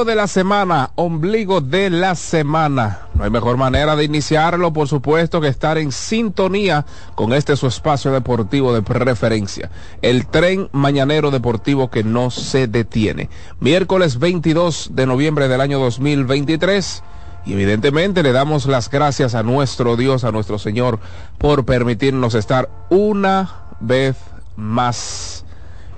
De la semana, ombligo de la semana. No hay mejor manera de iniciarlo, por supuesto, que estar en sintonía con este su espacio deportivo de preferencia. El tren mañanero deportivo que no se detiene. Miércoles 22 de noviembre del año 2023. Y evidentemente le damos las gracias a nuestro Dios, a nuestro Señor, por permitirnos estar una vez más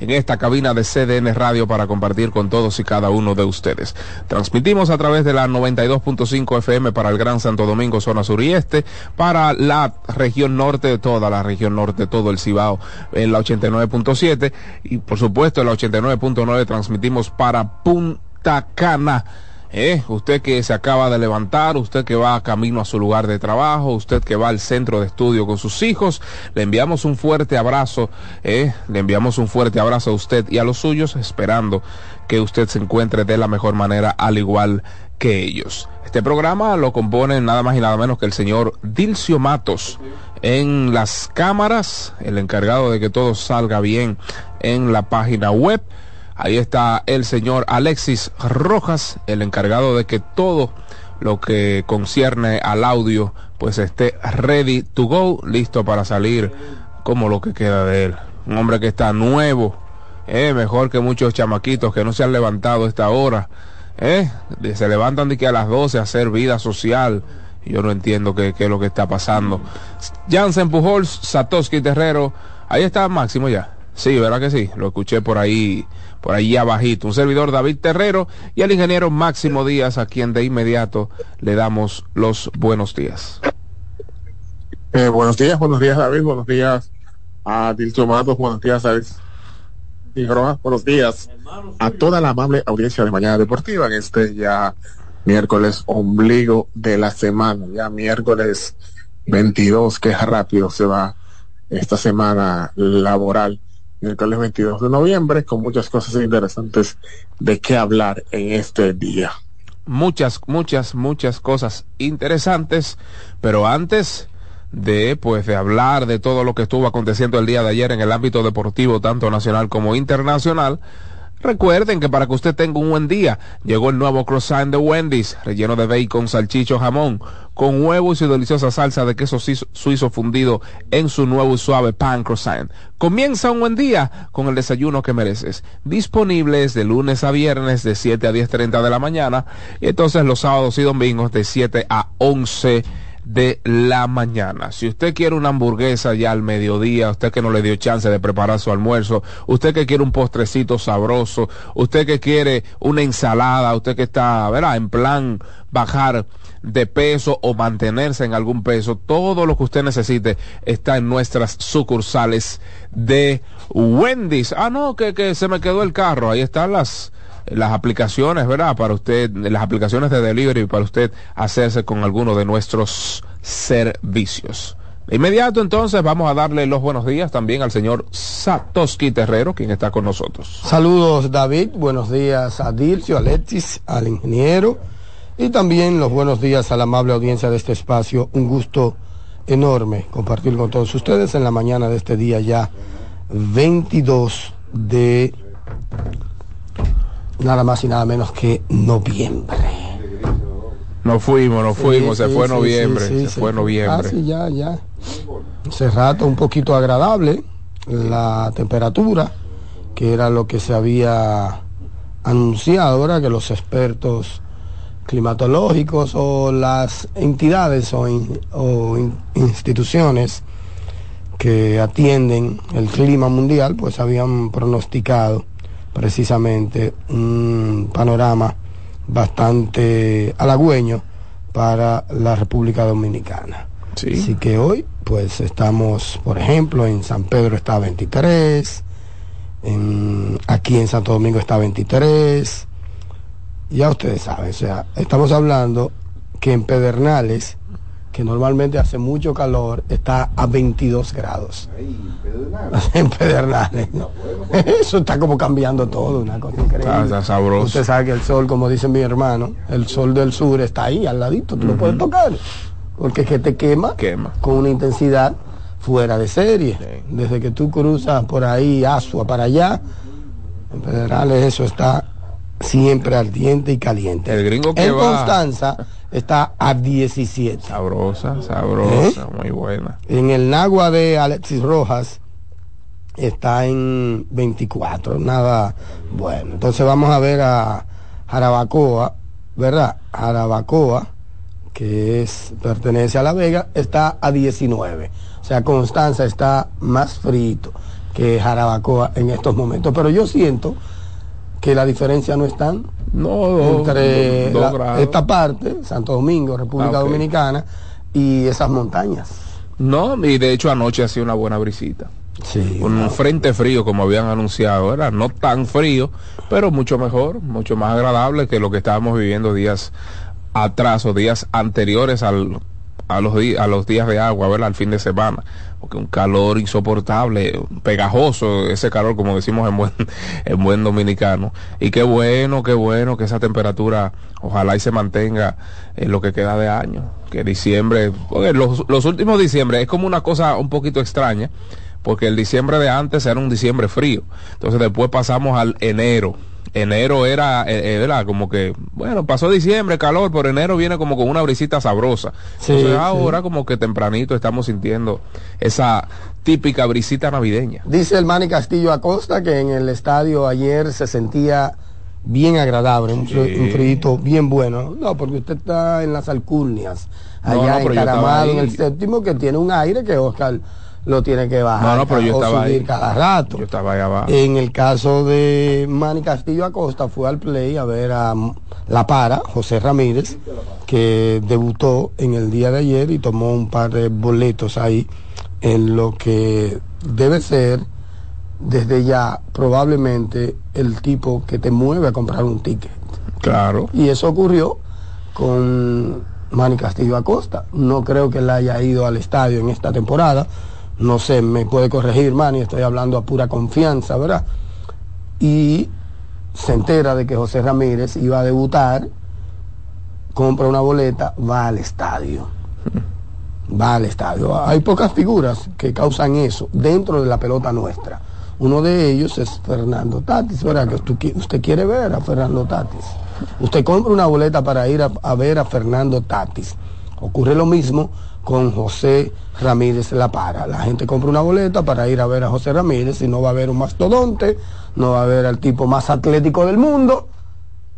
en esta cabina de CDN Radio para compartir con todos y cada uno de ustedes. Transmitimos a través de la 92.5 FM para el Gran Santo Domingo, zona sur y este, para la región norte, toda la región norte, todo el Cibao en la 89.7 y por supuesto en la 89.9 transmitimos para Punta Cana eh, usted que se acaba de levantar, usted que va camino a su lugar de trabajo, usted que va al centro de estudio con sus hijos, le enviamos un fuerte abrazo, eh, le enviamos un fuerte abrazo a usted y a los suyos, esperando que usted se encuentre de la mejor manera al igual que ellos. Este programa lo compone nada más y nada menos que el señor Dilcio Matos en las cámaras, el encargado de que todo salga bien en la página web Ahí está el señor Alexis Rojas, el encargado de que todo lo que concierne al audio pues esté ready to go, listo para salir como lo que queda de él. Un hombre que está nuevo, eh, mejor que muchos chamaquitos que no se han levantado a esta hora. Eh, se levantan de que a las 12 a hacer vida social. Yo no entiendo qué, qué es lo que está pasando. Jansen Pujols, Satoshi Terrero, ahí está Máximo ya. Sí, ¿verdad que sí? Lo escuché por ahí, por ahí abajito. Un servidor David Terrero y al ingeniero Máximo Díaz, a quien de inmediato le damos los buenos días. Eh, buenos días, buenos días David, buenos días a Dilcio Matos, buenos días a buenos días a toda la amable audiencia de Mañana Deportiva en este ya miércoles ombligo de la semana, ya miércoles 22, que rápido se va esta semana laboral miércoles 22 de noviembre, con muchas cosas interesantes de qué hablar en este día. Muchas, muchas, muchas cosas interesantes, pero antes de pues de hablar de todo lo que estuvo aconteciendo el día de ayer en el ámbito deportivo tanto nacional como internacional, Recuerden que para que usted tenga un buen día, llegó el nuevo croissant de Wendy's, relleno de bacon, salchicho, jamón, con huevo y deliciosa salsa de queso suizo fundido en su nuevo y suave pan croissant. Comienza un buen día con el desayuno que mereces. Disponibles de lunes a viernes de 7 a 10.30 de la mañana y entonces los sábados y domingos de 7 a 11 de la mañana. Si usted quiere una hamburguesa ya al mediodía, usted que no le dio chance de preparar su almuerzo, usted que quiere un postrecito sabroso, usted que quiere una ensalada, usted que está, verá, en plan bajar de peso o mantenerse en algún peso, todo lo que usted necesite está en nuestras sucursales de Wendy's. Ah, no, que, que se me quedó el carro, ahí están las las aplicaciones, ¿verdad? Para usted, las aplicaciones de delivery para usted hacerse con alguno de nuestros servicios. De inmediato entonces vamos a darle los buenos días también al señor Satoshi Terrero, quien está con nosotros. Saludos David, buenos días a Dilcio, a Letis, al ingeniero y también los buenos días a la amable audiencia de este espacio. Un gusto enorme compartir con todos ustedes en la mañana de este día ya 22 de nada más y nada menos que noviembre. Nos fuimos, nos fuimos, se fue noviembre, se, fue noviembre. Ah, ya, ya. Hace rato un poquito agradable la temperatura, que era lo que se había anunciado ahora que los expertos climatológicos o las entidades o, in- o in- instituciones que atienden el clima mundial, pues habían pronosticado precisamente un panorama bastante halagüeño para la República Dominicana. Sí. Así que hoy, pues estamos, por ejemplo, en San Pedro está 23, en- aquí en Santo Domingo está 23. Ya ustedes saben, o sea, estamos hablando que en Pedernales, que normalmente hace mucho calor, está a 22 grados. En Pedernales. Eso está como cambiando todo, una cosa increíble. Está- está sabroso. Usted sabe que el sol, como dice mi hermano, el sol del sur está ahí, al ladito, tú lo puedes tocar. Porque es que te quema, Quema. con una intensidad fuera de serie. Sí. Desde que tú cruzas por ahí, Asua para allá, en Pedernales eso está siempre ardiente y caliente. El gringo que en va- Constanza está a 17. Sabrosa, sabrosa, ¿Eh? muy buena. En el Nagua de Alexis Rojas está en 24, nada bueno. Entonces vamos a ver a Jarabacoa, ¿verdad? Jarabacoa, que es pertenece a La Vega, está a 19. O sea, Constanza está más frito que Jarabacoa en estos momentos. Pero yo siento que la diferencia no es tan No, entre la- esta parte, Santo Domingo, República Ah. Dominicana, y esas montañas. No, y de hecho anoche hacía una buena brisita. Sí. Un frente frío, como habían anunciado, era no tan frío, pero mucho mejor, mucho más agradable que lo que estábamos viviendo días atrás o días anteriores al, a, los a los días de agua, ¿verdad? Al fin de semana. Porque un calor insoportable, pegajoso, ese calor, como decimos en buen, en buen dominicano. Y qué bueno, qué bueno que esa temperatura, ojalá y se mantenga en lo que queda de año. Que diciembre, los, los últimos diciembre es como una cosa un poquito extraña porque el diciembre de antes era un diciembre frío. Entonces después pasamos al enero. Enero era, eh, era como que, bueno, pasó diciembre, calor, pero enero viene como con una brisita sabrosa. Sí, Entonces sí. ahora como que tempranito estamos sintiendo esa típica brisita navideña. Dice el Manny Castillo Acosta que en el estadio ayer se sentía bien agradable, un, un frío bien bueno. No, porque usted está en las alcurnias, No, no, allá estaba encaramado en el séptimo, que tiene un aire que Oscar lo tiene que bajar No, no, pero yo o estaba subir ahí. cada rato. Yo estaba ahí abajo. En el caso de Manny Castillo Acosta, fue al play a ver a La Para, José Ramírez, que debutó en el día de ayer y tomó un par de boletos ahí en lo que debe ser desde ya probablemente el tipo que te mueve a comprar un ticket. Claro. Y eso ocurrió con Manny Castillo Acosta. No creo que él haya ido al estadio en esta temporada. No sé, me puede corregir Manny, estoy hablando a pura confianza, ¿verdad? Y se entera de que José Ramírez iba a debutar, compra una boleta, va al estadio. Va al estadio. Hay pocas figuras que causan eso dentro de la pelota nuestra. Uno de ellos es Fernando Tatis, ¿verdad? Que usted, usted quiere ver a Fernando Tatis. Usted compra una boleta para ir a, a ver a Fernando Tatis. Ocurre lo mismo con José Ramírez La Para. La gente compra una boleta para ir a ver a José Ramírez y no va a ver un mastodonte, no va a ver al tipo más atlético del mundo,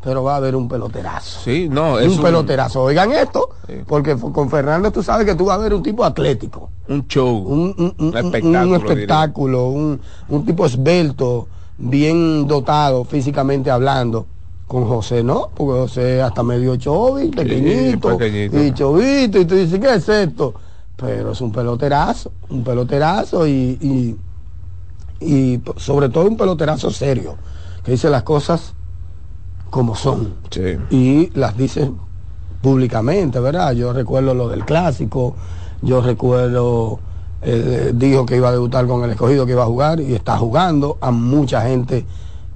pero va a haber un peloterazo. Sí, no, es un, peloterazo. Oigan esto, Sí. porque con Fernando tú sabes que tú vas a ver un tipo atlético un show, un, un- un- un espectáculo. un espectáculo, un, un tipo esbelto, bien dotado físicamente hablando. Con José no, porque José hasta medio chovi, pequeñito, pequeñito. y chovito, y tú dices, ¿qué es esto? Pero es un peloterazo, un peloterazo y, y, sobre todo un peloterazo serio, que dice las cosas como son Sí. y las dice públicamente, ¿verdad? Yo recuerdo lo del clásico, yo recuerdo, eh, dijo que iba a debutar con el escogido, que iba a jugar y está jugando. A mucha gente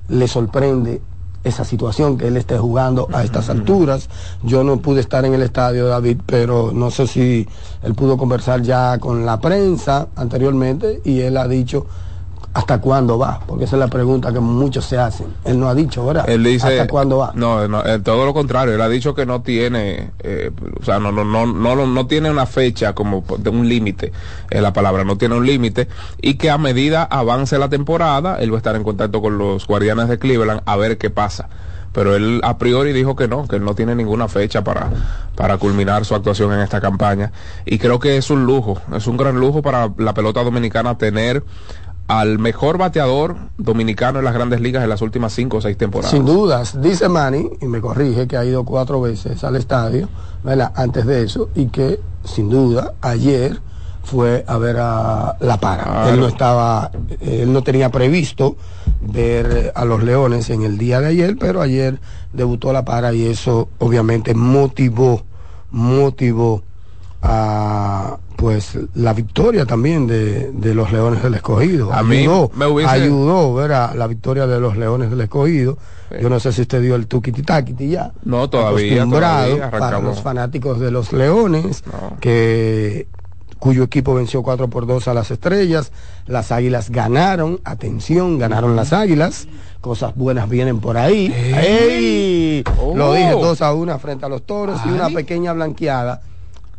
le sorprende esa situación que él esté jugando a estas alturas. Yo no pude estar en el estadio, David, pero no sé si él pudo conversar ya con la prensa anteriormente y él ha dicho ¿Hasta cuándo va? Porque esa es la pregunta que muchos se hacen. Él no ha dicho, ¿verdad? Él dice, ¿Hasta cuándo va? No, no eh, todo lo contrario. Él ha dicho que no tiene, eh, o sea, no, no, no, no, no tiene una fecha como de un límite. Eh, la palabra no tiene un límite y que a medida avance la temporada, él va a estar en contacto con los Guardianes de Cleveland a ver qué pasa. Pero él a priori dijo que no, que él no tiene ninguna fecha para, para culminar su actuación en esta campaña. Y creo que es un lujo, es un gran lujo para la pelota dominicana tener al mejor bateador dominicano en las grandes ligas en las últimas cinco o seis temporadas. Sin dudas, dice Manny, y me corrige, que ha ido cuatro veces al estadio, ¿verdad? Antes de eso, y que sin duda ayer fue a ver a La Para. Claro. Él no estaba, él no tenía previsto ver a los Leones en el día de ayer, pero ayer debutó La Para y eso obviamente motivó, motivó a pues la victoria también de, de los Leones del Escogido. A mí ayudó, me hubiese- ayudó ver a la victoria de los Leones del Escogido. Yo no sé si usted dio el tuquiti taquiti ya. No, todavía, Acostumbrado todavía, para los fanáticos de los Leones, No. que cuyo equipo venció 4 por 2 a las estrellas. Las águilas ganaron, atención, ganaron las águilas. Cosas buenas vienen por ahí. ¡Ey! Lo Oh. dije 2 a 1 frente a los toros y una pequeña blanqueada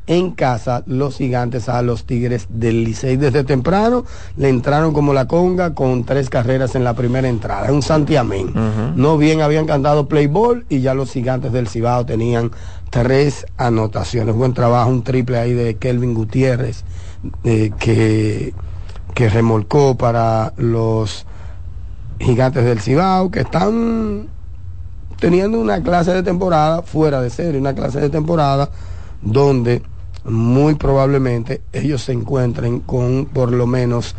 en casa los gigantes a los Tigres del Licey. Desde temprano le entraron como la conga con tres carreras en la primera entrada. Un santiamén. No bien habían cantado play ball y ya los gigantes del Cibao tenían tres anotaciones. Buen trabajo, un triple ahí de Kelvin Gutiérrez eh, que, que remolcó para los gigantes del Cibao que están teniendo una clase de temporada fuera de serie, una clase de temporada donde muy probablemente ellos se encuentren con por lo menos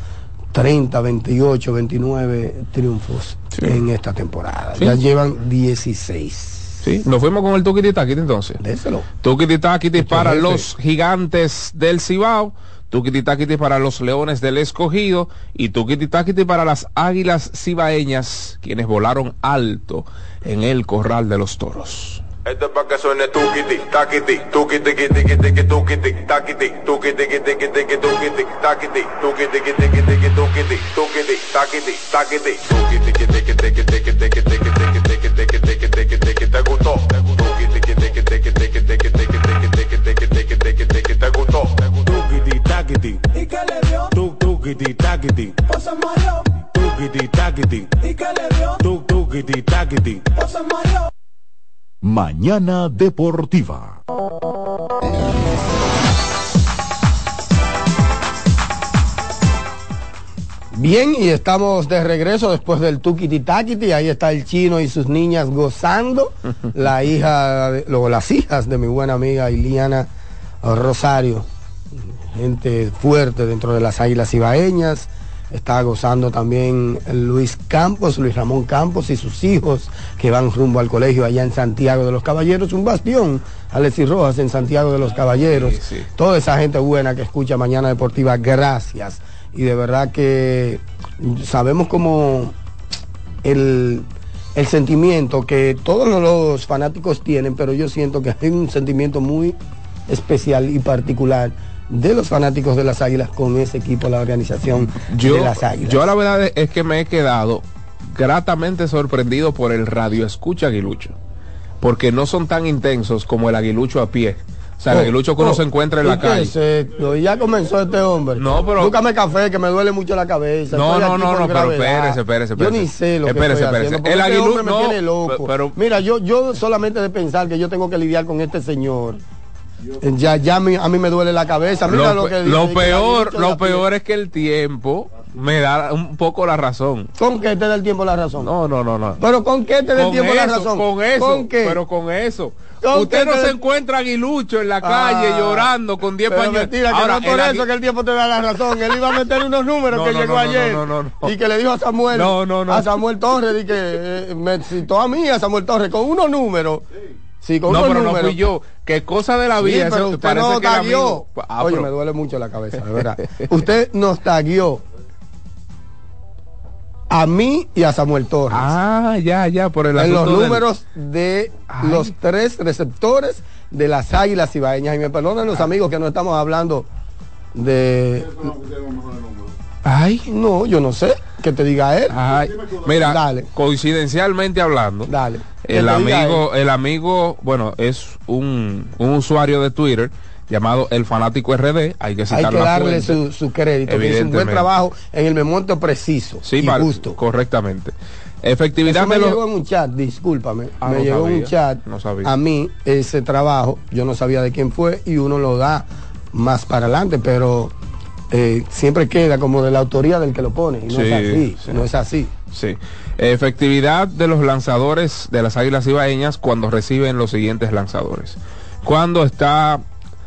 30, 28, 29 triunfos Sí. en esta temporada. Sí. Ya llevan 16. Sí, nos fuimos con el tuquiti taquiti entonces. Déselo. Tukiti Takiti para los gigantes del Cibao, Tukiti Takiti para los leones del escogido y Tukiti Takiti para las águilas cibaeñas, quienes volaron alto en el corral de los toros. Esto es pa' que suene tukiti, takiti, tukiti, kiti, kiti, tukiti, takiti, tukiti, kiti, kiti, tukiti, takiti, tukiti, kiti, kiti, tukiti, tukiti, takiti, takiti, tukiti, kiti, kiti, kiti, kiti, kiti, kiti, kiti, kiti, kiti, kiti, kiti, te gustó. Tukiti, kiti, kiti, kiti, kiti, kiti, kiti, kiti, kiti, kiti, kiti, kiti, kiti, te gustó. Tukiti takiti. ¿Y qué le dio? Tuk tukiti takiti. Pasa malo. Tukiti takiti. ¿Y qué le dio? Tuk tukiti takiti. Pasa malo. Mañana Deportiva. Bien, y estamos de regreso después del Tukiti Takiti. Ahí está el chino y sus niñas gozando. La hija, de- luego las hijas de mi buena amiga Iliana Rosario. Gente fuerte dentro de las águilas ibaeñas. Está gozando también Luis Campos, Luis Ramón Campos y sus hijos que van rumbo al colegio allá en Santiago de los Caballeros. Un bastión, Alexis Rojas en Santiago de los Caballeros. Sí, sí. Toda esa gente buena que escucha Mañana Deportiva, gracias. Y de verdad que sabemos como el, el sentimiento que todos los fanáticos tienen, pero yo siento que hay un sentimiento muy especial y particular de los fanáticos de las Águilas con ese equipo, la organización Yo, de las Águilas. yo la verdad es que me he quedado gratamente sorprendido por el radio escucha aguilucho, porque no son tan intensos como el aguilucho a pie. O sea, el Oh, aguilucho que uno oh, se encuentra en ¿y la calle. es esto? Ya comenzó este hombre. No, pero- Búscame café, que me duele mucho la cabeza. No, no, no, no, pero espérese, espérese, espérese. Yo ni sé lo que Espérese, estoy espérese. haciendo, El este aguilu- hombre me tiene loco. pero- Mira, yo, yo solamente de pensar que yo tengo que lidiar con este señor, ya, ya a mí, a mí me duele la cabeza. Mira lo, lo, que pe- dice, lo que peor, lo peor es que el tiempo me da un poco la razón. ¿Con qué te da el tiempo la razón? No, no, no, no. Pero ¿con qué te da el tiempo eso, la razón? con eso, ¿Con qué? pero con eso. ¿Con Usted no te- se encuentra aguilucho en la calle Ah, llorando con 10 pero pañuelos. mentira, que Ahora, no por eso agui- que el tiempo te da la razón. Él iba a meter unos números No, que no, llegó no, no, ayer no, no, no. y que le dijo a Samuel, No, no, no. a Samuel Torres, y que eh, me citó a mí, a Samuel Torres, con unos números. Sí, con No, pero no fui yo. Qué cosa de la Sí, vida. pero usted nos taguió. Ah, Oye, pero- me duele mucho la cabeza, de verdad. usted nos taguió a mí y a Samuel Torres. Ah, ya, ya, por el en los del- números de Ay. los tres receptores de las águilas ibaeñas. Y me perdonan Ah. los amigos que no estamos hablando de. Ay, No, yo no sé. que te diga él. Ay, mira, Dale. coincidencialmente hablando, Dale. Que el amigo, el amigo, bueno, es un, un usuario de Twitter llamado El Fanático RD, hay que Hay citar que la darle su, su crédito, que hizo un buen trabajo en el momento preciso Sí, y para- justo. correctamente. Efectividad Eso me de los- llegó en un chat, discúlpame. Ah, me no llegó en un chat no sabía. a mí ese trabajo, yo no sabía de quién fue y uno lo da más para adelante, pero eh, siempre queda como de la autoría del que lo pone y no Sí, es así, sí. no es así. Sí. Efectividad de los lanzadores de las Águilas Ibaeñas cuando reciben los siguientes lanzadores. Cuando está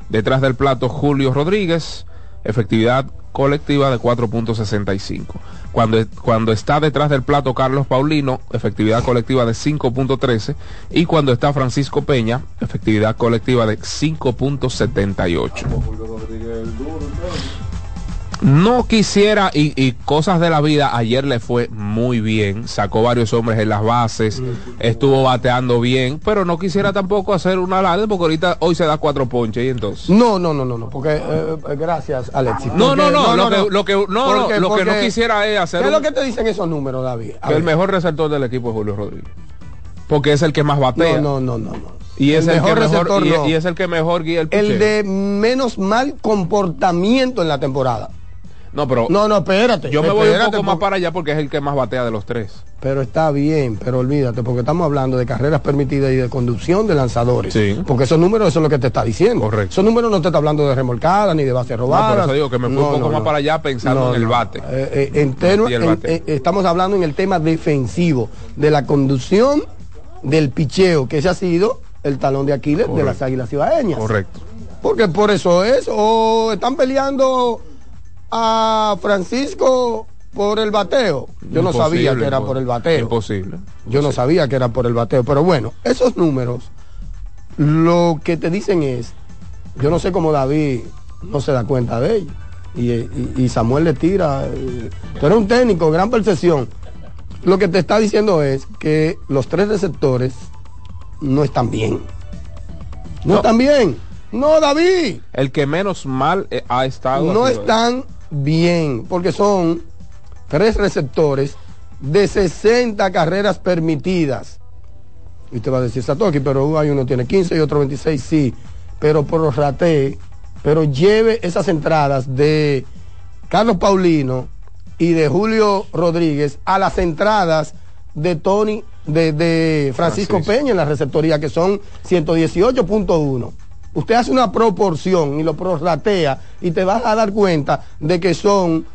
detrás del plato Julio Rodríguez, efectividad colectiva de 4.65. Cuando, cuando está detrás del plato Carlos Paulino, efectividad colectiva de 5.13. Y cuando está Francisco Peña, efectividad colectiva de 5.78. No quisiera, y, y cosas de la vida, ayer le fue muy bien, sacó varios hombres en las bases, estuvo bateando bien, pero no quisiera tampoco hacer una alarde porque ahorita hoy se da cuatro ponches y entonces. No, no, no, no, no, porque eh, eh, gracias, Alexis. No, Porque- no, no, lo que- lo que- no, no, Porque- lo que no quisiera es hacer ¿Qué es lo que te dicen esos números, David? A Que el mejor receptor del equipo es Julio Rodríguez. Porque es el que más batea. No, no, no, no, no. Y es el, mejor que mejor, receptor y, no. y es el que mejor guía el picheo. el de menos mal comportamiento en la temporada. No, pero No, no, espérate. yo me voy un espérate, poco más para allá porque es el que más batea de los tres. Pero está bien, pero olvídate, porque estamos hablando de carreras permitidas y de conducción de lanzadores. Sí. Porque esos números, eso es lo que te está diciendo. Correcto. Esos números no te está hablando de remolcada ni de base robada. No, por eso digo que me fui un poco más para allá pensando en el bate. Eh, eh, en el en- bate. eh, estamos hablando en el tema defensivo, de la conducción del picheo, que ese ha sido el talón de Aquiles de las águilas ibaeñas. Correcto. Porque por eso es, o están peleando a Francisco por el bateo. Yo no sabía que era por el bateo. Imposible. Yo no sabía que era por el bateo. Pero bueno, esos números, lo que te dicen es, yo no sé cómo David no se da cuenta de ello. Y, y- y Samuel le tira. eh, Tú eres un técnico, gran percepción. Lo que te está diciendo es que los tres receptores no están bien. No, No. están bien. No, David. El que menos mal eh, ha estado. No están bien, porque son tres receptores de 60 carreras permitidas. Y usted va a decir, Satoki, pero hay uno tiene 15 y otro 26, sí. Pero prorrate, pero lleve esas entradas de Carlos Paulino y de Julio Rodríguez a las entradas de Tony, de, de Francisco, Francisco. Peña en la receptoría, que son 118.1. Usted hace una proporción y lo prorratea y te vas a dar cuenta de que son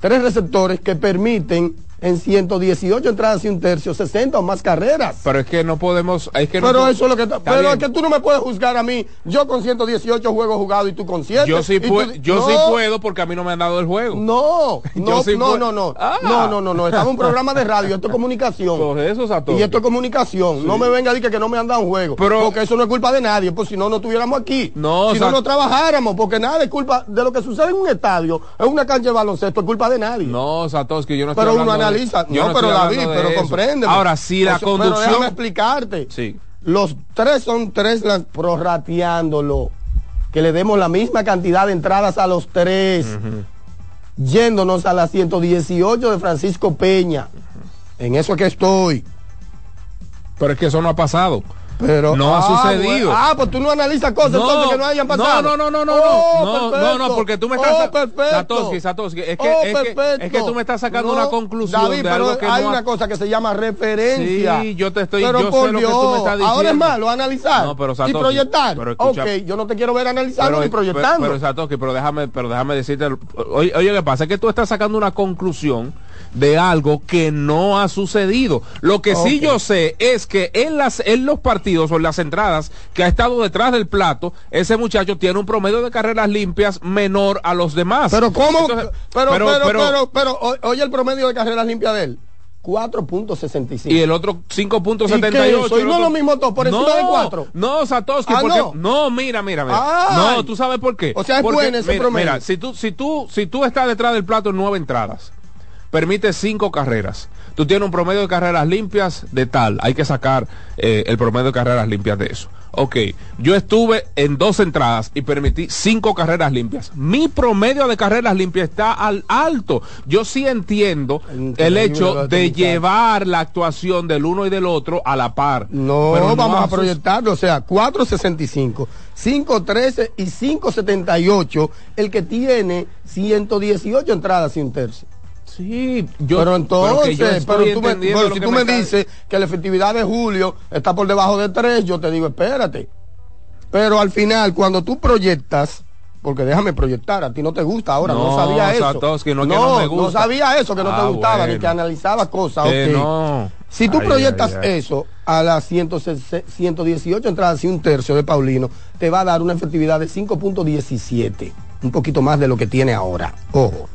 tres receptores que permiten en 118 entradas y un tercio, 60 o más carreras. Pero es que no podemos. Es que no Pero eso es lo que está- pero bien. es que tú no me puedes juzgar a mí. Yo con 118 juegos jugados y tú con 7. Yo sí, tú yo No, sí puedo porque a mí no me han dado el juego. No, no, sí no, no, no, Ah. no, no, no, no, estamos en un programa de radio, esto es comunicación. Por eso, Satoshi. Y esto es comunicación. No me venga a decir que no me han dado un juego. Pero- porque eso no es culpa de nadie. Pues si no, no estuviéramos aquí. No, si no, no trabajáramos. Porque nada es culpa de lo que sucede en un estadio, en una cancha de baloncesto, es culpa de nadie. No, Satoshi, yo no estoy pero hablando analiza. no, pero David, pero comprende. Ahora, si la Pero déjame conducción. explicarte. Sí. Los tres son tres las- prorrateándolo. Que le demos la misma cantidad de entradas a los tres. Yéndonos a las 118 de Francisco Peña. En eso es que estoy. Pero es que eso no ha pasado. Pero, No ha ah, sucedido. Ah, pues tú no analizas cosas entonces que no hayan pasado. No, no, no, no, Oh, no, no, no, no, porque tú me estás Oh. Satoshi, Satoshi, es que, Oh, es, que, es que tú me estás sacando No, una conclusión David, de pero que hay no ha- una cosa que se llama referencia. Sí, yo te estoy- pero yo sé lo que tú me estás diciendo. Ahora es malo analizar No, pero y Satoshi, proyectar. pero escucha- ok, yo no te quiero ver analizando ni pero, proyectando. pero, Satoshi, pero déjame, pero déjame decirte, oye, oye, ¿qué pasa? Es que tú estás sacando una conclusión de algo que no ha sucedido. Lo que sí yo sé es que en las, en los partidos o en las entradas que ha estado detrás del plato, ese muchacho tiene un promedio de carreras limpias menor a los demás. pero cómo, Entonces, pero, pero, pero, pero- pero, oye el promedio de carreras limpias de él. 4.65. y el otro 5.78. ¿Y ¿Y no otro- lo mismo todo? ¿Por encima de cuatro? No, Satoshi, Ah, porque no. no. mira, mira, mira. Ay. No, tú sabes por qué. O sea, es Porque, bueno ese mira, promedio. Mira, si tú si tú si tú estás detrás del plato en nueve entradas, permite cinco carreras. Tú tienes un promedio de carreras limpias de tal, hay que sacar eh, el promedio de carreras limpias de eso. Ok, yo estuve en dos entradas y permití cinco carreras limpias. Mi promedio de carreras limpias está al alto. Yo sí entiendo el hecho de llevar la actuación del uno y del otro a la par. No, Pero vamos a proyectarlo, o sea, 465, 513 y 578, el que tiene 118 entradas y un tercio. Sí, yo, pero entonces, yo pero, tú me, pero si tú me dices que la efectividad de Julio está por debajo de 3, yo te digo, espérate. Pero al final, cuando tú proyectas, porque déjame proyectar, a ti no te gusta ahora, no, No, sabía eso. No que no me gusta. sabía eso, que no Ah, te gustaba, ni que analizaba cosas. Que ok. no. Si tú Ay, proyectas ay, ay. eso a las 160 118 entradas y un tercio de Paulino, te va a dar una efectividad de 5.17, un poquito más de lo que tiene ahora. Ojo.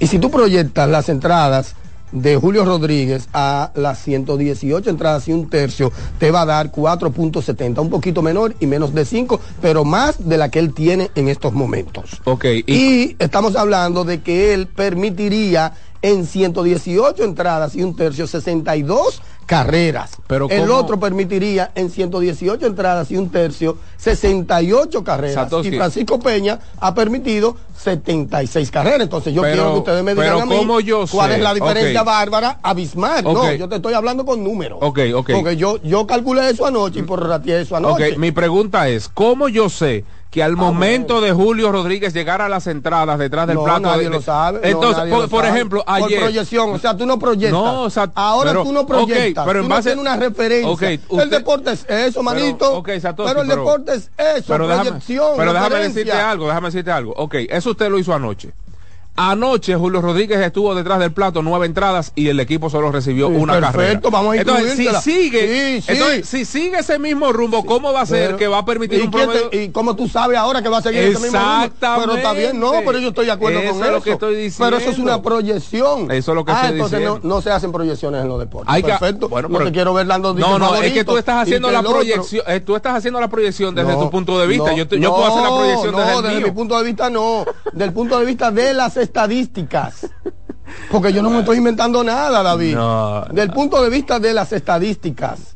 Y si tú proyectas las entradas de Julio Rodríguez a las 118 entradas y un tercio, te va a dar 4.70, un poquito menor y menos de 5, pero más de la que él tiene en estos momentos. Ok, y, Y estamos hablando de que él permitiría en 118 entradas y un tercio 62 carreras. Pero el ¿cómo? otro permitiría en 118 entradas y un tercio 68 carreras. Satoshi. Y Francisco Peña ha permitido 76 carreras. Entonces yo Pero- quiero que ustedes me digan a mí ¿cómo yo cuál sé? es la diferencia Ok. bárbara abismal. Ok. No, yo te estoy hablando con números. Ok, ok. Porque yo, yo calculé eso anoche y por rateé eso ok, anoche. mi pregunta es, ¿cómo yo sé que al momento de Julio Rodríguez llegar a las entradas detrás del no, plato nadie de- lo sabe. no, Entonces, nadie por, lo por sabe. ejemplo, Por ayer proyección, o sea, tú no proyectas. No, o sea, Ahora pero- tú no proyectas. pero en base- no una referencia. El deporte es eso, manito. ok, Satoshi, pero el pero- deporte es eso, pero déjame, proyección. pero déjame decirte algo, déjame decirte algo. Ok, eso usted lo hizo anoche. Anoche Julio Rodríguez estuvo detrás del plato nueve entradas y el equipo solo recibió Sí, una perfecto, carrera. vamos a entonces, si sigue, Sí, sí. entonces, si sigue ese mismo rumbo, ¿cómo va a ser Pero- que va a permitir ¿y un promedio? te- ¿Y cómo tú sabes ahora que va a seguir ese mismo rumbo? Exactamente. Pero está bien, no, pero yo estoy de acuerdo Eso con es eso. lo que estoy Pero eso es diciendo. una proyección. Eso es lo que ah, estoy entonces diciendo. No, no se hacen proyecciones en los deportes. Hay que- Perfecto. bueno, no te quiero ver dando No, no, es que tú estás haciendo que la proyección, eh, tú estás haciendo la proyección desde No, tu punto de vista. no, yo, yo puedo hacer la proyección desde desde mi punto de vista no, del punto de vista de las estadísticas. Porque yo no me estoy inventando nada, David. No, del punto de vista de las estadísticas.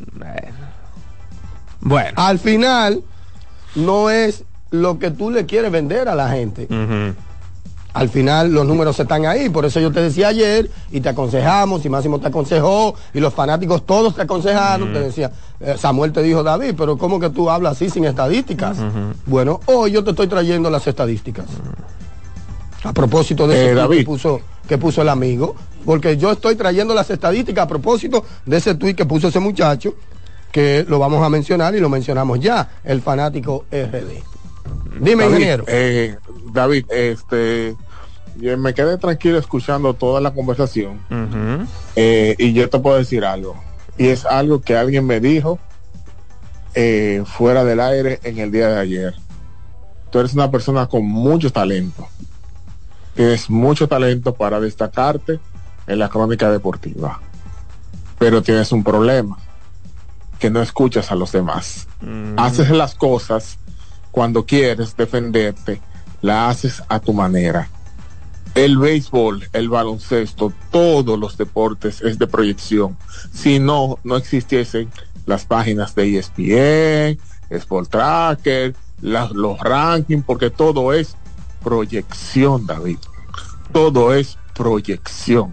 Bueno. Al final, no es lo que tú le quieres vender a la gente. Al final los números están ahí, por eso yo te decía ayer y te aconsejamos, y Máximo te aconsejó, y los fanáticos todos te aconsejaron, te decía, eh, Samuel te dijo David, pero ¿cómo que tú hablas así sin estadísticas? Bueno, hoy yo te estoy trayendo las estadísticas. A propósito de Eh, ese tweet David. que puso, que puso el amigo, porque yo estoy trayendo las estadísticas a propósito de ese tweet que puso ese muchacho, que lo vamos a mencionar y lo mencionamos ya, el fanático RD. Dime, David, ingeniero. eh, David, este, yo me quedé tranquilo escuchando toda la conversación eh, y yo te puedo decir algo. Y es algo que alguien me dijo eh, fuera del aire en el día de ayer. Tú eres una persona con mucho talento. Tienes mucho talento para destacarte en la crónica deportiva. Pero tienes un problema, que no escuchas a los demás. Haces las cosas cuando quieres defenderte, la haces a tu manera. El béisbol, el baloncesto, todos los deportes es de proyección. Si no, no existiesen las páginas de ESPN, Sport Tracker, las- los rankings, porque todo es proyección, David. Todo es proyección.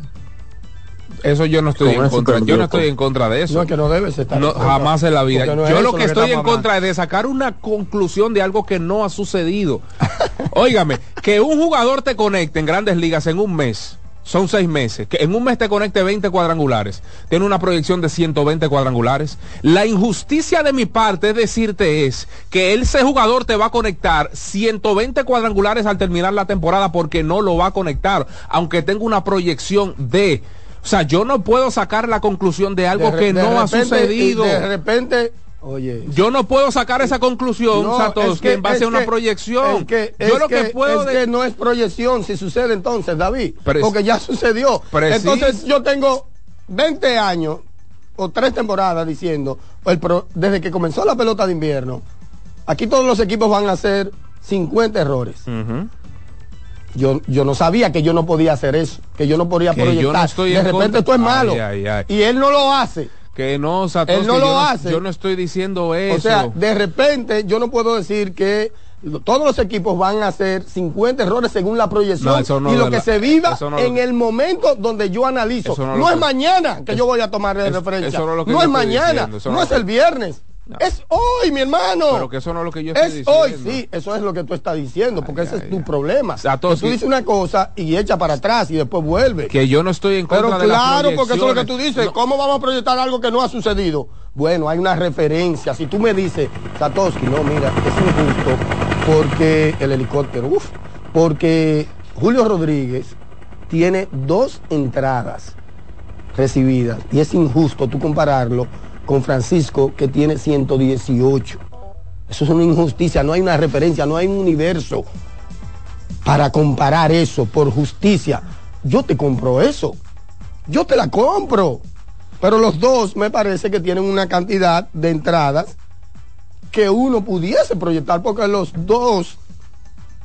Eso yo no estoy Con en contra. Yo no estoy en contra de eso. No, es que no debes estar. No, en jamás en la vida. no es Yo lo eso que estoy en contra es de sacar una conclusión de algo que no ha sucedido. Óigame, que un jugador te conecte en grandes ligas en un mes. Son seis meses. Que en un mes te conecte 20 cuadrangulares. Tiene una proyección de 120 cuadrangulares. La injusticia de mi parte es decirte es que ese jugador te va a conectar 120 cuadrangulares al terminar la temporada porque no lo va a conectar. Aunque tenga una proyección de... O sea, yo no puedo sacar la conclusión de algo De que de no ha sucedido. De repente, oye. Yo no puedo sacar esa conclusión, no, es que- en base a una que- proyección. es que- Yo es lo que, puedo es de- que no es proyección si sucede entonces, David. Porque ya sucedió. Preciso. Entonces yo tengo 20 años o tres temporadas diciendo, el pro- desde que comenzó la pelota de invierno, aquí todos los equipos van a hacer 50 errores. Yo, yo no sabía que yo no podía hacer eso, que yo no podía Que yo proyectar. no estoy de en repente contra- esto es Ay, malo. ay, ay. Y él no lo hace. Que no, Satoshi, Él no yo lo hace. Yo no estoy diciendo eso. O sea, de repente yo no puedo decir que todos los equipos van a hacer 50 errores según la proyección No, no y lo que se viva no en lo- el momento donde yo analizo. No No, es mañana que yo voy a tomar de referencia. no es no yo mañana, diciendo, no, no es el viernes. Es hoy, mi hermano. Pero que eso no es lo que yo estoy es diciendo. hoy, sí, eso es lo que tú estás diciendo, porque ese ay, es tu ay. problema. Tú dices una cosa y echa para atrás y después vuelve. Que yo no estoy en contra Pero de claro, porque eso es lo que tú dices. No, ¿Cómo vamos a proyectar algo que no ha sucedido? Bueno, hay una referencia. Si tú me dices, Satoshi, no, mira, es injusto porque el helicóptero, uff, porque Julio Rodríguez tiene dos entradas recibidas y es injusto tú compararlo con Francisco que tiene 118. Eso es una injusticia, no hay una referencia, no hay un universo para comparar eso por justicia. Yo te compro eso. Yo te la compro. Pero los dos me parece que tienen una cantidad de entradas que uno pudiese proyectar porque los dos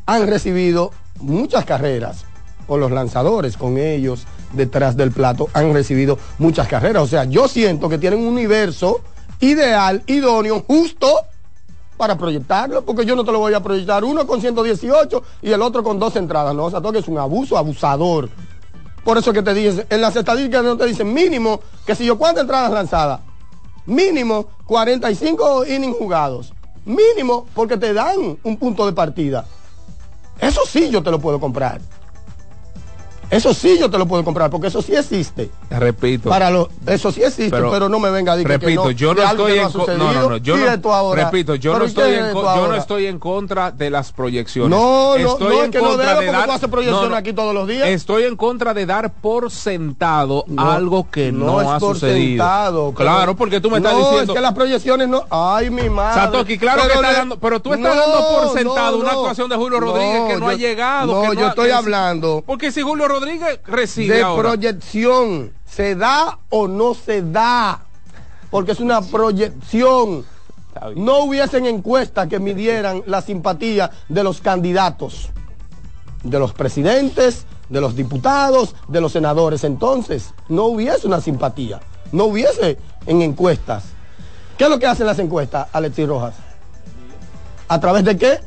han recibido muchas carreras o los lanzadores con ellos detrás del plato han recibido muchas carreras. O sea, yo siento que tienen un universo ideal, idóneo, justo para proyectarlo, porque yo no te lo voy a proyectar uno con 118 y el otro con dos entradas. No, o sea, todo es un abuso, abusador. Por eso que te dicen, en las estadísticas no te dicen mínimo, que si yo cuántas entradas lanzadas, mínimo 45 innings jugados, mínimo porque te dan un punto de partida. Eso sí yo te lo puedo comprar. Eso sí yo te lo puedo comprar, porque eso sí existe. Repito. Para lo, eso sí existe, pero, Pero, no me venga a decir que repito, no, yo no estoy que en no, sucedido. no, no, yo no, ahora. repito, yo no Pero ¿y estoy en yo no estoy en contra de las proyecciones. No, no, estoy no, en es que no contra debo de porque dar- tú haces proyección no, no. aquí todos los días. Estoy en contra de dar por sentado No, algo que no, es ha por sucedido. sentado, pero- claro, porque tú me estás no, diciendo es que las proyecciones no. Ay, mi madre. Satoki, claro que está dando- pero tú estás No, dando por no, sentado una no. actuación de Julio Rodríguez que no ha llegado, No, que no yo estoy que- hablando porque si Julio Rodríguez recibe de ahora, proyección. ¿Se da o no se da? Porque es una proyección. No hubiesen encuestas que midieran la simpatía de los candidatos, de los presidentes, de los diputados, de los senadores. Entonces, no hubiese una simpatía. No hubiese en encuestas. ¿Qué es lo que hacen las encuestas, Alexis Rojas? ¿A través de qué?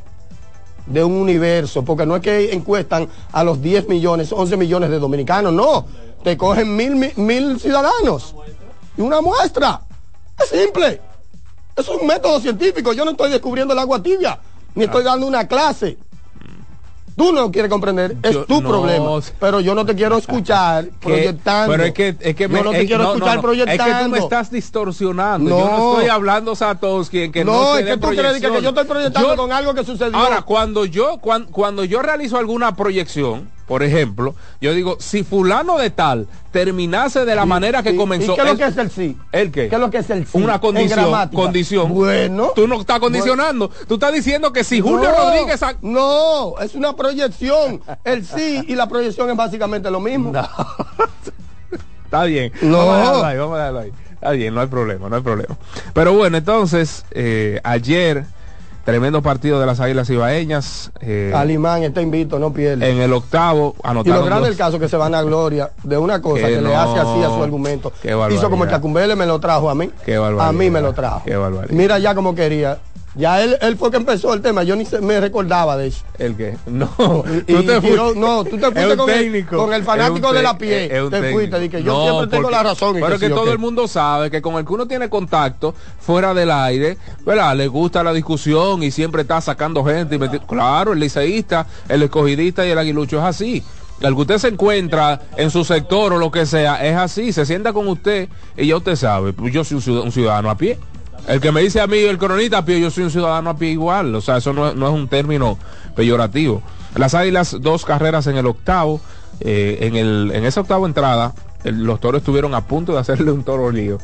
De un universo, porque no es que encuestan a los 10 millones, 11 millones de dominicanos, no, te cogen mil, mi- mil ciudadanos y una muestra. Es simple. Es un método científico. Yo no estoy descubriendo el agua tibia, ni estoy dando una clase. Tú no quieres comprender, es Yo- tu no, problema. Pero yo no te quiero escuchar que- proyectando. Pero es que, es que yo no te es- quiero no, escuchar proyectando. Es que tú me estás distorsionando. Yo no estoy hablando Satoshi en que no, no, es que tú crees que, yo estoy proyectando Yo- con algo que sucedió. Ahora, cuando yo, cuan- cuando, yo realizo alguna proyección, por ejemplo, yo digo, si fulano de tal terminase de la manera que comenzó. ¿Y qué es lo que es el sí? ¿El qué? ¿Qué es lo que es el sí? Una condición. Condición. Bueno. Tú no estás condicionando. Tú estás diciendo que si Julio No, Rodríguez. ha- No, es una proyección. El sí y la proyección es básicamente lo mismo. Está bien. No. Vamos a dejarlo ahí, vamos a dejarlo ahí. Está bien, no hay problema, no hay problema. Pero bueno, entonces, eh, ayer, tremendo partido de las Águilas Ibaeñas. eh, Alimán está invito, no pierde. en el octavo, y anotaron lo grande dos- del caso que se van a gloria de una cosa Que que, le hace así a su argumento. Hizo como el Tacumbele me lo trajo a mí. Qué. A mí me lo trajo. Qué. Mira ya como quería. Ya él, él fue que empezó el tema. Yo ni se- me recordaba de eso. ¿El qué? No, Y- y tiró- no, tú te fuiste con el- técnico, con el fanático de la te- pie. es un Te técnico. fuiste, di que yo siempre tengo la razón Pero que que sí, todo el mundo sabe que con el que uno tiene contacto fuera del aire, ¿verdad? Le gusta la discusión y siempre está sacando gente. Y claro, el liceísta, el escogidista y el aguilucho es así. El que usted se encuentra en su sector o lo que sea, es así, se sienta con usted y ya usted sabe, pues yo soy un ciudadano a pie. El que me dice a mí el coronita a pie, yo soy un ciudadano a pie igual. O sea, eso no, no es un término peyorativo. Las águilas, dos carreras en el octavo. eh, en, el, en esa octava entrada, los toros estuvieron a punto de hacerle un toro lío.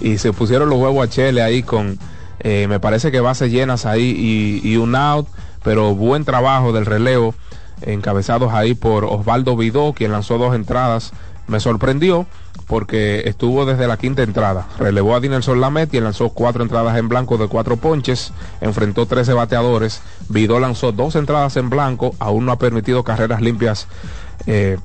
Y se pusieron los huevos a Chele ahí con, eh, me parece que bases llenas ahí y, y un out. Pero buen trabajo del relevo, encabezados ahí por Osvaldo Vidó, quien lanzó dos entradas me sorprendió porque estuvo desde la quinta entrada. Relevó a Dinelson Lamet y lanzó cuatro entradas en blanco de cuatro ponches. Enfrentó 13 bateadores. Vidó lanzó dos entradas en blanco. Aún no ha permitido carreras limpias. eh,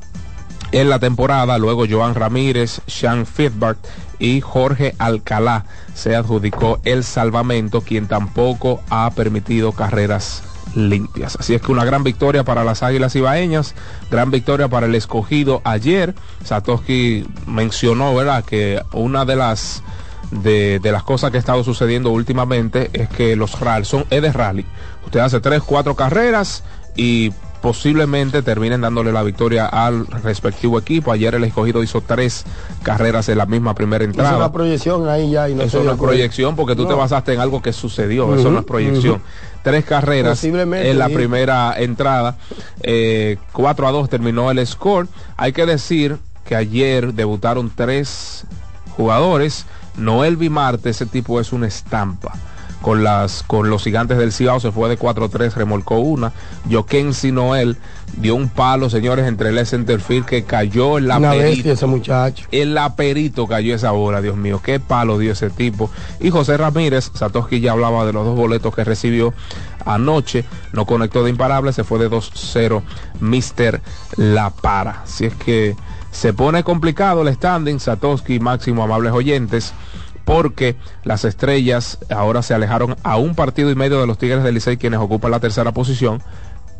en la temporada. Luego Joan Ramírez, Sean Fitbart y Jorge Alcalá se adjudicó el salvamento, quien tampoco ha permitido carreras limpias. Así es que una gran victoria para las Águilas Ibaeñas, gran victoria para el escogido ayer. Satoshi mencionó, ¿verdad?, que una de las de, las cosas que ha estado sucediendo últimamente es que los rally son es rally. Usted hace tres, cuatro carreras y posiblemente terminen dándole la victoria al respectivo equipo. Ayer el escogido hizo tres carreras en la misma primera entrada. una proyección ahí ya y no Eso no es proyección porque tú te basaste en algo que sucedió, eso Ujú, no es proyección. Tres carreras en la sí. primera entrada, eh, 4 a 2 terminó el score. Hay que decir que ayer debutaron tres jugadores. Noel Vimarte, ese tipo es una estampa. Con, las, con los gigantes del Cibao se fue de 4-3, remolcó una. Jokensi Noel dio un palo, señores, entre el centerfield que cayó en la Una perita. bestia ese muchacho. El aperito cayó esa bola, Dios mío, qué palo dio ese tipo. Y José Ramírez, Satoshi ya hablaba de los dos boletos que recibió anoche, no conectó de imparable, se fue de 2-0 Mister La Para. Así es que se pone complicado el standing, Satoshi, máximo amables oyentes, porque las estrellas ahora se alejaron a un partido y medio de los Tigres del Licey, quienes ocupan la tercera posición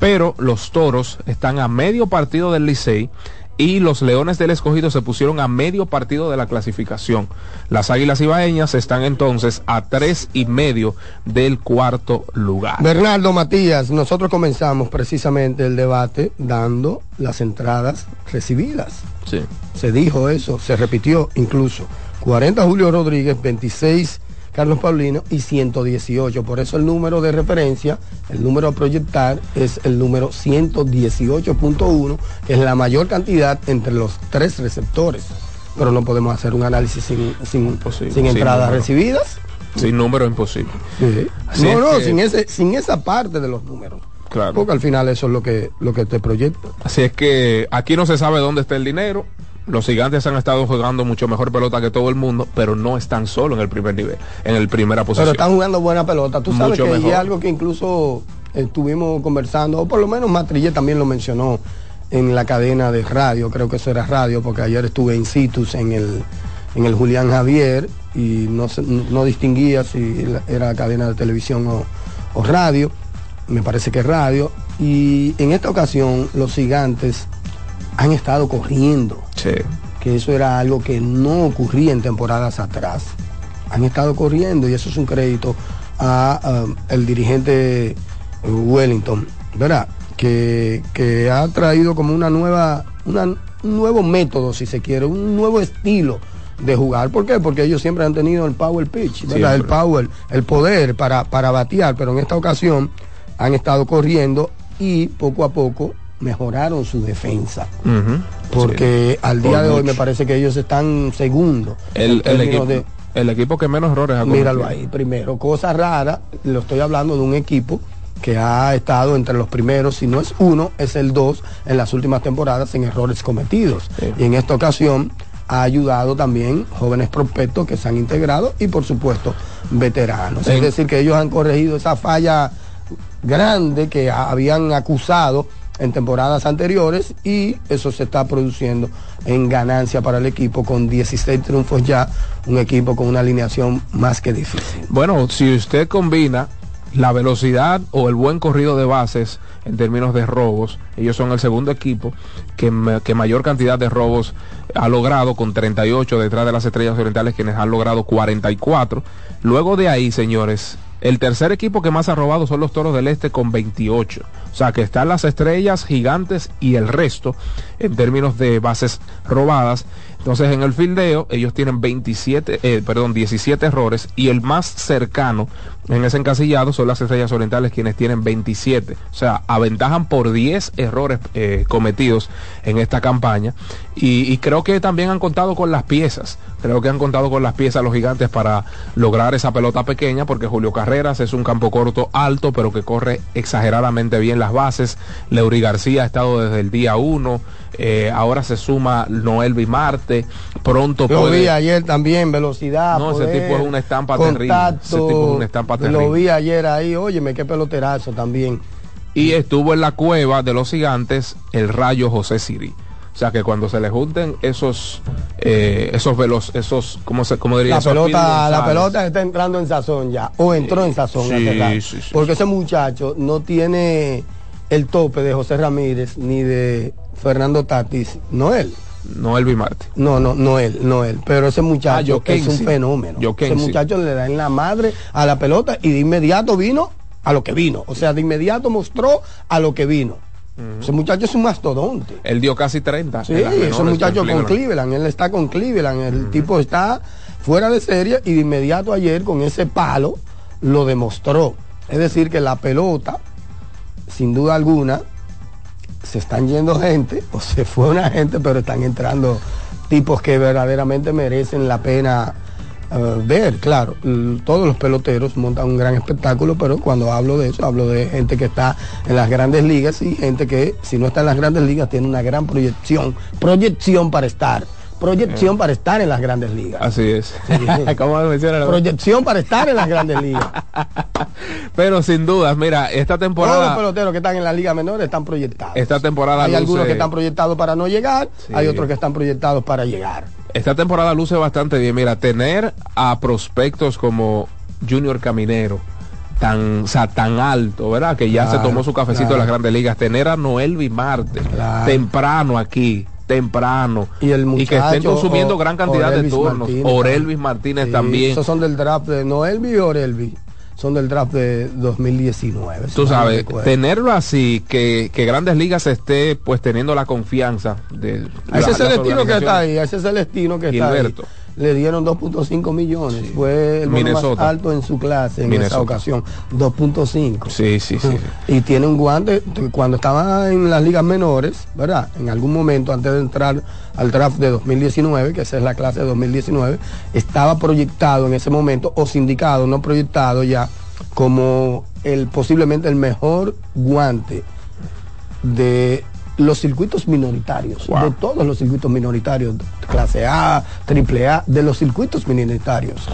pero los toros están a medio partido del Licey y los leones del escogido se pusieron a medio partido de la clasificación. Las águilas ibaeñas están entonces a tres y medio del cuarto lugar. Bernardo Matías, nosotros comenzamos precisamente el debate dando las entradas recibidas. Sí. Se dijo eso, se repitió incluso. 40 Julio Rodríguez, 26 Carlos Paulino y 118. Por eso el número de referencia, el número a proyectar es el número 118.1, que es la mayor cantidad entre los tres receptores. Pero no podemos hacer un análisis sin, sin, sin sin entradas número. recibidas. Sin número imposible. No, no, que- sin, ese, sin esa parte de los números. Claro. Porque al final eso es lo que, lo que te proyecta. Así es que aquí no se sabe dónde está el dinero. Los gigantes han estado jugando mucho mejor pelota que todo el mundo, pero no están solo en el primer nivel, en el primera posición. Pero están jugando buena pelota. Tú sabes Mucho que mejor. es algo que incluso estuvimos conversando, o por lo menos Matrillé también lo mencionó en la cadena de radio, creo que eso era radio, porque ayer estuve in situ en el, en el Julián Javier y no, no distinguía si era cadena de televisión o, o radio, me parece que es radio, y en esta ocasión los gigantes han estado corriendo Sí. que eso era algo que no ocurría en temporadas atrás. Han estado corriendo y eso es un crédito a, el dirigente eh, Wellington, ¿verdad? Que, que ha traído como una nueva, una- un nuevo método, si se quiere, un nuevo estilo de jugar. ¿Por qué? Porque ellos siempre han tenido el power pitch, ¿verdad? El power, el poder para, para batear, pero en esta ocasión han estado corriendo y poco a poco mejoraron su defensa porque al día Por de hoy me parece que ellos están segundos. El, el equipo, de- el equipo que menos errores ha cometido. míralo ahí, primero, cosa rara, lo estoy hablando de un equipo que ha estado entre los primeros, si no es uno, es el dos en las últimas temporadas en errores cometidos. Sí. Y en esta ocasión ha ayudado también jóvenes prospectos que se han integrado y por supuesto veteranos. Es decir, que ellos han corregido esa falla grande que habían acusado en temporadas anteriores y eso se está produciendo en ganancia para el equipo con 16 triunfos ya, un equipo con una alineación más que difícil. Bueno, si usted combina la velocidad o el buen corrido de bases en términos de robos, ellos son el segundo equipo que, que mayor cantidad de robos ha logrado con 38 detrás de las Estrellas Orientales quienes han logrado 44. Luego de ahí, señores, el tercer equipo que más ha robado son los Toros del Este con 28. O sea que están las Estrellas, Gigantes y el resto en términos de bases robadas. Entonces en el fildeo ellos tienen 27, eh, perdón, 17 errores y el más cercano en ese encasillado son las Estrellas Orientales quienes tienen 27. O sea, aventajan por 10 errores eh, cometidos en esta campaña y, y creo que también han contado con las piezas. Creo que han contado con las piezas los gigantes para lograr esa pelota pequeña porque Julio Carreras es un campo corto alto pero que corre exageradamente bien las bases. Leury García ha estado desde el día uno. Eh, ahora se suma Noel Bimarte. Pronto Lo puede. vi ayer también, velocidad. No, ese poder, tipo es una estampa contacto, terrible. Ese tipo es una estampa Lo terrible. vi ayer ahí, óyeme, qué peloterazo también. Y estuvo en la cueva de los gigantes el rayo José Siri. O sea que cuando se le junten esos, eh, esos velos, esos, ¿cómo se, cómo diría? La Esos pelota, la pelota está entrando en sazón ya, o entró en sazón Sí, rato. sí, sí, porque ese muchacho no tiene el tope de José Ramírez ni de Fernando Tatis, no él. No el Bimarte. No, no, no él, no él. Pero ese Ah, muchacho Joe es un fenómeno. Ese muchacho le da en la madre a la pelota y de inmediato vino a lo que vino. O sea, de inmediato mostró a lo que vino. Ese muchacho es un mastodonte. Él dio casi 30. Sí, ese muchacho con Cleveland. Cleveland, él está con Cleveland, el tipo está fuera de serie y de inmediato ayer con ese palo lo demostró. Es decir, que la pelota, sin duda alguna, se están yendo gente, o se fue una gente, pero están entrando tipos que verdaderamente merecen la pena eh, ver. Claro, l- todos los peloteros montan un gran espectáculo, pero cuando hablo de eso, hablo de gente que está en las grandes ligas y gente que, si no está en las grandes ligas, tiene una gran proyección, proyección para estar, proyección para estar en las grandes ligas. Así es. ¿Cómo menciona la- Proyección para estar en las grandes ligas. Pero sin dudas, mira, esta Todos los temporada. peloteros que están en la liga menor están proyectados. Esta temporada Hay luce- algunos que están proyectados para no llegar, Sí. hay otros que están proyectados para llegar. Esta temporada luce bastante bien. Mira, tener a prospectos como Junior Caminero, tan, o sea, tan alto, ¿verdad? Que ya Claro, se tomó su cafecito claro. en las grandes ligas. Tener a Noel Bimarte, Claro. temprano aquí, temprano. Y el que estén consumiendo o- gran cantidad de turnos. Martínez Orelvis Martínez Sí, también. Esos son del draft de Noelvi y Orelvi. Son del draft de 2019. si Tú sabes, tenerlo así, que, que Grandes Ligas esté pues teniendo la confianza de A ese Celestino que está ahí, a ese Celestino que está Gilberto. ahí. Le dieron 2.5 millones. Fue el más alto en su clase en Minnesota. esa ocasión. 2.5. Sí, sí, sí. Y tiene un guante, cuando estaba en las ligas menores, ¿verdad? En algún momento antes de entrar al draft de 2019, que esa es la clase de 2019, estaba proyectado en ese momento, o sindicado, no proyectado ya, como el posiblemente el mejor guante de los circuitos minoritarios, Wow. de todos los circuitos minoritarios, clase A, triple A, de los circuitos minoritarios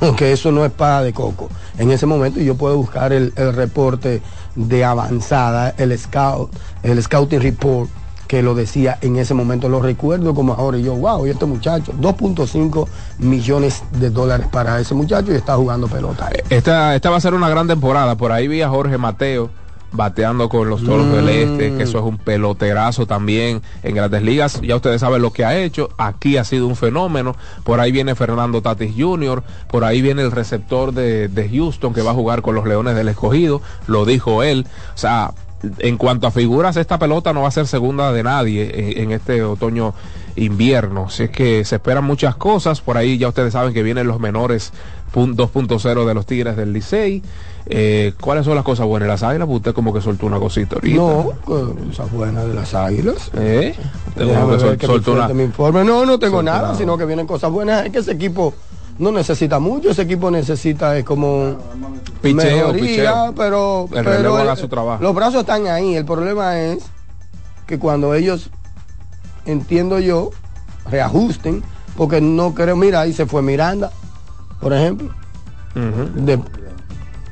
Wow. que eso no es para de coco. En ese momento yo puedo buscar el, el reporte de avanzada, el scout, el scouting report que lo decía en ese momento, lo recuerdo como ahora y yo, wow, y este muchacho, 2.5 millones de dólares para ese muchacho y está jugando pelota. Esta, esta va a ser una gran temporada. Por ahí vi a Jorge Mateo bateando con los toros del este, que eso es un peloterazo también en grandes ligas. Ya ustedes saben lo que ha hecho. Aquí ha sido un fenómeno. Por ahí viene Fernando Tatis Jr., por ahí viene el receptor de, de Houston que va a jugar con los Leones del Escogido. Lo dijo él. O sea, en cuanto a figuras, esta pelota no va a ser segunda de nadie en, en este otoño invierno. Así es que se esperan muchas cosas. Por ahí ya ustedes saben que vienen los menores pun- 2.0 de los Tigres del Licey. Eh, ¿Cuáles son las cosas buenas? Las águilas, pues usted como que soltó una cosita ahorita. No, esa buena de las águilas. ¿Eh? Como que sol- que soltó una- me informe. No, no tengo nada, sino que vienen cosas buenas. Es que ese equipo no necesita mucho, ese equipo necesita es como Picheo, mejoría, picheo. pero, El pero relevo el- haga su trabajo. los brazos están ahí. El problema es que cuando ellos, entiendo yo, reajusten, porque no creo, mira, ahí se fue Miranda, por ejemplo, de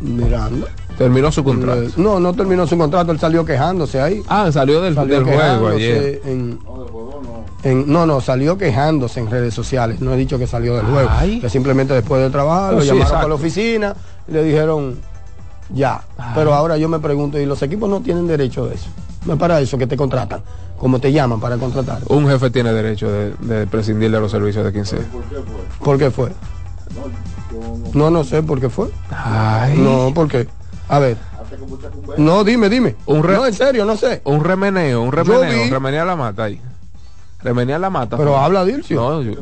Miranda. Terminó su contrato. Eh, No, no terminó su contrato, él salió quejándose ahí. Ah, salió del, Salió del juego ayer. en- en- no, no, salió quejándose en redes sociales. No he dicho que salió del juego. Ay. Que simplemente después del trabajo Oh, lo sí, llamaron exacto. por la oficina y le dijeron ya. Pero ahora yo me pregunto, ¿y los equipos no tienen derecho de eso? No es para eso que te contratan. Como te llaman para contratar. Un jefe tiene derecho de, de prescindir de los servicios de 15. ¿Por qué fue? No, no sé por qué fue. Ay. No, ¿por qué? A ver. No, dime, dime. Un re- No, en serio, no sé. Un remeneo, un remeneo, vi- remenea la mata ahí. Remenea la mata. Pero habla Dilcio. No, yo-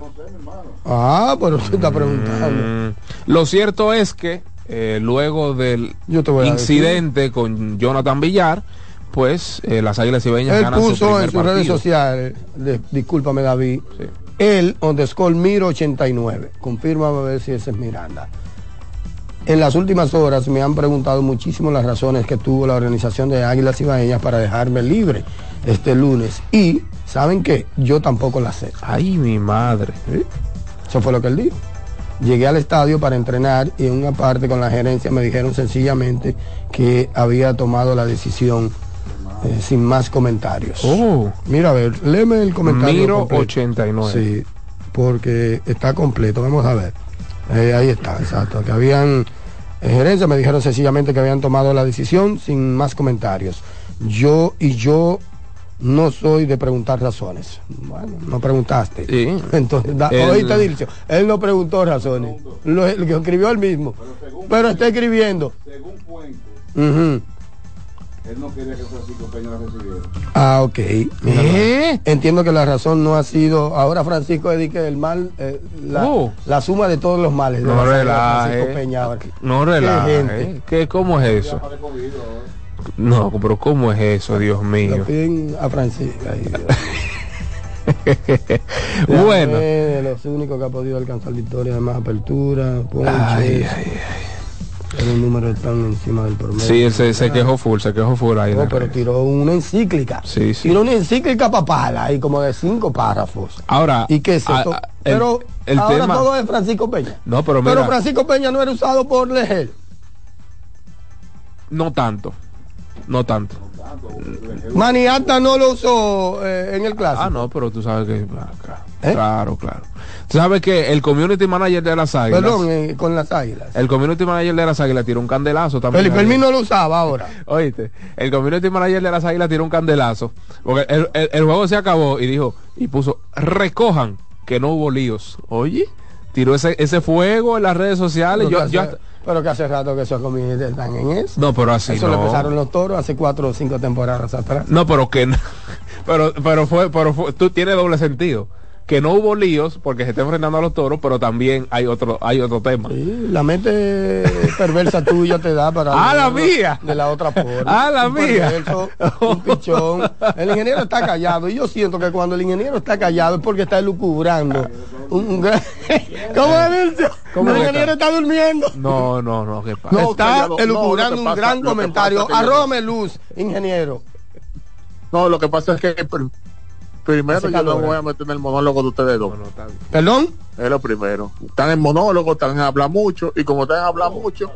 Ah, pero usted está preguntando. Mm, Lo cierto es que eh, luego del Yo te voy a incidente con Jonathan Villar, pues eh, las Águilas Ibeñas Él ganan puso en sus redes sociales, de- discúlpame David, Sí. Él underscore Miro 89. Confirma a ver si ese es Miranda. en las últimas horas me han preguntado muchísimo las razones que tuvo la organización de Águilas Ibaeñas para dejarme libre este lunes. Y, ¿saben qué? Yo tampoco la sé. Ay, mi madre. Eso fue lo que él dijo. Llegué al estadio para entrenar y en una parte con la gerencia me dijeron sencillamente que había tomado la decisión eh, sin más comentarios. Oh. Mira, a ver, léeme el comentario. Miro completo. 89. Sí, porque está completo. Vamos a ver. Eh, ahí está, exacto. Que habían, en gerencia me dijeron sencillamente que habían tomado la decisión sin más comentarios. Yo y yo no soy de preguntar razones. Bueno, no preguntaste. Sí. Entonces, da, Él- oíste, Dilcio, él no preguntó razones. Lo, lo que escribió él mismo. Pero está escribiendo. Según Puente, Ujú. Él no quería que Francisco Peña la recibiera. Ah, ok. ¿Eh? Entiendo que la razón no ha sido. Ahora Francisco dedique el mal, eh, la, Oh. la suma de todos los males. de No relaje. Francisco Peña. No Qué relaje. gente. ¿Qué, ¿Cómo es eso? No, pero ¿cómo es eso, Dios Lo mío? piden a Francisco. Ay, bueno. De los únicos que ha podido alcanzar victoria de más apertura. ponches, Ay, ay, Pero un número tan encima del promedio. Sí, él se, se quejó full, se quejó full ahí. No, pero tiró una encíclica. Sí, sí. Tiró una encíclica papala y como de cinco párrafos. Ahora, ¿Y qué es esto? a- el- pero el ahora tema- todo es Francisco Peña. No, pero Pero mira, Francisco Peña no era usado por Legel. no tanto. No tanto. Maniata no lo usó eh, en el clásico. Ah, no, pero tú sabes que. acá. ¿Eh? Claro, claro. Tú sabes que el community manager de las águilas. Perdón, eh, con las águilas. El community manager de las águilas tiró un candelazo también. Felipe ahí. Hermín no lo usaba ahora. Oíste, el community manager de las águilas tiró un candelazo. Porque el, el- el juego se acabó y dijo, y puso, recojan que no hubo líos. Oye, tiró ese, ese fuego en las redes sociales. Yo, yo hasta- pero que hace rato que esos community están en eso. no, pero así eso no. lo empezaron los toros hace cuatro o cinco temporadas atrás. No, pero que no. Pero, pero fue, pero fue, tú tienes doble sentido. Que no hubo líos porque se está enfrentando a los toros, pero también hay otro, hay otro tema. Sí, la mente perversa tuya te da para Ah, la mía. de la otra forma. Ah, la Un mía. perverso, un pichón. El ingeniero está callado y yo siento que cuando el ingeniero está callado es porque está elucubrando. Un, un gran... ¿Cómo es? ¿Cómo El ingeniero está durmiendo. No, no, no, ¿qué pasa? No, está callado. Elucubrando un gran comentario. Arrójame luz, ingeniero. No, lo que pasa es que primero yo no voy a meter en el monólogo de ustedes dos. No, no. ¿Perdón? Es lo primero. Están en monólogo, están en hablar mucho, y como están en hablar mucho,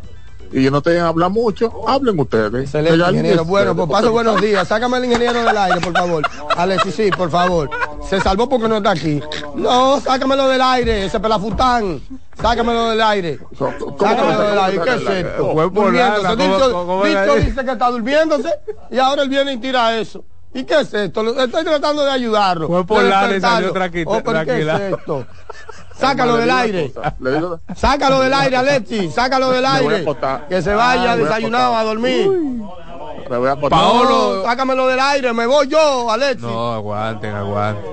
y yo no estoy en hablar mucho, hablen ustedes. Excelente, ingeniero. Bueno, pues paso buenos días. Sácame al ingeniero del aire, por favor. Alexis, sí, por favor. Se salvó porque no está aquí. No, sácamelo del aire, ese pelafután. Sácamelo del aire. ¿Cómo- cómo Sácamelo del aire. ¿Qué es esto? Durmiéndose. nada, ¿cómo- Dicho, dice que está durmiéndose y ahora él viene y tira eso. ¿Y qué es esto? Estoy tratando de ayudarlo. Fue por nada y salió Oh, ¿pero ¿Qué es esto? Sácalo del aire. Sácalo del aire, Alexis. Sácalo del aire. Que se vaya Ah, desayunado a dormir. me voy a poner- Paolo- No, sácamelo del aire, me voy yo, Alexis. No, aguanten, aguanten.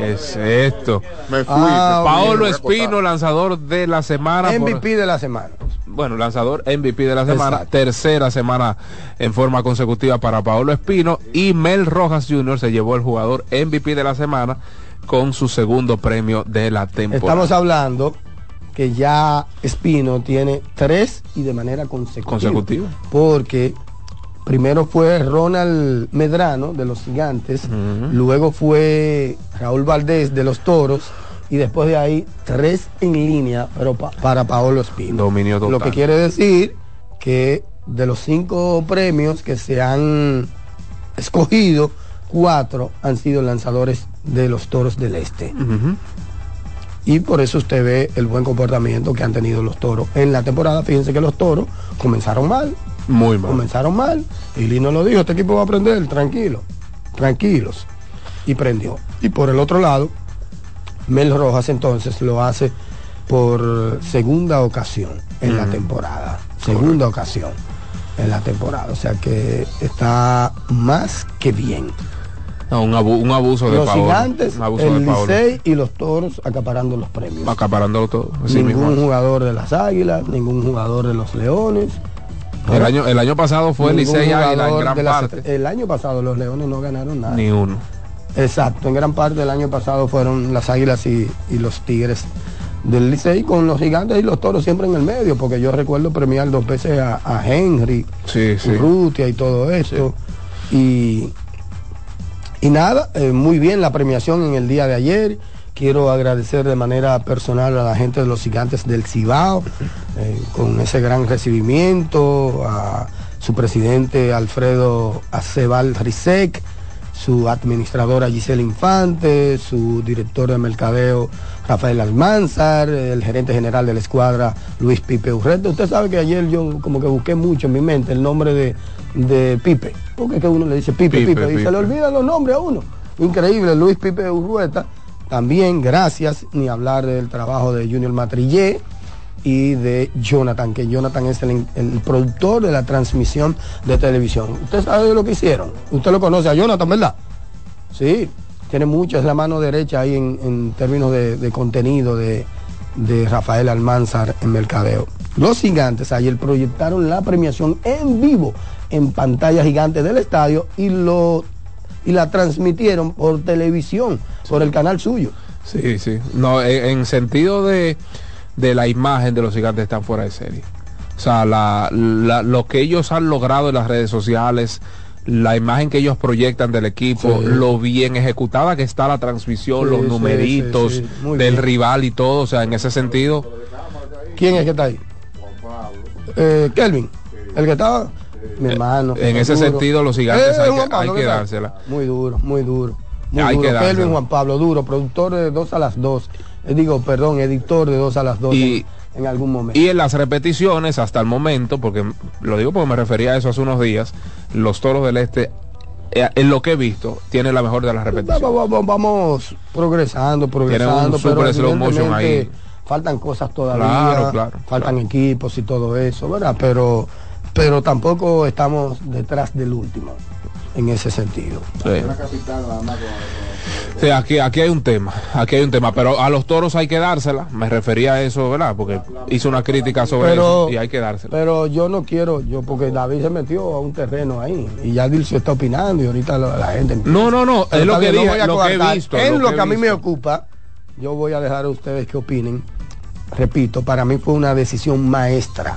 ¿Qué es esto? Me fui. Ah, Paolo. Espino, lanzador de la semana. por- MVP de la semana. bueno, lanzador MVP de la semana, Exacto. tercera semana en forma consecutiva para Paolo Espino y Mel Rojas Jr. se llevó el jugador MVP de la semana con su segundo premio de la temporada. Estamos hablando que ya Espino tiene tres y de manera consecutiva. Consecutiva. Porque primero fue Ronald Medrano de los Gigantes, luego fue Raúl Valdés de los Toros y después de ahí tres en línea pero pa- para Paolo Espino. Dominio total. Lo que quiere decir que de los cinco premios que se han escogido, cuatro han sido lanzadores de los Toros del Este. Y por eso usted ve el buen comportamiento que han tenido los toros. En la temporada, fíjense que los toros comenzaron mal, Muy mal. comenzaron mal. Y Lino lo dijo, este equipo va a aprender, tranquilo, tranquilos. Y prendió. Y por el otro lado, Mel Rojas entonces lo hace por segunda ocasión en la temporada. Segunda ocasión en la temporada. O sea que está más que bien. No, un, abu- un abuso de Los Paolo. gigantes, Un abuso el de Paolo. Licey y los toros acaparando los premios. Acaparándolo todo. Así ningún mismo. jugador de las Águilas, ningún jugador de los Leones. El año, el año pasado fue ningún Licey Águila en gran parte. El año pasado los Leones no ganaron nada. Ni uno. Exacto, en gran parte del año pasado fueron las Águilas y, y los Tigres del Licey con los gigantes y los toros siempre en el medio, porque yo recuerdo premiar dos veces a, a Henry, Sí, sí. Urrutia y todo esto. Y, y nada, eh, muy bien la premiación en el día de ayer. Quiero agradecer de manera personal a la gente de los gigantes del Cibao, eh, con ese gran recibimiento, a su presidente Alfredo Acebal Rizek, su administradora Giselle Infante, su director de mercadeo Rafael Almanzar, el gerente general de la escuadra Luis Pipe Urreta. Usted sabe que ayer yo como que busqué mucho en mi mente el nombre de, de Pipe, porque es que uno le dice Pipe, Pipe, Pipe, y se le olvidan los nombres a uno. Increíble, Luis Pipe Urrueta. También gracias, ni hablar del trabajo de Junior Matrillé y de Jonathan, que Jonathan es el, el productor de la transmisión de televisión. Usted sabe lo que hicieron. Usted lo conoce a Jonathan, ¿verdad? Sí, tiene mucho, es la mano derecha ahí en, en términos de, de contenido de, de Rafael Almanzar en Mercadeo. Los gigantes ayer proyectaron la premiación en vivo en pantalla gigante del estadio y lo y la transmitieron por televisión, por el canal suyo. Sí, sí. No, en, en sentido de, de la imagen de los gigantes están fuera de serie. O sea, la, la- lo que ellos han logrado en las redes sociales, la imagen que ellos proyectan del equipo, Sí. lo bien ejecutada que está la transmisión, Sí, los numeritos sí, del bien. rival y todo. O sea, en ese sentido, ¿Quién es que está ahí? Eh, Kelvin, el que estaba, mi hermano. en ese duro. sentido, los gigantes hay que- Juan Pablo, hay que dársela. Muy duro, muy duro. Muy Hay duro. que dársela. Kelvin Juan Pablo, duro, productor de dos a las dos. Eh, digo, perdón, editor de dos a las dos Y- en, en algún momento. Y en las repeticiones, hasta el momento, porque lo digo porque me refería a eso hace unos días, los toros del este, eh, en lo que he visto, tiene la mejor de las repeticiones. Vamos, vamos- vamos progresando, progresando, super pero slow motion ahí. evidentemente faltan cosas todavía, Claro, claro, faltan claro. equipos y todo eso, ¿verdad? Pero, pero tampoco estamos detrás del último en ese sentido. Sí. Sí, aquí, aquí hay un tema, aquí hay un tema, pero a los toros hay que dársela, me refería a eso, ¿verdad? Porque hizo una crítica sobre Pero, eso y hay que dársela. pero yo no quiero, yo porque David se metió a un terreno ahí y ya Dilcio está opinando y ahorita la, la gente empieza. No, no, no, Pero es lo que no dije, lo que he visto. En lo que a mí me ocupa, yo voy a dejar a ustedes que opinen. Repito, para mí fue una decisión maestra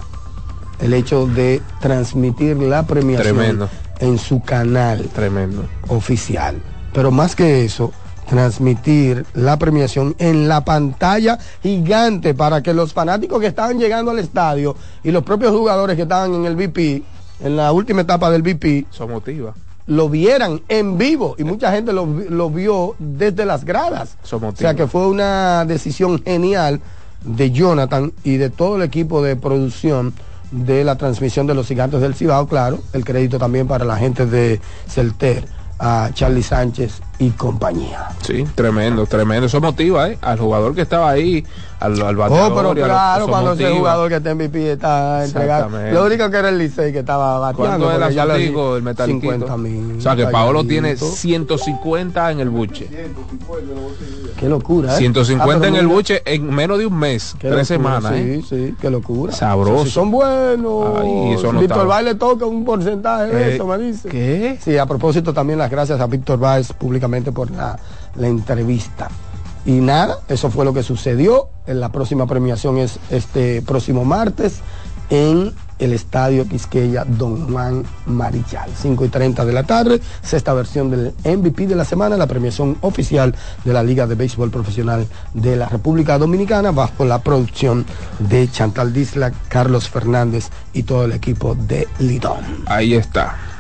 el hecho de transmitir la premiación Tremendo. en su canal Tremendo. oficial. Pero más que eso, transmitir la premiación en la pantalla gigante para que los fanáticos que estaban llegando al estadio y los propios jugadores que estaban en el VP, en la última etapa del VP, Eso motiva. lo vieran en vivo y mucha gente lo, lo vio desde las gradas. O sea que fue una decisión genial de Jonathan y de todo el equipo de producción de la transmisión de los gigantes del Cibao, claro, el crédito también para la gente de Celter, a Charlie Sánchez y compañía. Sí, tremendo, tremendo. Eso motiva, ¿eh? Al jugador que estaba ahí, al, al bateador. Oh, pero claro, cuando ese motiva. jugador que está en MVP está entregado. Lo único que era el Licey que estaba bateando. ¿Cuánto es el porque ya le- asuntico, el metaliquito? 50 mil. O sea que Paolo tiene calladito. 150 en el buche. Qué locura, ¿eh? 150 Ah, pero en el buche en menos de un mes, qué tres locura, semanas. ¿eh? Sí, sí, qué locura. Sabroso. Sí son buenos. Ay, eso no Víctor estaba. Baez le toca un porcentaje de Eh, eso, me dice. ¿Qué? Sí, a propósito también las gracias a Víctor Báez por la, la entrevista. Y nada, eso fue lo que sucedió. En la próxima premiación es este próximo martes en el Estadio Quisqueya Don Juan Marichal. 5 y 30 de la tarde, sexta versión del MVP de la semana, la premiación oficial de la Liga de Béisbol Profesional de la República Dominicana, bajo la producción de Chantal Disla, Carlos Fernández y todo el equipo de Lidón. Ahí está.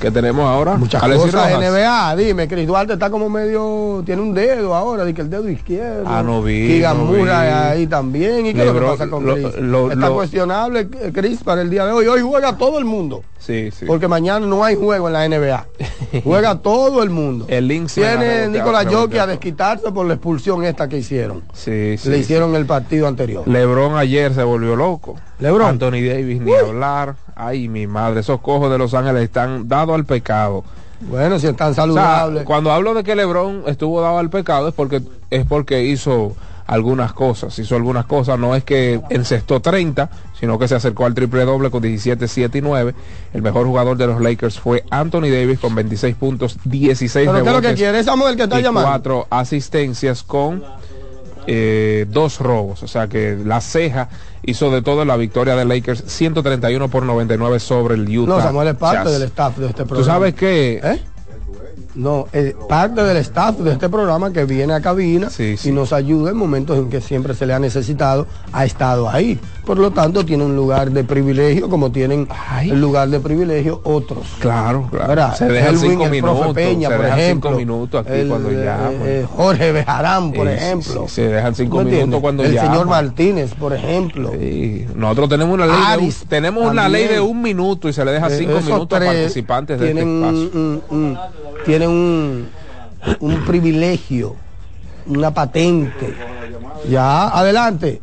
¿Qué tenemos ahora? Muchas Alexis cosas Rojas. NBA, dime, Chris Duarte está como medio, tiene un dedo ahora, di que el dedo izquierdo. Ah, no vi, no ahí también. ¿Y qué es lo que Lebron- pasa con lo- Chris? lo- está cuestionable Chris para el día de hoy. Hoy juega todo el mundo. Sí, sí. Porque mañana no hay juego en la NBA. Juega todo el mundo. El Lynx Tiene Nicolás Jockey a desquitarse por la expulsión esta que hicieron. Sí, sí. Le hicieron el partido anterior. Lebron ayer se volvió loco. LeBron. Anthony Davis ni hablar. Ay, mi madre, esos cojos de Los Ángeles están dados al pecado. Bueno, si están O sea, saludables. cuando hablo de que LeBron estuvo dado al pecado es porque es porque hizo algunas cosas, hizo algunas cosas, no es que encestó 30, sino que se acercó al triple doble con 17, 7 y 9. El mejor jugador de los Lakers fue Anthony Davis con 26 puntos, 16 ¿Pero qué es lo que rebotes quiere? Esa mujer que está y llamando. cuatro asistencias con eh, dos robos. O sea que la ceja hizo de todo en la victoria de Lakers 131 por 99 sobre el Utah. No, Samuel es parte Jazz. del staff de este programa. Tú sabes que ¿Eh? No, es parte del staff de este programa que viene a cabina Sí, sí. y nos ayuda en momentos en que siempre se le ha necesitado, ha estado ahí. Por lo tanto, tiene un lugar de privilegio como tienen Ay. el lugar de privilegio otros. Claro, claro. ¿verdad? Se dejan Elwin, cinco el minutos. profe Peña, se por dejan ejemplo. cinco minutos aquí El, cuando eh, llaman. eh, Jorge Bejarán, por ejemplo. sí, se dejan cinco ¿Me minutos cuando El llaman. señor Martínez, por ejemplo. Nosotros tenemos una ley, de un, tenemos una ley de un minuto y se le deja Eh, cinco minutos a participantes de este espacio. tienen un, un privilegio, una patente. Ya, adelante.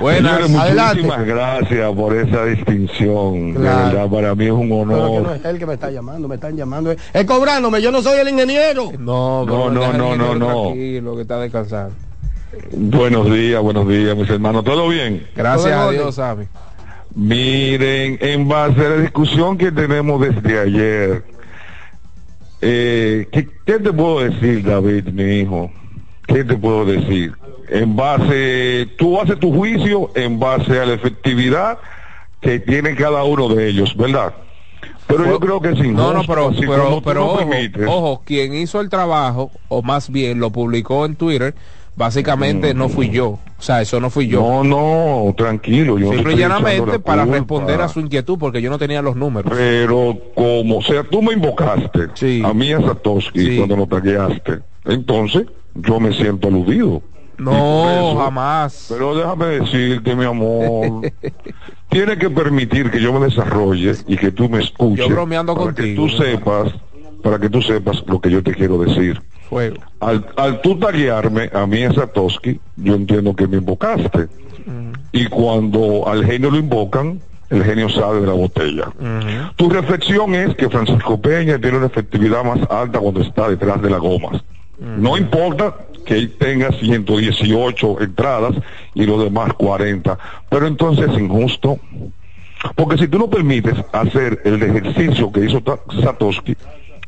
Buenas. Señores, Adelante. muchísimas gracias por esa distinción. Claro. De verdad, para mí es un Pero que no honor. es él que me está llamando, me están llamando. Es, cobrándome, yo no soy el ingeniero. No, No, no, no, no, no. Tranquilo, que está descansando. Buenos días, buenos días, mis hermanos. ¿Todo bien? Gracias Todo a. Dios, Sammy. Miren, en base a la discusión que tenemos desde ayer, eh, ¿qué, qué te puedo decir, David, mi hijo? ¿Qué te puedo decir? En base, tú haces tu juicio en base a la efectividad que tiene cada uno de ellos, ¿verdad? Pero yo creo que sin No, no, pero, pero, pero ojo, permites, ojo, quien hizo el trabajo, o más bien lo publicó en Twitter, básicamente no fui yo. O sea, eso no fui yo. no, no, tranquilo, yo Simple y llanamente la para culpa. responder a su inquietud, porque yo no tenía los números. Pero como, o sea, tú me invocaste Sí. a mí a Satoshi Sí. cuando lo tagueaste. Entonces, yo me siento aludido. No, eso- jamás. Pero déjame decirte, mi amor, tienes que permitir que yo me desarrolle y que tú me escuches. Yo bromeando para contigo, que tú sepas, para que tú sepas lo que yo te quiero decir. Fuego. Al, al tú taguearme a mí a Satoshi, yo entiendo que me invocaste. Y cuando al genio lo invocan, el genio sale de la botella. Tu reflexión es que Francisco Peña tiene una efectividad más alta cuando está detrás de las gomas. No importa que él tenga 118 entradas y los demás 40, pero entonces es injusto. Porque si tú no permites hacer el ejercicio que hizo Satoshi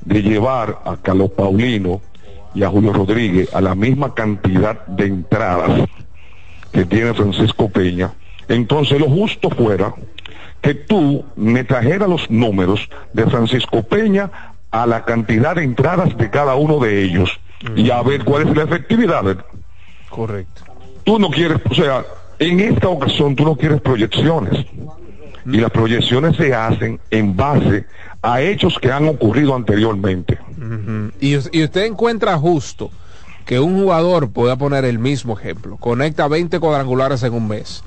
de llevar a Carlos Paulino y a Julio Rodríguez a la misma cantidad de entradas que tiene Francisco Peña, entonces lo justo fuera que tú me trajeras los números de Francisco Peña a la cantidad de entradas de cada uno de ellos y a ver cuál es la efectividad. Correcto. Tú no quieres, o sea, en esta ocasión tú no quieres proyecciones. Y las proyecciones se hacen en base a hechos que han ocurrido anteriormente. Y, us- y usted encuentra justo que un jugador pueda poner el mismo ejemplo, conecta 20 cuadrangulares en un mes,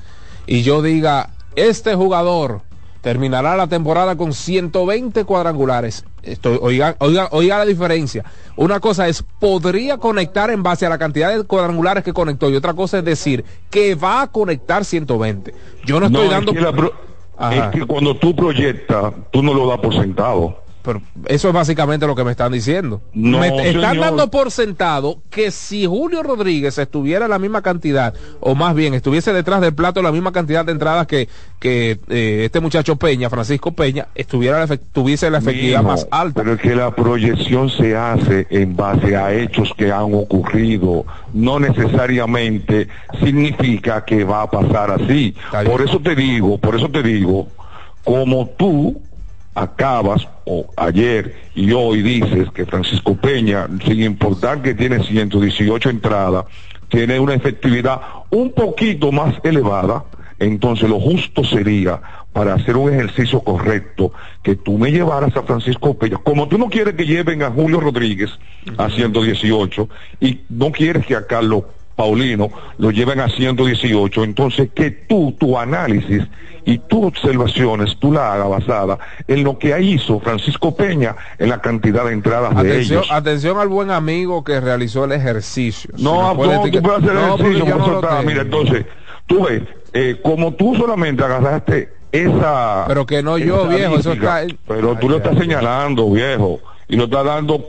y yo diga, este jugador terminará la temporada con 120 cuadrangulares. Esto, oiga, oiga, oiga la diferencia. Una cosa es, podría conectar en base a la cantidad de cuadrangulares que conectó, y otra cosa es decir, que va a conectar 120. Yo no estoy es dando... que la Ajá. es que cuando tú proyectas, tú no lo das por sentado. Pero eso es básicamente lo que me están diciendo. No, me están señor. dando por sentado que si Julio Rodríguez estuviera en la misma cantidad, o más bien estuviese detrás del plato la misma cantidad de entradas que, que eh, este muchacho Peña, Francisco Peña, estuviera tuviese la efectividad Mijo, más alta. Pero es que la proyección se hace en base a hechos que han ocurrido. No necesariamente significa que va a pasar así. Por eso te digo, por eso te digo, como tú acabas o ayer y hoy dices que Francisco Peña, sin importar que tiene 118 entradas, tiene una efectividad un poquito más elevada, entonces lo justo sería para hacer un ejercicio correcto que tú me llevaras a Francisco Peña, como tú no quieres que lleven a Julio Rodríguez a 118 y no quieres que a Carlos Paulino lo lleven a 118, entonces que tú, tu análisis y tus observaciones, tú la hagas basada en lo que hizo Francisco Peña en la cantidad de entradas de Atención, ellos. atención al buen amigo que realizó el ejercicio. Si No, no, tú puedes hacer No, ejercicio, no está. Mira, entonces, tú ves, eh, como tú solamente agarraste esa... Pero que no yo, viejo, eso está- Pero tú Ay, lo estás señalando, viejo, y lo estás dando...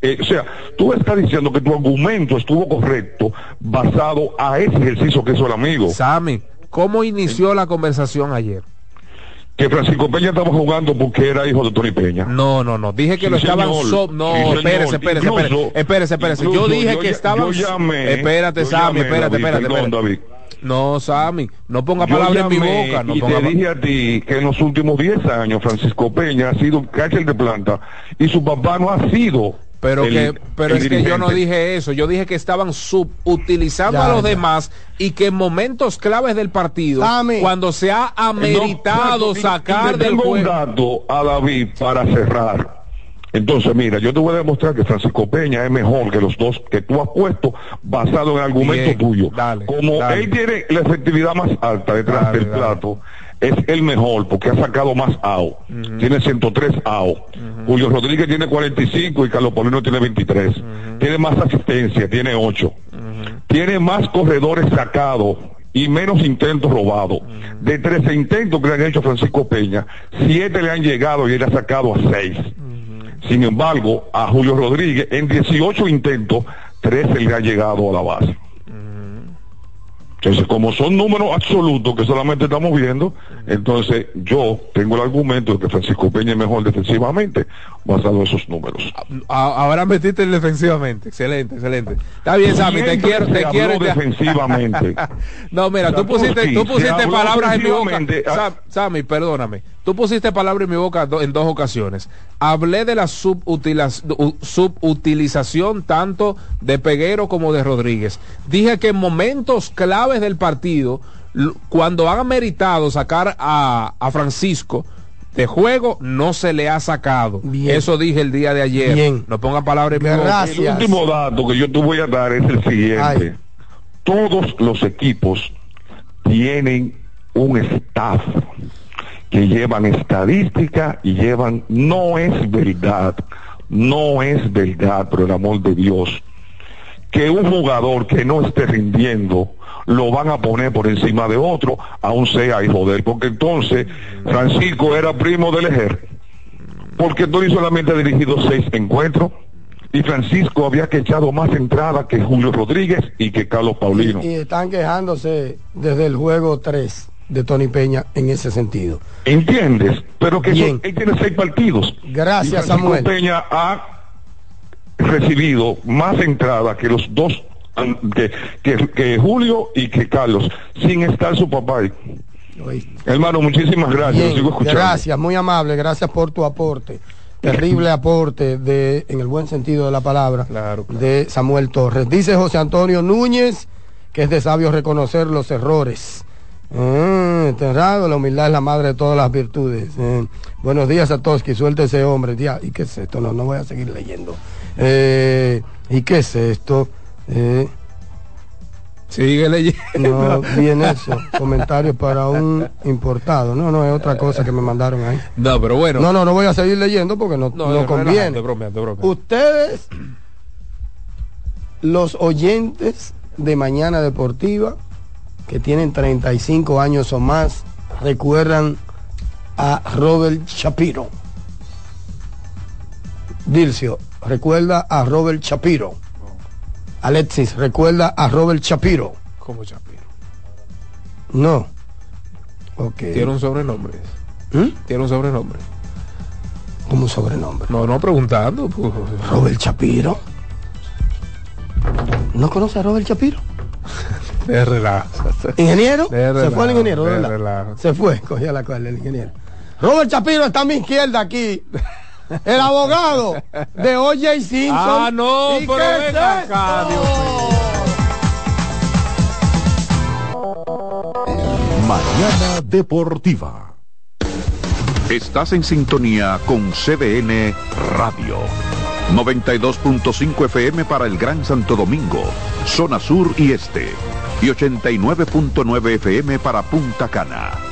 eh, o sea, tú estás diciendo que tu argumento estuvo correcto basado a ese ejercicio que hizo el amigo. Sammy, ¿cómo inició la conversación ayer? que Francisco Peña estaba jugando porque era hijo de Tony Peña. No, no, no. Dije que Sí, lo estaban so- No, Sí, espérese, espérese, Incluso- espérese. Yo dije yo que estaban. espérate, Sammy, llamé, espérate, David, espérate, perdón, espérate. David. No, Sammy, no ponga palabras en mi boca. No y ponga te dije a ti que en los últimos 10 años Francisco Peña ha sido catcher de planta y su papá no ha sido. Pero, el- que, pero es que yo no dije eso, yo dije que estaban subutilizando Ya, a los ya. demás y que en momentos claves del partido, Sammy. cuando se ha ameritado No, sacar y del tengo un juego. dato a David para cerrar. Entonces, mira, yo te voy a demostrar que Francisco Peña es mejor que los dos que tú has puesto basado en el argumento Bien, tuyo. dale, Como dale. él tiene la efectividad más alta detrás Dale, del dale. plato, es el mejor porque ha sacado más AO. Tiene 103 AO. Julio Rodríguez tiene 45 y Carlos Paulino tiene 23. Tiene más asistencia, tiene 8. Tiene más corredores sacados y menos intentos robados. De 13 intentos que le han hecho Francisco Peña, 7 le han llegado y él ha sacado a 6. Sin embargo, a Julio Rodríguez en 18 intentos, 13 le han llegado a la base. Entonces, como son números absolutos que solamente estamos viendo, entonces yo tengo el argumento de que Francisco Peña es mejor defensivamente basado en esos números. Ahora metiste defensivamente. Excelente, excelente. Está bien, Sammy, te quiero, te quiero. te- defensivamente. no, mira, tú pusiste, tú pusiste palabras en mi boca. Ah. Sam- Sammy, perdóname. Tú pusiste palabras en mi boca do- en dos ocasiones. Hablé de la subutilización tanto de Peguero como de Rodríguez. Dije que en momentos claves del partido, cuando han meritado sacar a, a Francisco de juego, no se le ha sacado. Bien. Eso dije el día de ayer. Bien. No pongan palabras en. Gracias. El último dato que yo te voy a dar es el siguiente. Ay. Todos los equipos tienen un staff que llevan estadística y llevan, no es verdad, no es verdad, por el amor de Dios, que un jugador que no esté rindiendo lo van a poner por encima de otro, aún sea hijo de él, porque entonces Francisco era primo del ejército porque Tony solamente ha dirigido seis encuentros y Francisco había que echado más entrada que Julio Rodríguez y que Carlos Paulino. Y están quejándose desde el juego 3 de Tony Peña en ese sentido. ¿Entiendes? Pero que Bien. él tiene seis partidos. Gracias, Y Samuel. Peña ha recibido más entrada que los dos, que, que, que Julio y que Carlos, sin estar su papá ahí. Hermano, muchísimas gracias. Bien, lo sigo escuchando. gracias, muy amable, gracias por tu aporte. Terrible aporte de, en el buen sentido de la palabra, Claro, claro. de Samuel Torres. Dice José Antonio Núñez que es de sabio reconocer los errores. Mm, la humildad es la madre de todas las virtudes. Eh, buenos días a todos, que suelte ese hombre. Tía, ¿Y qué es esto? No, no voy a seguir leyendo. Eh, ¿Y qué es esto? Eh, Sigue leyendo. no, bien eso. Comentarios para un importado. No, no, es otra cosa que me mandaron ahí. No, pero bueno. No, no, no voy a seguir leyendo porque no, no, conviene. Ustedes, los oyentes de Mañana Deportiva, que tienen 35 años o más, recuerdan a Robert Shapiro. Dilcio, recuerda a Robert Shapiro. Alexis, recuerda a Robert Shapiro. Como Chapiro. No. Ok. Tiene un sobrenombre. ¿Mm? Tiene un sobrenombre. Como un sobrenombre. No, no preguntando. pues. Robert Shapiro. ¿No conoce a Robert Shapiro? De relajo. ¿Ingeniero? De Se relajo, fue el ingeniero, de relajo. Se fue, cogió la cual el ingeniero. Robert Shapiro está a mi izquierda aquí. El abogado de O.J. Simpson. Ah, no, ¿Y pero qué ven es acá, esto? Mañana Deportiva. Estás en sintonía con CDN Radio. 92.5 FM para el Gran Santo Domingo, zona sur y este. Y 89.9 FM para Punta Cana.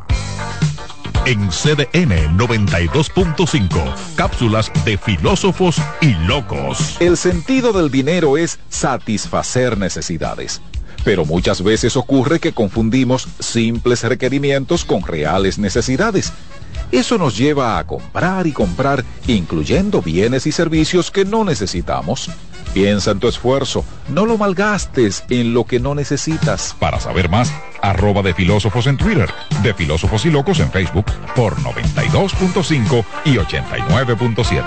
En CDN 92.5, cápsulas de filósofos y locos. El sentido del dinero es satisfacer necesidades. Pero muchas veces ocurre que confundimos simples requerimientos con reales necesidades. Eso nos lleva a comprar y comprar, incluyendo bienes y servicios que no necesitamos. Piensa en tu esfuerzo, no lo malgastes en lo que no necesitas. Para saber más, arroba de filósofos en Twitter, de filósofos y locos en Facebook por 92.5 y 89.7.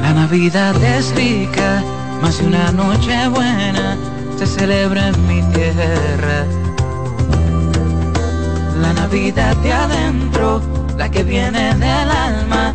La Navidad es rica, más de una noche buena se celebra en mi tierra. La Navidad de adentro, la que viene del alma,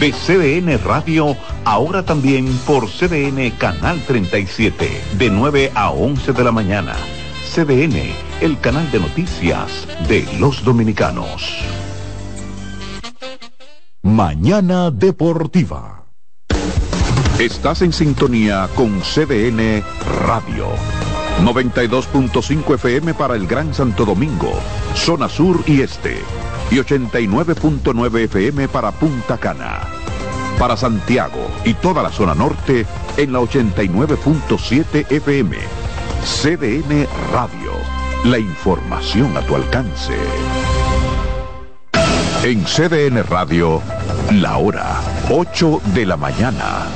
De CDN Radio, ahora también por CDN Canal 37, de 9 a 11 de la mañana. CDN, el canal de noticias de los dominicanos. Mañana Deportiva. Estás en sintonía con CDN Radio. 92.5 FM para el Gran Santo Domingo, zona sur y este. Y 89.9 FM para Punta Cana. Para Santiago y toda la zona norte en la 89.7 FM. CDN Radio. La información a tu alcance. En CDN Radio, la hora 8 de la mañana.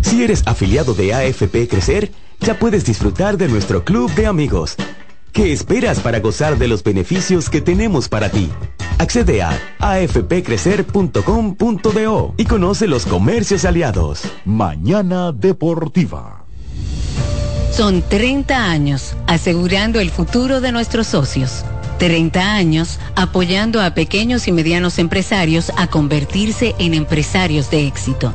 Si eres afiliado de AFP Crecer, ya puedes disfrutar de nuestro club de amigos. ¿Qué esperas para gozar de los beneficios que tenemos para ti? Accede a afpcrecer.com.do y conoce los comercios aliados. Mañana Deportiva. Son 30 años asegurando el futuro de nuestros socios. 30 años apoyando a pequeños y medianos empresarios a convertirse en empresarios de éxito.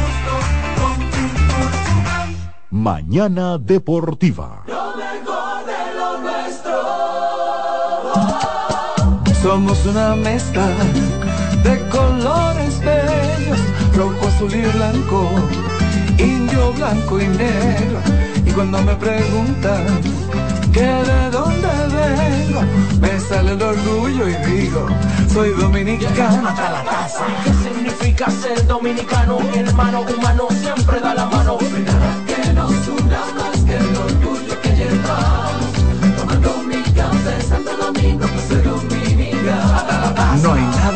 Mañana Deportiva. Lo mejor de lo nuestro. Somos una mezcla de colores bellos, rojo, azul y blanco, indio, blanco y negro. Y cuando me preguntan que de dónde vengo, me sale el orgullo y digo, soy dominicano hasta la casa. ¿Qué significa ser dominicano? Mi hermano humano siempre da la mano.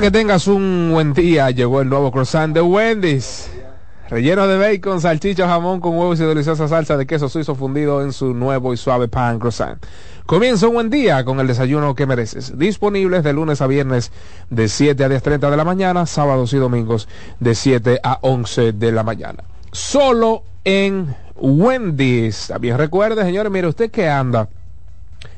Que tengas un buen día, llegó el nuevo croissant de Wendy's. Relleno de bacon, salchicha, jamón con huevos y deliciosa salsa de queso suizo fundido en su nuevo y suave pan croissant. Comienza un buen día con el desayuno que mereces. Disponibles de lunes a viernes de 7 a 10.30 de la mañana, sábados y domingos de 7 a 11 de la mañana. Solo en Wendy's. También recuerde, señores, mire, usted que anda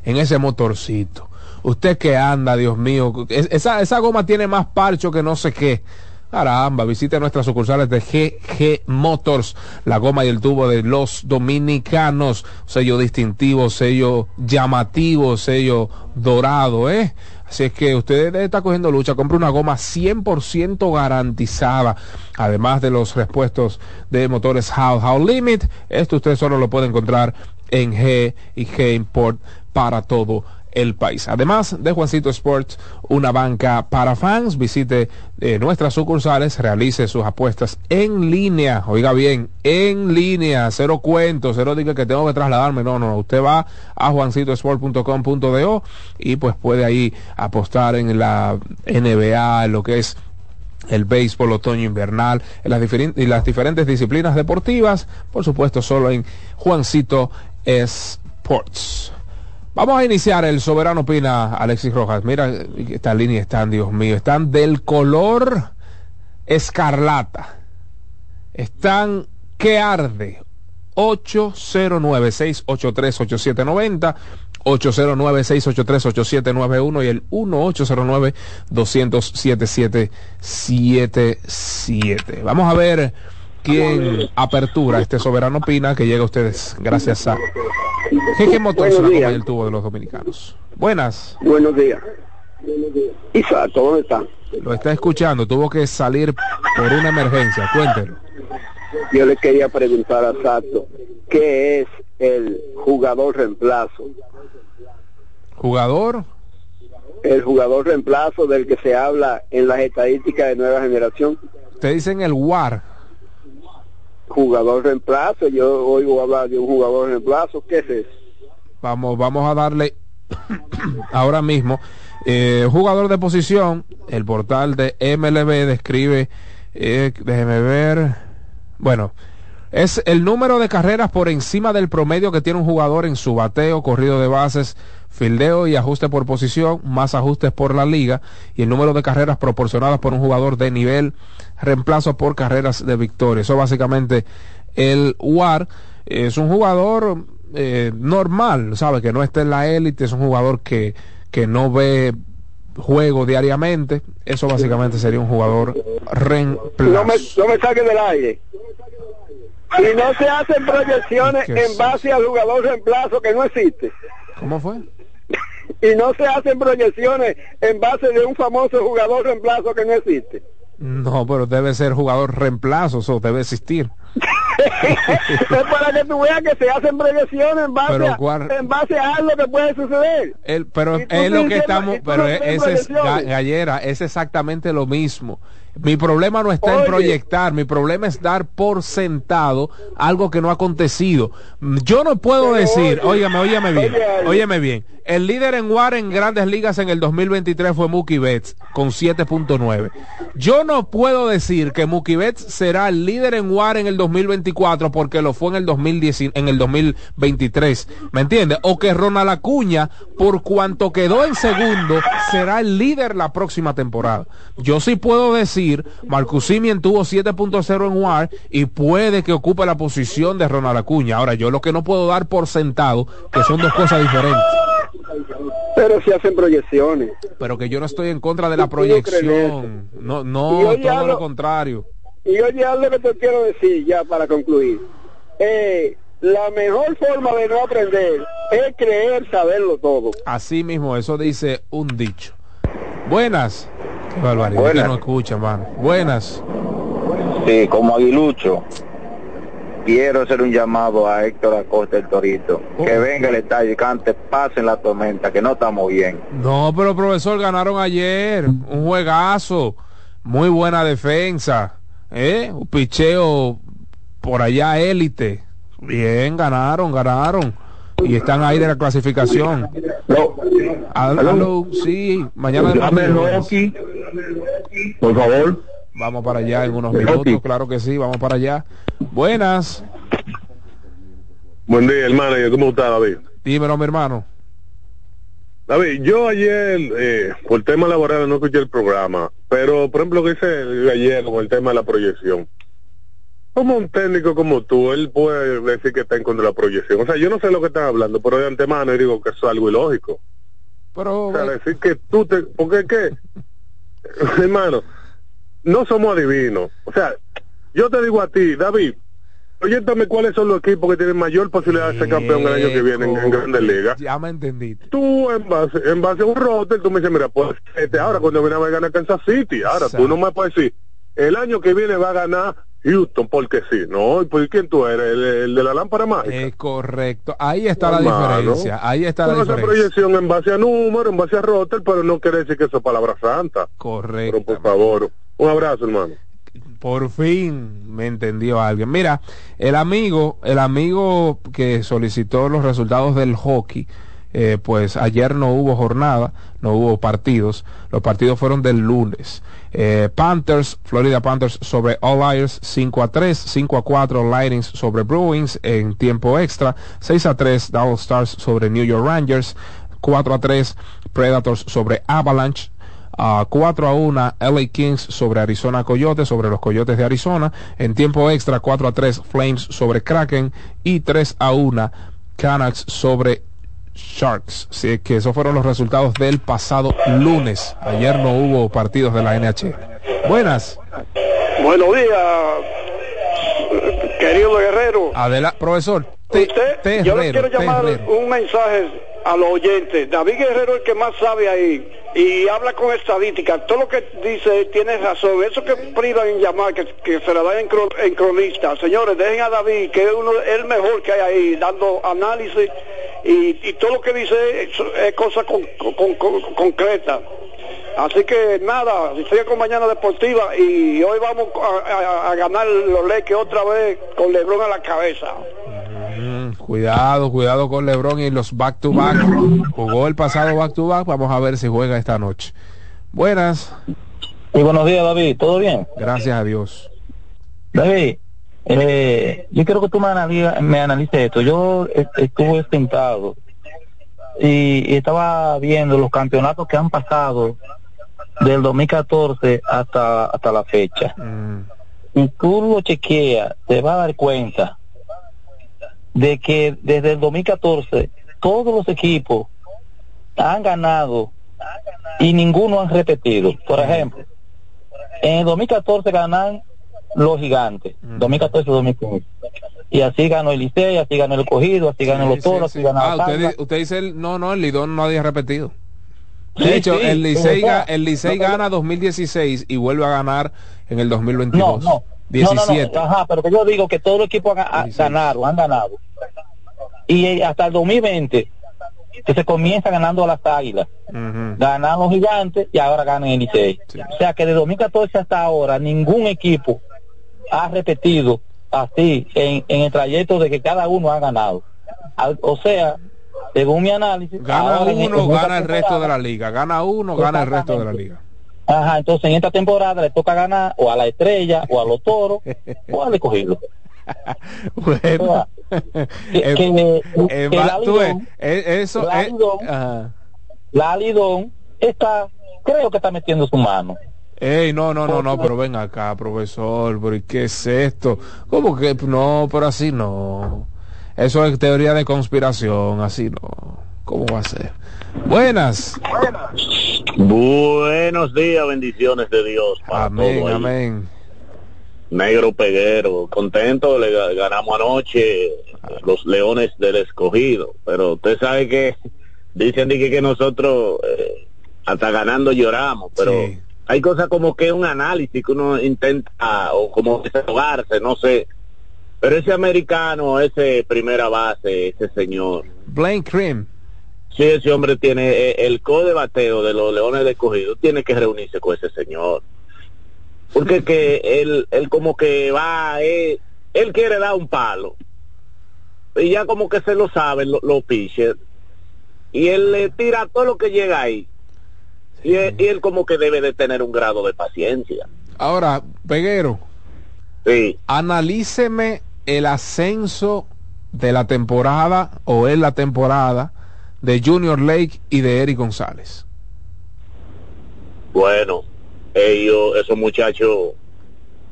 en ese motorcito. Usted que anda, Dios mío, es- esa, esa goma tiene más parcho que no sé qué. Caramba, visite nuestras sucursales de GG Motors, la goma y el tubo de los dominicanos, sello distintivo, sello llamativo, sello dorado, ¿eh? Así es que usted está cogiendo lucha, compre una goma 100% garantizada, además de los repuestos de motores How How Limit. Esto usted solo lo puede encontrar en G y G Import para todo el país. Además de Juancito Sports, una banca para fans, visite eh, nuestras sucursales, realice sus apuestas en línea, oiga bien, en línea, cero cuentos, cero diga que tengo que trasladarme, no, no, usted va a juancitosport.com.do y pues puede ahí apostar en la NBA, en lo que es el béisbol otoño invernal en las, y las diferentes disciplinas deportivas, por supuesto solo en Juancito Sports. Vamos a iniciar el soberano opina Alexis Rojas. Mira, esta línea están, Dios mío, están del color escarlata. Están que arde. 809-683-8790, 809-683-8791 y el 1809-207-7777. Vamos a ver quién apertura este soberano opina que llega a ustedes gracias a GG Motors, la tubo de los dominicanos. Buenas. Buenos días. Isaac, ¿dónde está? Lo está escuchando, tuvo que salir por una emergencia, cuéntelo. Yo le quería preguntar a Sato, ¿qué es el jugador reemplazo? Jugador, El jugador reemplazo del que se habla en las estadísticas de nueva generación. te dicen el WAR, Jugador reemplazo, yo oigo hablar de un jugador reemplazo, ¿qué es eso? vamos, vamos a darle ahora mismo. Eh, jugador de posición, el portal de MLB describe, eh, déjeme ver, bueno, es el número de carreras por encima del promedio que tiene un jugador en su bateo, corrido de bases, fildeo y ajuste por posición, más ajustes por la liga y el número de carreras proporcionadas por un jugador de nivel, reemplazo por carreras de victoria. Eso básicamente el WAR es un jugador eh, normal, ¿sabe? Que no está en la élite, es un jugador que, que no ve juego diariamente. Eso básicamente sería un jugador reemplazo. No me, no me saques del aire. Y no se hacen proyecciones ¿Qué en es base al jugador reemplazo que no existe. ¿Cómo fue? Y no se hacen proyecciones en base de un famoso jugador reemplazo que no existe. No, pero debe ser jugador reemplazo, eso debe existir. es para que tú veas que se hacen proyecciones en base, Pero a, en base a algo que puede suceder. El, pero es lo que estamos, pero es Gallera, es exactamente lo mismo. Mi problema no está en Oye. proyectar, mi problema es dar por sentado algo que no ha acontecido. Yo no puedo Pero decir, óyeme, óyeme bien, óyeme bien. El líder en WAR en Grandes Ligas en el 2023 fue Mookie Betts con 7.9. Yo no puedo decir que Mookie Betts será el líder en WAR en el 2024 porque lo fue en el 2010, en el 2023, ¿me entiendes? O que Ronald Acuña, por cuanto quedó en segundo, será el líder la próxima temporada. Yo sí puedo decir, Marcus Simeon tuvo 7.0 en WAR y puede que ocupe la posición de Ronald Acuña. Ahora, yo lo que no puedo dar por sentado, que son dos cosas diferentes. Pero se hacen proyecciones. Pero que yo no estoy en contra de la ¿Tú no crees proyección. No, no, todo lo contrario. Y oye algo que te quiero decir ya para concluir. Eh, la mejor forma de no aprender es creer saberlo todo. Así mismo, eso dice un dicho. Buenas. Qué barbaridad. Buenas. No escucha, mano. Buenas. Sí, como aguilucho, quiero hacer un llamado a Héctor Acosta el Torito. Que venga el estadio cante Paz en la tormenta, que no estamos bien. No, pero profesor, ganaron ayer. Un juegazo. Muy buena defensa. ¿Eh? Un picheo por allá élite. Bien, ganaron, ganaron. Y están ahí de la clasificación. Aló, aló, sí, mañana por favor. Vamos para allá en unos minutos, claro que sí, vamos para allá. Buenas. Buen día, hermano. ¿Cómo está, David? Dímelo, mi hermano. David, yo ayer, eh, por tema laboral, no escuché el programa, pero por ejemplo, lo que hice ayer con el tema de la proyección. Como un técnico como tú, él puede decir que está en contra de la proyección. O sea, yo no sé lo que están hablando, pero de antemano yo digo que eso es algo ilógico. Pero, o sea, decir que tú te... Porque es que, hermano, no somos adivinos. O sea, yo te digo a ti, David, Oyéntame cuáles son los equipos que tienen mayor posibilidad de ser campeón el año que viene en, en Grandes Ligas. Ya me entendiste. Tú en base, en base a un roster, tú me dices, mira, pues este, ahora cuando viene va a ganar Kansas City. Ahora tú no me puedes decir, el año que viene va a ganar Houston, porque sí. No, pues ¿quién tú eres? ¿El, el de la lámpara mágica? Es correcto. Ahí está la Hermano, diferencia. Ahí está la diferencia. proyección en base a número, en base a roster, pero no quiere decir que eso es palabra santa. Correcto. Pero por favor, un abrazo, hermano. Por fin me entendió alguien. Mira, el amigo, el amigo que solicitó los resultados del hockey, eh, pues ayer no hubo jornada, no hubo partidos. Los partidos fueron del lunes. Eh, Panthers, Florida Panthers sobre All Liars 5 a 3, 5 a 4 Lightnings sobre Bruins en tiempo extra, 6 a 3 Dallas Stars sobre New York Rangers, 4 a 3 Predators sobre Avalanche, a 4 a 1 LA Kings sobre Arizona Coyotes, sobre los Coyotes de Arizona. En tiempo extra 4 a 3 Flames sobre Kraken y 3 a 1 Canucks sobre Sharks. Así que esos fueron los resultados del pasado lunes. Ayer no hubo partidos de la NHL. Buenas. Buenos días, querido guerrero. Adelante, profesor. Te, Usted, yo le quiero llamar un mensaje a los oyentes. David Guerrero es el que más sabe ahí y habla con estadística. Todo lo que dice tiene razón. Eso que privan en llamar, que, que se la dan en, cro- en cronista. Señores, dejen a David, que es uno, el mejor que hay ahí, dando análisis y, y todo lo que dice es, es cosa con- con- con- concreta. Así que nada, estoy con Mañana Deportiva y hoy vamos a, ganar los leques otra vez con Lebron a la cabeza. Mm, cuidado, cuidado con LeBron y los back to back. Jugó el pasado back to back. Vamos a ver si juega esta noche. Buenas. Y buenos días, David. ¿Todo bien? Gracias a Dios. David, eh, yo quiero que tú me, analiza- me analices esto. Yo est- estuve sentado y, y estaba viendo los campeonatos que han pasado del 2014 hasta hasta la fecha. Y tú lo chequeas, te vas a dar cuenta de que desde el 2014 todos los equipos han ganado y ninguno han repetido. Por ejemplo, en el 2014 ganan los gigantes, 2014-2015. Y así ganó el Licey, así ganó el Cogido, así ganó los Toros, así ganó Ah, usted, usted dice, el, no, no, el Lidón no había repetido. De Sí, hecho, el Licey, el Licey no, gana 2016 y vuelve a ganar en el No, 2022. no. No, 17. no, no, ajá, pero que yo digo que todos los equipos han, han ganado, han ganado. Y eh, hasta el 2020, que se comienza ganando a las águilas. Ganan los gigantes y ahora ganan el Licey. O sea que de 2014 hasta ahora ningún equipo ha repetido así en, en el trayecto de que cada uno ha ganado. Al- O sea, según mi análisis, Gana en- uno, en gana el resto de la liga. Gana uno, gana el resto de la liga. Ajá, entonces en esta temporada le toca ganar o a la estrella, o a los toros, o al escogido. Bueno. que, que- Eh, que va- la tú ves, Lidón- eh, eso la eh, Lidón- ajá. la Lidón está, creo que está metiendo su mano. Ey, no, no, no, no, pero ven acá, profesor, pero ¿y qué es esto? ¿Cómo que no, pero así no? Eso es teoría de conspiración, así no. ¿Cómo va a ser? Buenas. Buenos días, bendiciones de Dios para Amén, todos ahí. amén. Negro Peguero, contento, le ga- ganamos anoche los Leones del Escogido, pero usted sabe que dicen de que, que nosotros eh, hasta ganando lloramos, pero hay cosas como que un análisis que uno intenta o como desahogarse, no sé. Pero ese americano, ese primera base, ese señor, Blaine Cream. Si ese hombre tiene eh, el co de bateo de los Leones del Escogido, tiene que reunirse con ese señor. Porque que él, él como que va, eh, él quiere dar un palo. Y ya como que se lo saben los los pitchers. Y él le tira todo lo que llega ahí. Y, él, y él como que debe de tener un grado de paciencia. Ahora, Peguero. Sí. Analíceme el ascenso de la temporada o en la temporada de Junior Lake y de Eric González. Bueno, ellos, esos muchachos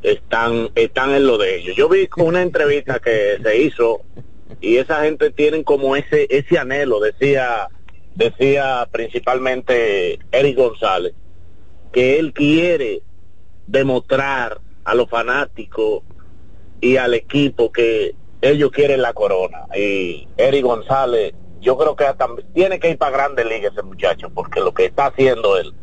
están, están en lo de ellos. Yo vi con una entrevista que se hizo y esa gente tienen como ese, ese anhelo, decía, decía principalmente Eric González, que él quiere demostrar a los fanáticos y al equipo que ellos quieren la corona. Y Eric González, yo creo que tiene que ir para Grandes Ligas ese muchacho, porque lo que está haciendo él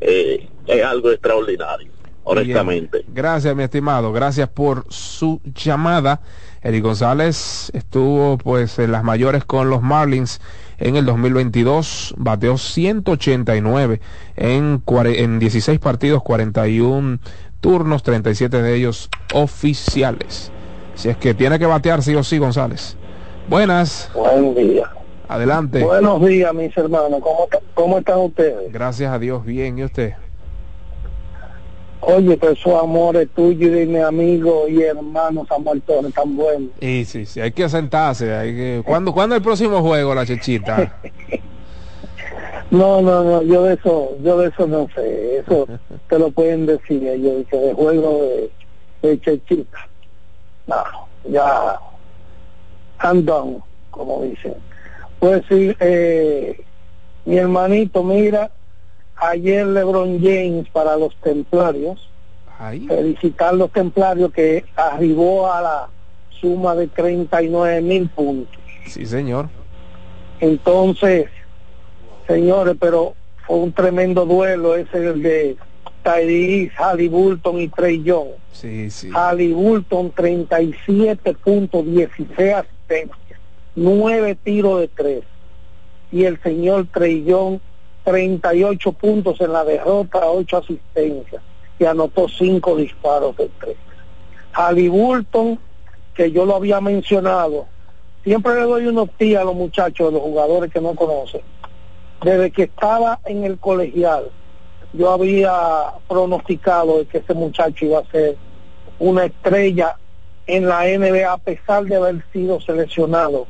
eh, es algo extraordinario, honestamente. Bien. Gracias, mi estimado. Gracias por su llamada. Eric González estuvo pues en las mayores con los Marlins en el 2022, bateó 189 en, en 16 partidos, 41 turnos, 37 de ellos oficiales. Si es que tiene que batear sí o sí, González. Buenas. Buen día. Adelante. Buenos días, mis hermanos. ¿Cómo, cómo están ustedes? Gracias a Dios, bien. ¿Y usted? Oye, pues su amor es tuyo y de mi amigo y hermano Samuel Torres, tan bueno. Y sí, sí, hay que sentarse. Hay que... ¿Cuándo, ¿Cuándo el próximo juego, la chechita? No, no, no, yo de eso, yo de eso no sé. Eso te lo pueden decir ellos, que de juego de, de chechita. No, ya, I'm done, como dicen. Pues sí, eh, mi hermanito, mira, ayer LeBron James para los templarios, felicitar los templarios que arribó a la suma de 39 mil puntos. Sí, señor. Entonces, señores, pero fue un tremendo duelo ese el de Tyrese, Halliburton y Trey Young. Sí, sí. Halliburton 37.16 asistencias, 9 tiros de 3. Y el señor Young 38 puntos en la derrota, 8 asistencias y anotó 5 disparos de 3. Halliburton, que yo lo había mencionado, siempre le doy unos tías a los muchachos, a los jugadores que no conocen. Desde que estaba en el colegial, yo había pronosticado de que ese muchacho iba a ser una estrella en la NBA a pesar de haber sido seleccionado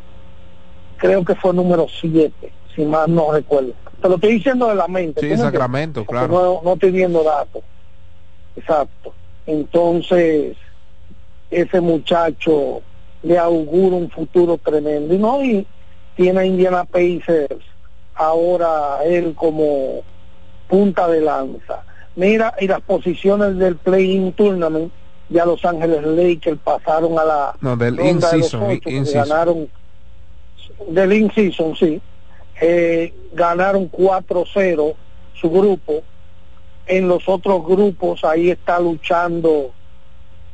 creo que fue número 7, si más no recuerdo. Te lo estoy diciendo de la mente. Sí. Sacramento, claro. No, no estoy viendo datos. Exacto. Entonces, ese muchacho le augura un futuro tremendo. Y no, y tiene a Indiana Pacers ahora él como punta de lanza. Mira, y las posiciones del play-in tournament, ya Los Ángeles Lakers pasaron a la No, del ronda de los in-season, ocho, in- in-season. ganaron del in-season, sí. Eh, ganaron 4-0 su grupo. En los otros grupos ahí está luchando,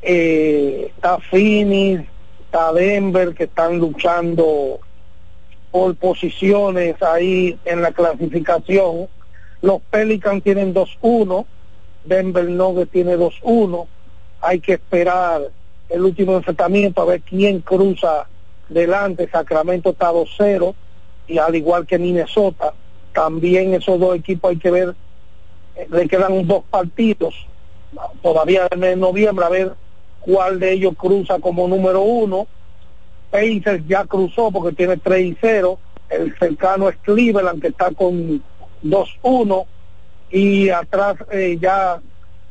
eh, está Phoenix, está Denver, que están luchando por posiciones ahí en la clasificación. Los Pelicans tienen 2-1, Denver Nuggets tiene 2-1. Hay que esperar el último enfrentamiento a ver quién cruza delante. Sacramento está 2-0 y al igual que Minnesota, también esos dos equipos hay que ver, eh, le quedan dos partidos todavía en noviembre a ver cuál de ellos cruza como número uno. Pacers ya cruzó porque tiene 3 y 0. El cercano es Cleveland que está con 2-1 y atrás eh, ya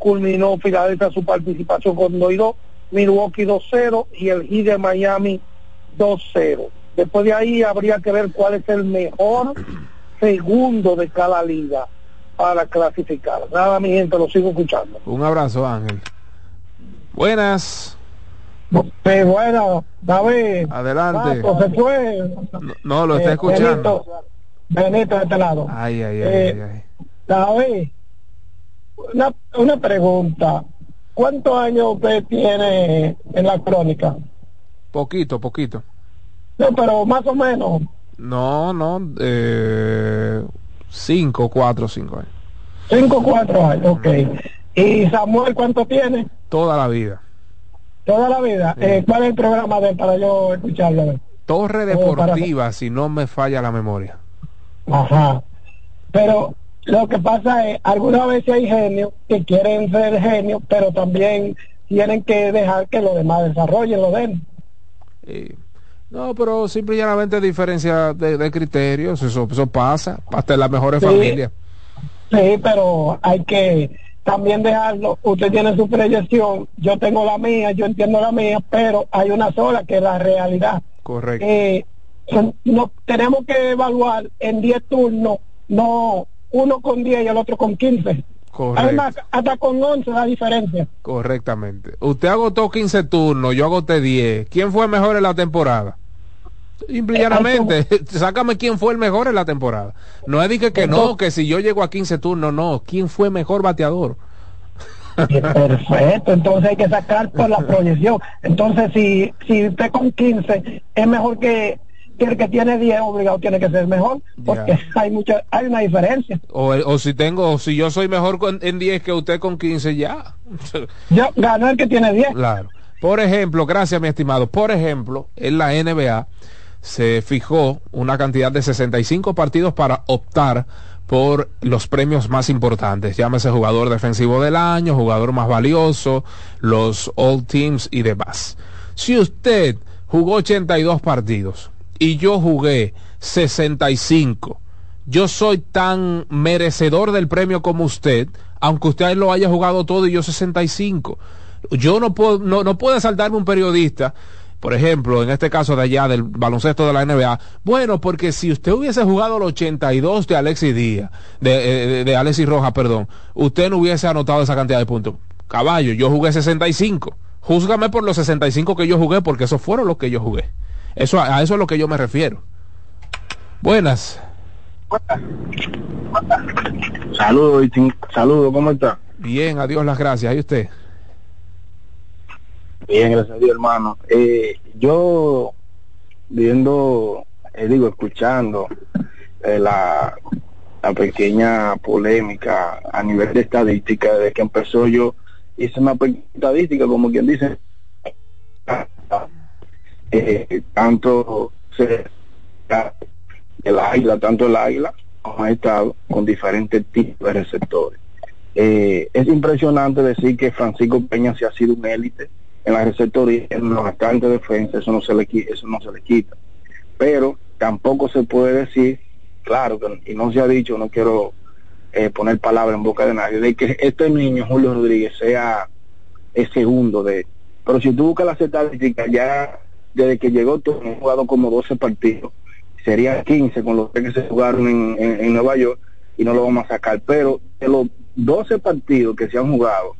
culminó Filadelfia su participación con 2 y 2, Milwaukee 2-0 y el Heat de Miami 2-0. Después de ahí habría que ver cuál es el mejor segundo de cada liga para clasificar. Nada, mi gente, lo sigo escuchando. Un abrazo, Ángel. Buenas. Sí, bueno, David. Adelante. Paco, se fue. No, no, lo está Eh, escuchando. Benito, Benito de este lado. Ay, ay, ay, Eh, ay, ay. David, una, una pregunta. ¿Cuántos años usted tiene en la crónica? Poquito, poquito. No, pero más o menos. No, no. Eh, cinco, cuatro, cinco años. Cinco cuatro años, ok. ¿Y Samuel cuánto tiene? Toda la vida. Toda la vida. Eh, ¿Cuál es el programa de para yo escucharlo? Torre Oh, para- Deportiva, si no me falla la memoria. Ajá. Pero lo que pasa es, algunas veces hay genios que quieren ser genios, pero también tienen que dejar que los demás desarrollen lo den. Eh, no, pero simple y llanamente diferencia de, de criterios, eso, eso pasa, hasta en las mejores Sí. familias. Sí, pero hay que también dejarlo. Usted tiene su proyección, yo tengo la mía, yo entiendo la mía, pero hay una sola que es la realidad. Correcto. Eh, son- no, tenemos que evaluar en 10 turnos, no uno con 10 y el otro con 15. Correcto. Además, hasta con 11 la diferencia. Correctamente. Usted agotó 15 turnos, yo agoté 10. ¿Quién fue mejor en la temporada? Simple y llanamente, sácame quién fue el mejor en la temporada. No es que, que no, que si yo llego a 15 turnos, no. ¿Quién fue mejor bateador? Perfecto, entonces hay que sacar por la proyección. Entonces, si, si usted con 15 es mejor que, que el que tiene 10, obligado tiene que ser mejor, porque hay mucha, hay una diferencia. O, o si tengo, o si yo soy mejor con- en 10 que usted con 15, ya. Yo ganó el que tiene 10. Claro. Por ejemplo, gracias mi estimado, por ejemplo, en la NBA se fijó una cantidad de 65 partidos para optar por los premios más importantes, llámese jugador defensivo del año, jugador más valioso, los All Teams y demás. Si usted jugó 82 partidos y yo jugué 65, yo soy tan merecedor del premio como usted, aunque usted lo haya jugado todo y yo 65. Yo no puedo, no, no puede saltarme un periodista, por ejemplo, en este caso de allá del baloncesto de la NBA, bueno, porque si usted hubiese jugado el 82 de Alexis Díaz, de, eh, de, de Alexis Rojas, perdón, usted no hubiese anotado esa cantidad de puntos. Caballo, yo jugué 65. Júzgame por los 65 que yo jugué, porque esos fueron los que yo jugué. Eso, a eso es lo que yo me refiero. Buenas. Saludos, saludos, ¿cómo está? Bien, adiós las gracias. ¿Y usted? Bien, gracias a Dios, hermano. Eh, yo viendo, eh, digo, escuchando eh, la, la pequeña polémica a nivel de estadística, desde que empezó yo hice una pequeña estadística, como quien dice, eh, tanto se, el águila, tanto el águila como ha estado con diferentes tipos de receptores. Eh, es impresionante decir que Francisco Peña se ha sido un élite en la receptoría, en la bastante defensa, eso no se le eso no se le quita. Pero tampoco se puede decir, claro, que, y no se ha dicho, no quiero eh, poner palabras en boca de nadie, de que este niño, Julio Rodríguez, sea el segundo de... Pero si tú buscas las estadísticas, ya desde que llegó, tú has jugado como 12 partidos, sería 15 con los que se jugaron en, en- Nueva York y no lo vamos a sacar. Pero de los 12 partidos que se han jugado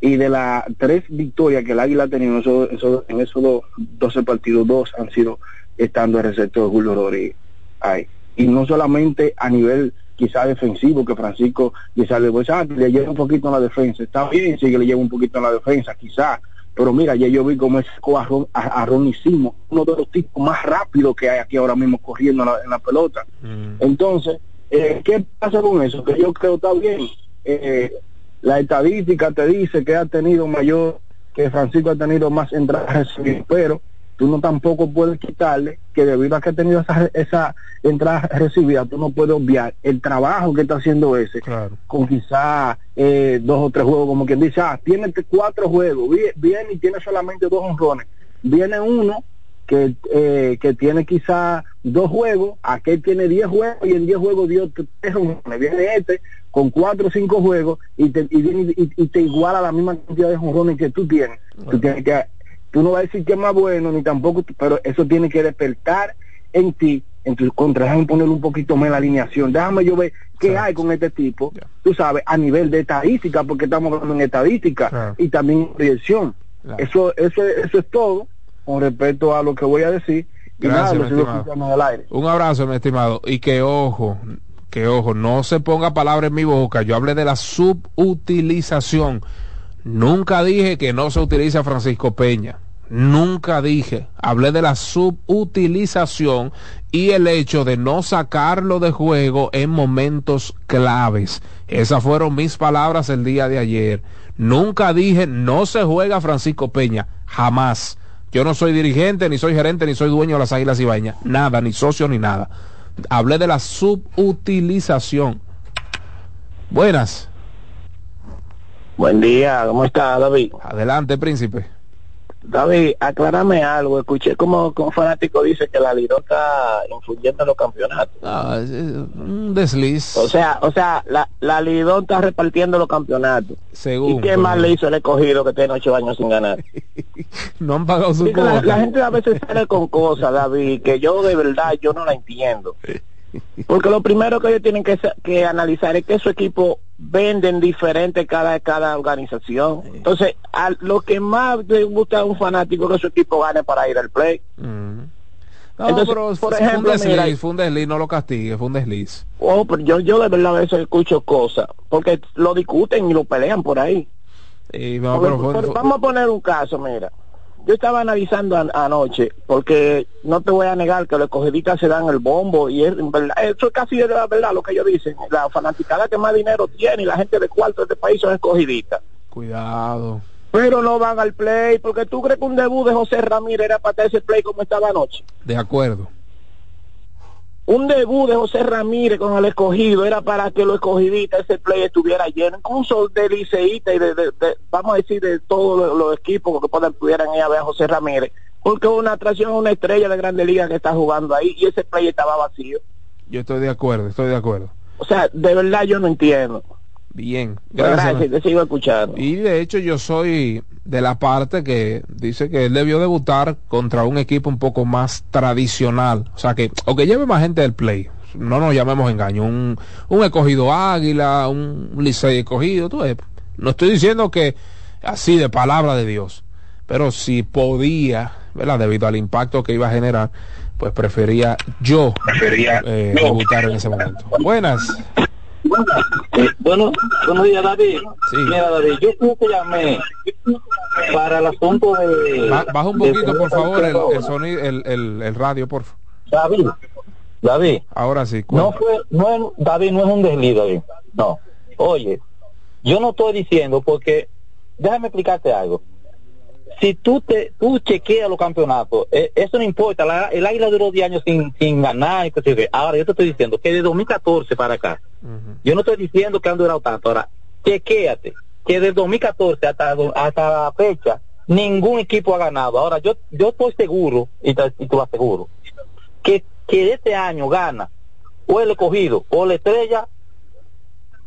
y de las tres victorias que el Águila ha tenido en esos, en esos do- 12 partidos, dos han sido estando el receptor Julio Rodríguez. Ahí. Y no solamente a nivel quizá defensivo, que Francisco quizá le, pues, ah, le lleva un poquito en la defensa. Está bien, sí que le lleva un poquito en la defensa, quizá. Pero mira, ya yo vi cómo es a, Ron- a, a Ronnie Simo, uno de los tipos más rápidos que hay aquí ahora mismo corriendo en la, en la pelota. Entonces, eh, ¿qué pasa con eso? Que yo creo está bien. Eh, la estadística te dice que ha tenido mayor, que Francisco ha tenido más entradas pero tú no tampoco puedes quitarle que debido a que ha tenido esa, esa entrada recibida, tú no puedes obviar el trabajo que está haciendo ese, con quizá eh, dos o tres juegos, como quien dice, ah, tiene cuatro juegos, vi- viene y tiene solamente dos honrones, viene uno que, eh, que tiene quizá dos juegos, aquel tiene diez juegos y en diez juegos dio tres honrones, viene este con cuatro o cinco juegos y te, y, y- y te iguala la misma cantidad de honrones que tú tienes. Tú, tienes que, tú no vas a decir que es más bueno, ni tampoco, pero eso tiene que despertar en ti, en tu contra, déjame ponerle un poquito más la alineación, déjame yo ver qué hay con este tipo, tú sabes, a nivel de estadística, porque estamos hablando en estadística y también en proyección. Eso, eso, eso es todo con respecto a lo que voy a decir. Y nada, Gracias, lo en el aire. Un abrazo, mi estimado. Y que ojo, que ojo, no se ponga palabra en mi boca. Yo hablé de la subutilización. Nunca dije que no se utiliza Francisco Peña. Nunca dije. Hablé de la subutilización y el hecho de no sacarlo de juego en momentos claves. Esas fueron mis palabras el día de ayer. Nunca dije no se juega Francisco Peña. Jamás. Yo no soy dirigente, ni soy gerente, ni soy dueño de las Águilas Ibañas. Nada, ni socio, ni nada. Hablé de la subutilización. Buenas. Buen día, ¿cómo está David? Adelante, príncipe. David, aclárame algo. Escuché como, como un fanático dice que la Lidón está influyendo en los campeonatos. Ah, es- es un desliz. O sea, o sea, la, la Lidón está repartiendo los campeonatos. Según. ¿Y qué más le hizo el escogido que tiene ocho años sin ganar? No han pagado su la, la gente a veces sale con cosas, David, que yo de verdad yo no la entiendo. Porque lo primero que ellos tienen que, que analizar es que su equipo venden diferente cada cada organización. Entonces, a lo que más le gusta a un fanático es que su equipo gane para ir al play. No, Entonces, pero por fue ejemplo, un desliz, mira, fue un desliz, no lo castigue, fue un desliz. Oh, pero yo, yo de verdad a veces escucho cosas, porque lo discuten y lo pelean por ahí. Y no, pero fue- pero fue- vamos a poner un caso, mira. Yo estaba analizando an- anoche, porque no te voy a negar que los escogidistas se dan el bombo, y es, verdad, eso es casi de la verdad lo que ellos dicen. La fanaticada que más dinero tiene y la gente de cuarto de este país son escogidistas. Cuidado. Pero no van al play, porque tú crees que un debut de José Ramírez era para ese play como estaba anoche. De acuerdo. Un debut de José Ramírez con el escogido era para que los escogidistas, ese play estuviera lleno, incluso de liceíta y de, de- de- vamos a decir, de todos los, los equipos que puedan, pudieran ir a ver a José Ramírez, porque es una atracción, una estrella de Grande Liga que está jugando ahí y ese play estaba vacío. Yo estoy de acuerdo, estoy de acuerdo. O sea, de verdad yo no entiendo. Bien. Gracias, Gracias. te sigo escuchando. Y de hecho yo soy de la parte que dice que él debió debutar contra un equipo un poco más tradicional. O sea que, o que lleve más gente del play. No nos llamemos engaño. Un, un escogido águila, un licey escogido. Tú ves. No estoy diciendo que así de palabra de Dios. Pero si podía, ¿verdad? Debido al impacto que iba a generar, pues prefería yo eh, debutar en ese momento. Buenas. Bueno, buenos días David. Mira David, yo creo que llamé para el asunto de... Ba- baja un poquito, por favor, el, el sonido, el, el, el radio, por favor. David, David. Ahora sí. No fue, no es, David, no es un desliz, David. No. Oye, yo no estoy diciendo porque, déjame explicarte algo. Si tú te, tú chequeas los campeonatos, eh, eso no importa. La- el Águila duró 10 años sin, sin ganar. y. Ahora yo te estoy diciendo que de 2014 para acá, yo no estoy diciendo que han durado tanto. Ahora, chequéate que de 2014 hasta, hasta la fecha, ningún equipo ha ganado. Ahora, yo, yo estoy seguro, y, te- y tú vas seguro, que que este año gana o el escogido o la estrella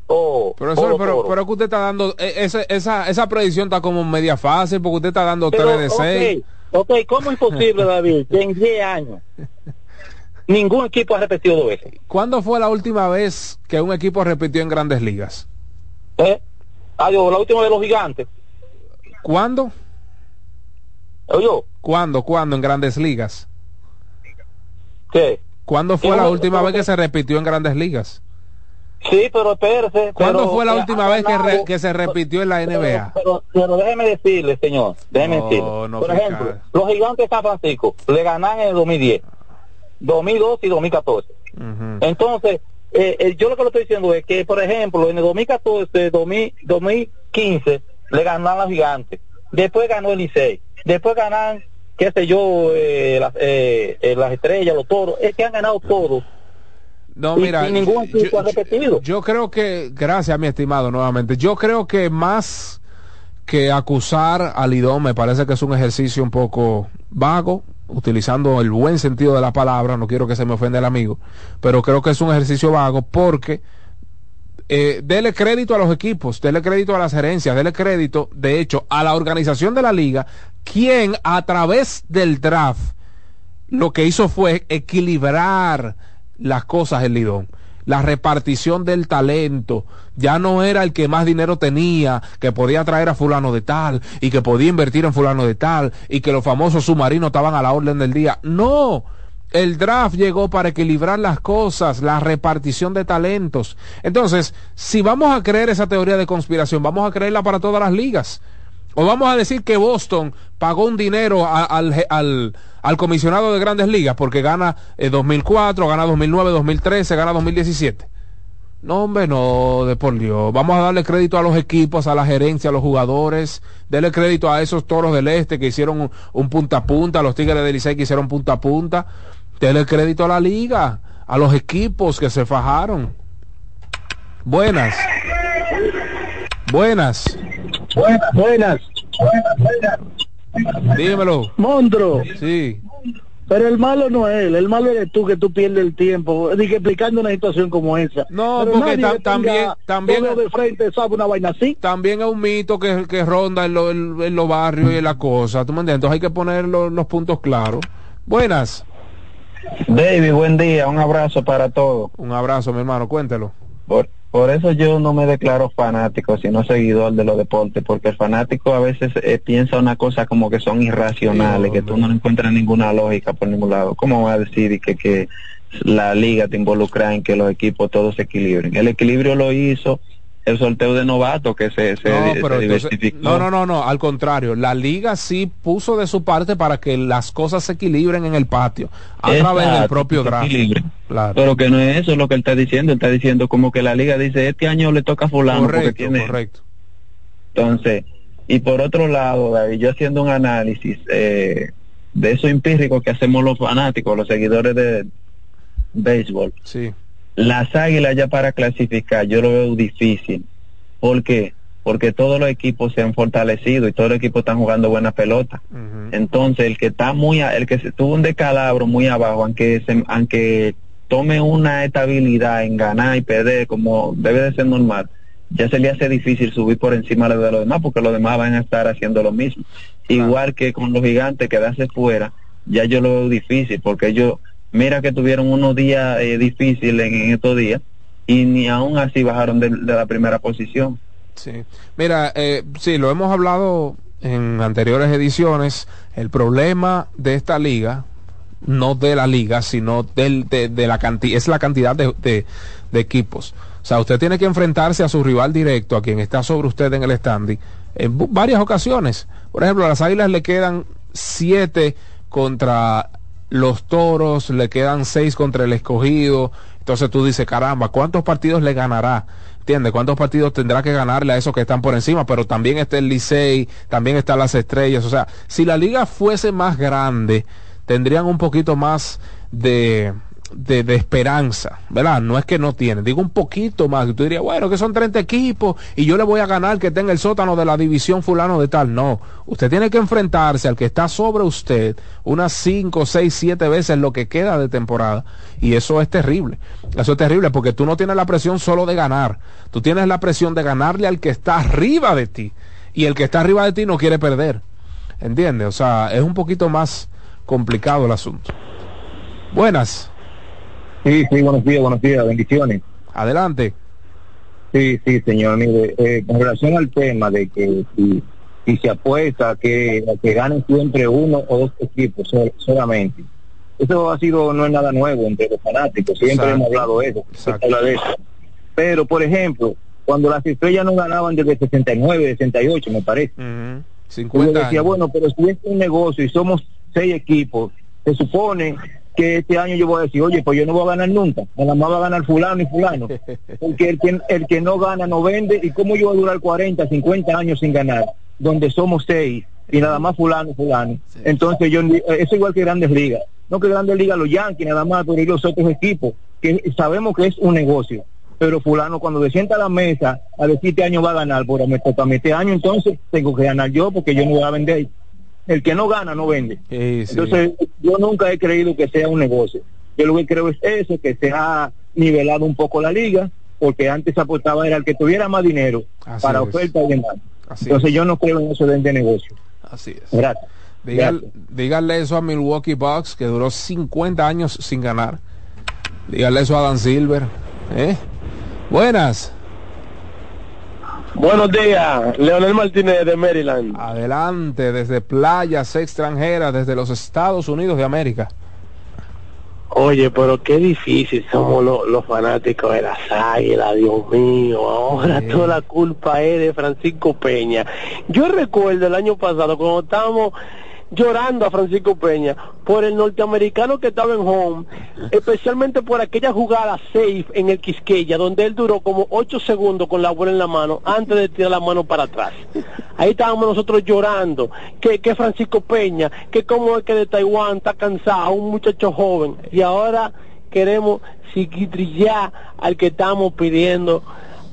o, Profesor, o los pero, toros. pero que usted está dando, eh, ese- esa, esa predicción está como media fácil porque usted está dando Pero, 3 de 6. ok, ok, ¿cómo es posible, David, que en 10 años ningún equipo ha repetido dos veces? ¿Cuándo fue la última vez que un equipo repitió en grandes ligas? ¿Eh? Adiós, la última de los gigantes. ¿Cuándo? Oye, ¿Cuándo? ¿Cuándo en grandes ligas? ¿qué? ¿Cuándo fue la última vez que se repitió en grandes ligas? Sí, pero espérese. ¿Cuándo pero, fue la eh, última vez que, re- que se repitió en la NBA? Pero, pero déjeme decirle, señor, déjeme No, decirle. no Por ejemplo, los gigantes de San Francisco le ganan en el 2010, 2012 y 2014. Entonces, eh, eh, yo lo que le estoy diciendo es que, por ejemplo, en el 2014, 2000, 2015, le ganaron a gigantes. Después ganó el Licey. Después ganan, qué sé yo, eh, las, eh, las estrellas, los toros. Es que han ganado todos. No, Y- mira, y ningún equipo ha repetido. Yo creo que, gracias mi estimado nuevamente, yo creo que más que acusar al Lidón me parece que es un ejercicio un poco vago, utilizando el buen sentido de la palabra, no quiero que se me ofenda el amigo, pero creo que es un ejercicio vago porque eh, dele crédito a los equipos, dele crédito a las gerencias, dele crédito, de hecho, a la organización de la liga, quien a través del draft lo que hizo fue equilibrar las cosas el Lidón. La repartición del talento. Ya no era el que más dinero tenía, que podía traer a fulano de tal, y que podía invertir en fulano de tal, y que los famosos submarinos estaban a la orden del día. No. El draft llegó para equilibrar las cosas, la repartición de talentos. Entonces, si vamos a creer esa teoría de conspiración, vamos a creerla para todas las ligas. O vamos a decir que Boston pagó un dinero al, al, al comisionado de grandes ligas porque gana eh, 2004, gana 2009, 2013, gana 2017. No, hombre, no, de por Dios. Vamos a darle crédito a los equipos, a la gerencia, a los jugadores. Dele crédito a esos toros del este que hicieron un, un punta a punta, a los tigres del Licey que hicieron punta a punta. Dele crédito a la liga, a los equipos que se fajaron. Buenas. Buenas. Buenas. Dímelo. Mondro. Sí. Pero el malo no es él, el malo eres tú que tú pierdes el tiempo, dije, explicando una situación como esa. No, Pero porque también- también- de frente sabe una vaina así. También es un mito que, que ronda en, lo- en- en los barrios y en la cosa. ¿Tú me entiendes? Entonces hay que poner lo- los puntos claros. Buenas. David, buen día, un abrazo para todos. Un abrazo, mi hermano, cuéntelo. Por, por eso yo no me declaro fanático, sino seguidor de los deportes, porque el fanático a veces eh, piensa una cosa como que son irracionales, que tú no encuentras ninguna lógica por ningún lado. ¿Cómo va a decir que, que la liga te involucra en que los equipos todos se equilibren? El equilibrio lo hizo el sorteo de novatos que se, se, No, se entonces- no, no, no, no, al contrario, la liga sí puso de su parte para que las cosas se equilibren en el patio, a través del propio draft. Claro. Pero que no es eso lo que él está diciendo, él está diciendo como que la liga dice, este año le toca a fulano porque Correcto, tiene... correcto. Entonces, y por otro lado, David, yo haciendo un análisis eh, de eso empírico que hacemos los fanáticos, los seguidores de béisbol, Sí. Las águilas ya para clasificar, yo lo veo difícil. ¿Por qué? Porque todos los equipos se han fortalecido y todos los equipos están jugando buena pelota. Entonces, el que está muy, a- el que se tuvo un decalabro muy abajo, aunque se, aunque tome una estabilidad en ganar y perder como debe de ser normal, ya se le hace difícil subir por encima de los demás porque los demás van a estar haciendo lo mismo. Igual que con los gigantes quedarse fuera, ya yo lo veo difícil porque ellos, mira que tuvieron unos días eh, difíciles en, estos días y ni aún así bajaron de, la primera posición. Sí. Mira, eh, sí, lo hemos hablado en anteriores ediciones. El problema de esta liga, no de la liga, sino del, de, de la cantidad, es la cantidad de, de- de equipos. O sea, usted tiene que enfrentarse a su rival directo, a quien está sobre usted en el standing, en varias ocasiones. Por ejemplo, a las Águilas le quedan siete contra los Toros, le quedan seis contra el Escogido. Entonces tú dices, caramba, ¿cuántos partidos le ganará? ¿Entiendes? ¿Cuántos partidos tendrá que ganarle a esos que están por encima? Pero también está el Licey, también están las estrellas. O sea, si la liga fuese más grande, tendrían un poquito más de, de, de esperanza, ¿verdad? No es que no tienen, digo un poquito más. Tú dirías, bueno, que son 30 equipos y yo le voy a ganar que tenga el sótano de la división fulano de tal. No, usted tiene que enfrentarse al que está sobre usted unas 5, 6, 7 veces lo que queda de temporada. Y eso es terrible. Eso es terrible porque tú no tienes la presión solo de ganar, tú tienes la presión de ganarle al que está arriba de ti. Y el que está arriba de ti no quiere perder. ¿Entiendes? O sea, es un poquito más complicado el asunto. Buenas. Sí, sí, buenos días, buenos días, bendiciones. Adelante. Sí, sí, señor. Mire, eh, con relación al tema de que si, si se apuesta que, que ganen siempre uno o dos equipos sol- solamente, eso ha sido, no es nada nuevo entre los fanáticos, siempre Exacto. hemos hablado de eso, se habla de eso. Pero, por ejemplo, cuando las estrellas no ganaban desde 69, 68, me parece. Yo 50 decía, años. bueno, pero si es un negocio y somos seis equipos, se supone que este año yo voy a decir, oye, pues yo no voy a ganar nunca, nada más va a ganar fulano y fulano, porque el que, el que no gana no vende, y cómo yo voy a durar 40, 50 años sin ganar, donde somos seis, y nada más fulano, fulano. Entonces yo, eso es igual que Grandes Ligas, no que Grandes Ligas los Yankees nada más, pero y los otros equipos, que sabemos que es un negocio. Pero fulano cuando se sienta a la mesa a decir este año va a ganar, pero me toca a mí este año entonces tengo que ganar yo porque yo no voy a vender el que no gana no vende. Entonces, yo nunca he creído que sea un negocio. Yo lo que creo es eso, que se ha nivelado un poco la liga, porque antes apostaba era el que tuviera más dinero Así para es. oferta y. Así Entonces, es. yo no creo en eso de, de negocio. Así es. Gracias. Dígale, Gracias. dígale eso a Milwaukee Bucks, que duró 50 años sin ganar. Dígale eso a Dan Silver. ¿eh? Buenas. Buenos días, Leonel Martínez de Maryland. Adelante, desde playas extranjeras, desde los Estados Unidos de América. Oye, pero qué difícil somos los, los fanáticos de las águilas, Dios mío. Ahora toda la culpa es de Francisco Peña. Yo recuerdo el año pasado cuando estábamos llorando a Francisco Peña por el norteamericano que estaba en home, especialmente por aquella jugada safe en el Quisqueya, donde él duró como ocho segundos con la bola en la mano antes de tirar la mano para atrás. Ahí estábamos nosotros llorando, que, que Francisco Peña, que como es que de Taiwán está cansado, un muchacho joven, y ahora queremos psiquitrillar al que estamos pidiendo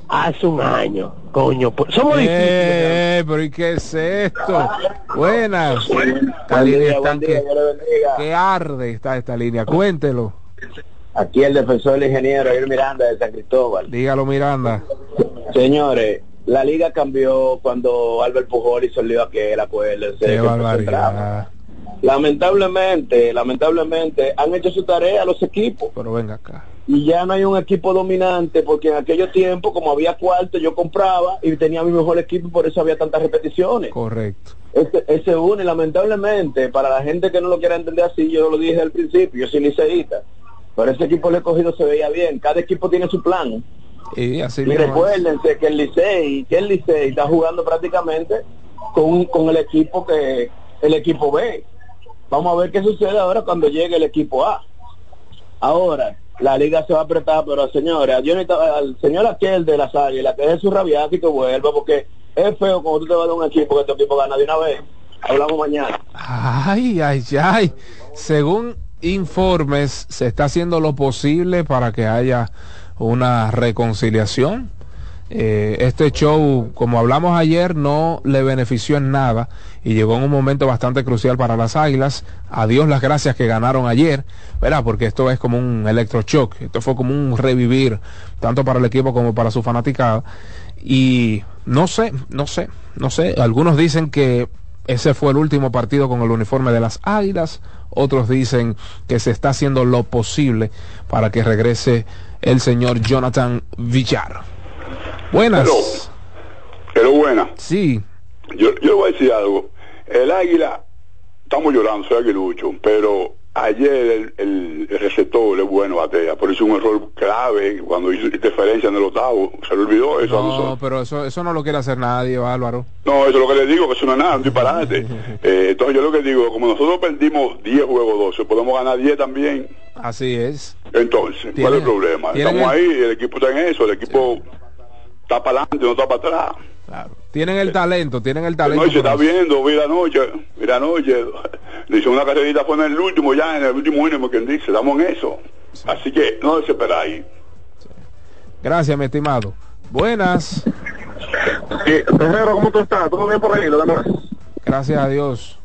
hace un año, coño. pues, Somos difíciles. Eh, pero ¿y qué es esto? Buenas. Esta Buen línea día, está buen día, que, arde está esta línea. Cuéntelo. Aquí el defensor del ingeniero Ariel Miranda de San Cristóbal. Dígalo, Miranda. Señores, la liga cambió cuando Albert Pujol hizo el lío aquel, acuérdense. Qué barbaridad. Lamentablemente, lamentablemente, han hecho su tarea los equipos. Pero venga acá. Y ya no hay un equipo dominante, porque en aquellos tiempos, como había cuarto, yo compraba y tenía mi mejor equipo, y por eso había tantas repeticiones. Correcto. Ese, ese une, lamentablemente, para la gente que no lo quiera entender así, yo lo dije al principio, yo soy liceísta, pero ese equipo le cogido se veía bien, cada equipo tiene su plan. Y así Y recuérdense que el Licey, que el Licey está jugando prácticamente con, con el equipo que el equipo B. Vamos a ver qué sucede ahora cuando llegue el equipo A. Ahora, la liga se va a apretar, pero señores, yo necesito- al señor aquel de las águilas, que es su rabiato y que vuelva, porque es feo cuando tú te vas de un equipo que tu equipo gana de una vez. Hablamos mañana. Ay, ay, ay. Según informes, se está haciendo lo posible para que haya una reconciliación. Eh, este show, como hablamos ayer, no le benefició en nada y llegó en un momento bastante crucial para las Águilas. A Dios las gracias que ganaron ayer, ¿verdad? Porque esto es como un electroshock, esto fue como un revivir, tanto para el equipo como para su fanaticada. Y no sé, no sé, no sé. Algunos dicen que ese fue el último partido con el uniforme de las Águilas. Otros dicen que se está haciendo lo posible para que regrese el señor Jonathan Villar. Buenas. Pero buena. Sí. Yo, yo le voy a decir algo. El águila, estamos llorando, soy aguilucho, pero ayer el, el, el receptor es bueno batea, pero hizo un error clave cuando hizo interferencia en el octavo. Se le olvidó eso a No, nosotros. pero eso, eso no lo quiere hacer nadie, Álvaro. No, eso es lo que le digo, que eso no es nada, un disparate. Eh, entonces yo lo que digo, como nosotros perdimos 10 juegos 12, podemos ganar 10 también. Así es. Entonces, ¿cuál es el problema? Estamos el- ahí, el equipo está en eso, el equipo está para adelante, no está para atrás. Tienen el talento, tienen el talento. No, se está viendo, mira anoche, mira anoche, le hizo una carrerita, fue en el último ya, en el último inning, quien dice, estamos en eso. Así que no desesperáis. Gracias, mi estimado. Buenas. Terrero, ¿cómo tú estás? ¿Todo bien por ahí? Lo demás? Gracias a Dios.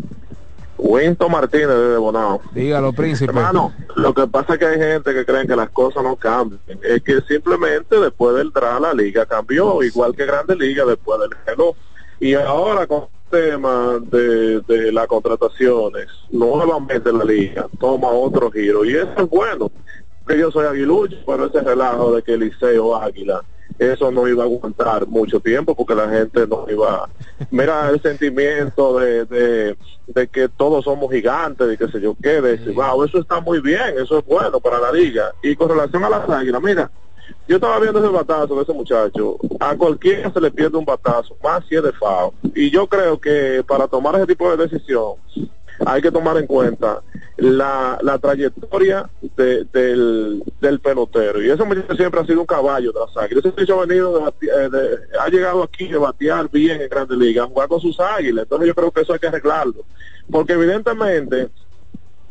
Winton Martínez de Bonao. Dígalo, príncipe. Hermano, lo que pasa es que hay gente que creen que las cosas no cambian. Es que simplemente después del DRA la liga cambió, igual que Grande Liga después del reloj. Y ahora con el tema de, de las contrataciones, nuevamente la liga toma otro giro. Y eso es bueno. Que yo soy aguilucho, pero ese relajo de que Liceo Águila eso no iba a aguantar mucho tiempo porque la gente no iba mira el sentimiento de, de, de que todos somos gigantes y que sé yo qué de decir, wow, eso está muy bien eso es bueno para la liga. Y con relación a las águilas mira yo estaba viendo ese batazo de ese muchacho a cualquiera se le pierde un batazo más si es de FAO y yo creo que para tomar ese tipo de decisión hay que tomar en cuenta la, la trayectoria de- del, del pelotero. Y ese muchacho siempre ha sido un caballo de las águilas. Ese muchacho ha venido, de eh, de- ha llegado aquí a batear bien en Grandes Ligas, a jugar con sus águilas. Entonces yo creo que eso hay que arreglarlo. Porque evidentemente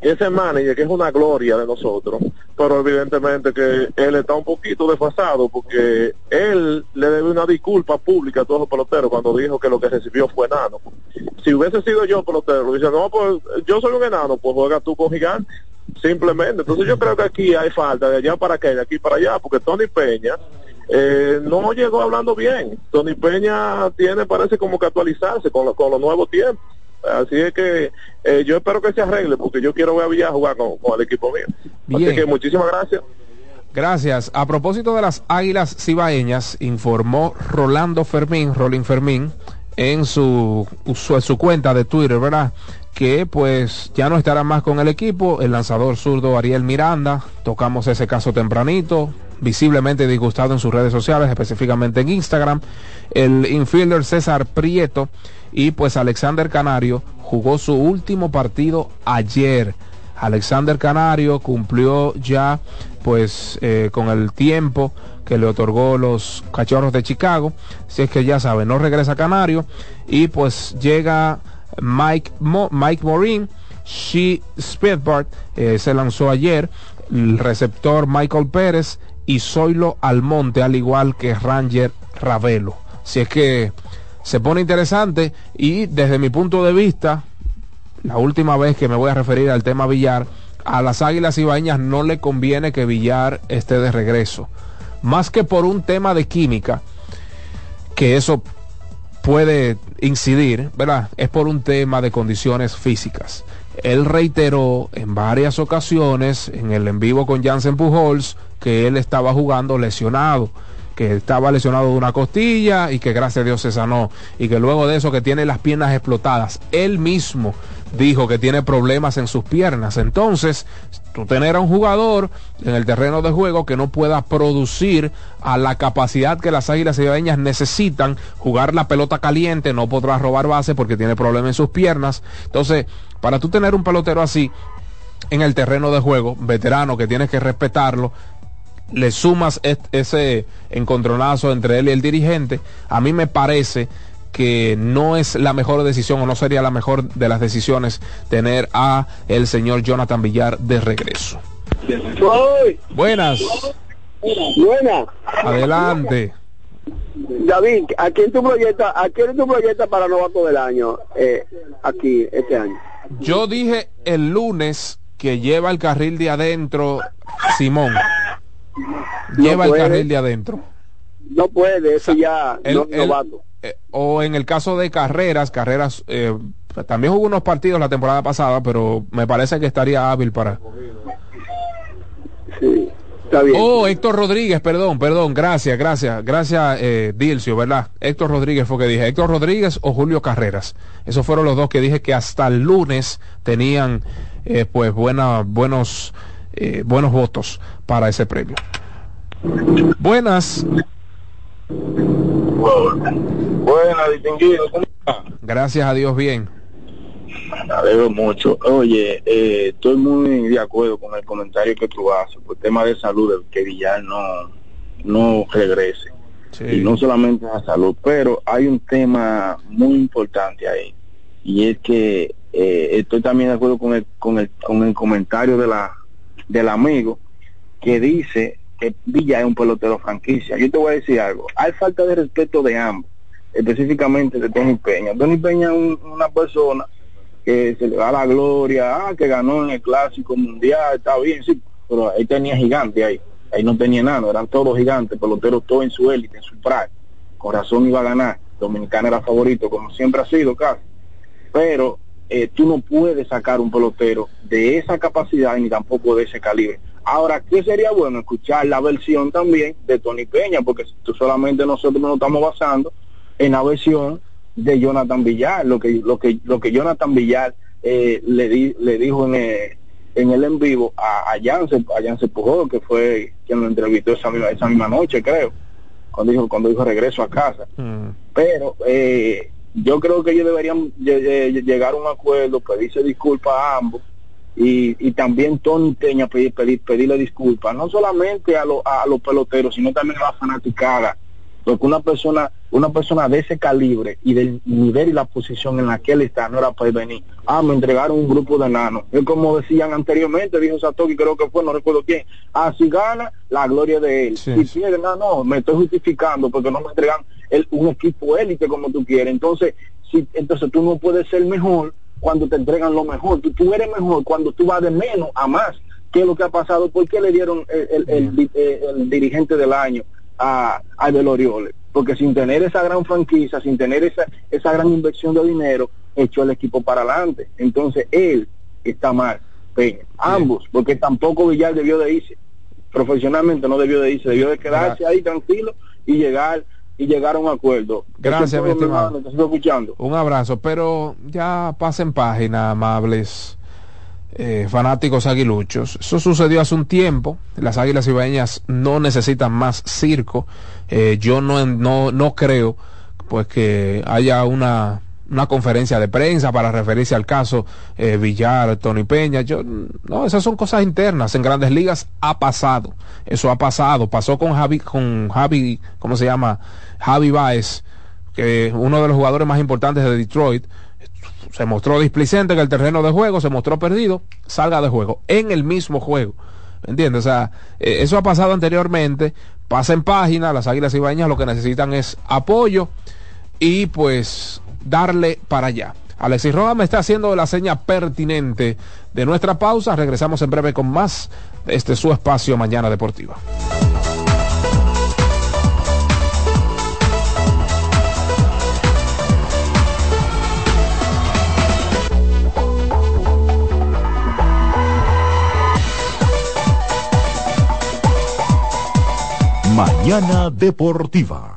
ese manager que es una gloria de nosotros, pero evidentemente que él está un poquito desfasado porque él le debe una disculpa pública a todos los peloteros cuando dijo que lo que recibió fue enano. Si hubiese sido yo pelotero, dice, no, pues yo soy un enano, pues juega tú con gigante. Simplemente. Entonces yo creo que aquí hay falta de allá para acá y de aquí para allá, porque Tony Peña eh, no llegó hablando bien. Tony Peña tiene, parece como que actualizarse con, lo- con los nuevos tiempos. Así es que eh, yo espero que se arregle porque yo quiero ver a Villar jugar con, con el equipo mío. Bien. Así que muchísimas gracias. Gracias. A propósito de las águilas cibaeñas, informó Rolando Fermín, Rolín Fermín, en su, su, en su cuenta de Twitter, ¿verdad? Que pues ya no estará más con el equipo. El lanzador zurdo Ariel Miranda, tocamos ese caso tempranito, visiblemente disgustado en sus redes sociales, específicamente en Instagram. El infielder César Prieto y pues Alexander Canario jugó su último partido ayer. Alexander Canario cumplió ya pues eh, con el tiempo que le otorgó los cachorros de Chicago. Si es que ya saben, no regresa Canario. Y pues llega Mike, Mo- Mike Morin, She Spitbart, eh, se lanzó ayer. El receptor Michael Pérez y Zoilo Almonte, al igual que Ranger Ravelo. Si es que se pone interesante y desde mi punto de vista, la última vez que me voy a referir al tema Villar, a las Águilas Ibaeñas no le conviene que Villar esté de regreso. Más que por un tema de química, que eso puede incidir, ¿verdad? Es por un tema de condiciones físicas. Él reiteró en varias ocasiones en el en vivo con Jansen Pujols que él estaba jugando lesionado, que estaba lesionado de una costilla y que gracias a Dios se sanó y que luego de eso que tiene las piernas explotadas. Él mismo dijo que tiene problemas en sus piernas. Entonces, tú tener a un jugador en el terreno de juego que no pueda producir a la capacidad que las águilas cibaeñas necesitan, jugar la pelota caliente, no podrá robar base porque tiene problemas en sus piernas. Entonces, para tú tener un pelotero así en el terreno de juego, veterano que tienes que respetarlo, le sumas ese encontronazo entre él y el dirigente, a mí me parece que no es la mejor decisión o no sería la mejor de las decisiones tener a el señor Jonathan Villar de regreso. Buenas, Buena. adelante. David, ¿a quién tú proyectas, a quién tú proyectas para novato del año eh, aquí este año? Yo dije el lunes que lleva el carril de adentro Simón. Lleva el puede. carril de adentro. No puede, eso ya él- no novato. eh, o en el caso de carreras, carreras, eh, también jugó unos partidos la temporada pasada, pero me parece que estaría hábil para. Sí, está bien. Oh, Héctor Rodríguez, perdón, perdón, gracias, gracias, gracias, eh, Dilcio, ¿verdad? Héctor Rodríguez fue que dije, Héctor Rodríguez o Julio Carreras. Esos fueron los dos que dije que hasta el lunes tenían, eh, pues, buena, buenos, eh, buenos votos para ese premio. Buenas. Buena, distinguido. Gracias a Dios, bien. Me alegro mucho. Oye, eh, estoy muy de acuerdo con el comentario que tú haces por el tema de salud, que Villar no, no regrese. Y no solamente la salud, pero hay un tema muy importante ahí. Y es que eh, estoy también de acuerdo con el, con el, con el comentario de la, del amigo que dice que Villa es un pelotero franquicia. Yo te voy a decir algo. Hay falta de respeto de ambos, específicamente de Tony Peña. Tony Peña es un- una persona que se le da la gloria, ah, que ganó en el clásico mundial, está bien, sí, pero ahí tenía gigante ahí, ahí no tenía nada, eran todos gigantes, peloteros todos en su élite, en su prime, con razón iba a ganar, Dominicana era favorito, como siempre ha sido casi, pero eh, tú no puedes sacar un pelotero de esa capacidad ni tampoco de ese calibre. Ahora, ¿qué sería bueno? Escuchar la versión también de Tony Peña, porque tú solamente nosotros nos estamos basando en la versión de Jonathan Villar, lo que lo que lo que Jonathan Villar eh, le di- le dijo en el, en el en vivo a, a Yance, a Pujol, que fue quien lo entrevistó esa misma, esa misma noche, creo, cuando dijo cuando dijo regreso a casa pero eh, yo creo que ellos deberían lle- lle- llegar a un acuerdo, pedirse disculpas a ambos y, y también Tony Peña pedir, pedir, pedirle disculpas, no solamente a, lo- a los peloteros, sino también a la fanaticada, porque una persona una persona de ese calibre y del nivel y la posición en la que él está no era para venir. Ah, me entregaron un grupo de enanos. Es como decían anteriormente, dijo Satoki, creo que fue, no recuerdo quién. Ah, si gana, la gloria de él. Si pierde, no, no, me estoy justificando porque no me entregan el, un equipo élite como tú quieres. Entonces, si, entonces tú no puedes ser mejor cuando te entregan lo mejor. Tú, tú eres mejor cuando tú vas de menos a más. ¿Qué es lo que ha pasado? ¿Por qué le dieron el, el- el eh, el dirigente del año a, a Abel Orioles? Porque sin tener esa gran franquicia, sin tener esa, esa gran inversión de dinero, echó el equipo para adelante. Entonces él está mal, Peña. Ambos, porque tampoco Villar debió de irse. Profesionalmente no debió de irse, debió de quedarse ahí tranquilo y llegar y llegar a un acuerdo. Gracias, mi estimado. escuchando. Un abrazo, pero ya pasen página, amables eh, fanáticos aguiluchos. Eso sucedió hace un tiempo. Las águilas ibaeñas no necesitan más circo. Eh, yo no, no, no creo pues que haya una, una conferencia de prensa para referirse al caso eh, Villar, Tony Peña. Yo, no, esas son cosas internas. En grandes ligas ha pasado. Eso ha pasado. Pasó con Javi, con Javi, ¿cómo se llama? Javi Baez, que uno de los jugadores más importantes de Detroit se mostró displicente en el terreno de juego, se mostró perdido, salga de juego, en el mismo juego. ¿Entiendes? O sea, eh, eso ha pasado anteriormente, pasa en página, las águilas ibañas lo que necesitan es apoyo y pues darle para allá. Alexis Rojas me está haciendo la seña pertinente de nuestra pausa. Regresamos en breve con más de este su espacio Mañana Deportiva. Mañana Deportiva.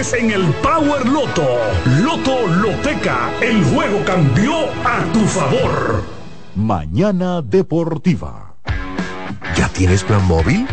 en el Power Loto. Loto Loteca, el juego cambió a tu favor. Mañana Deportiva. ¿Ya tienes plan móvil?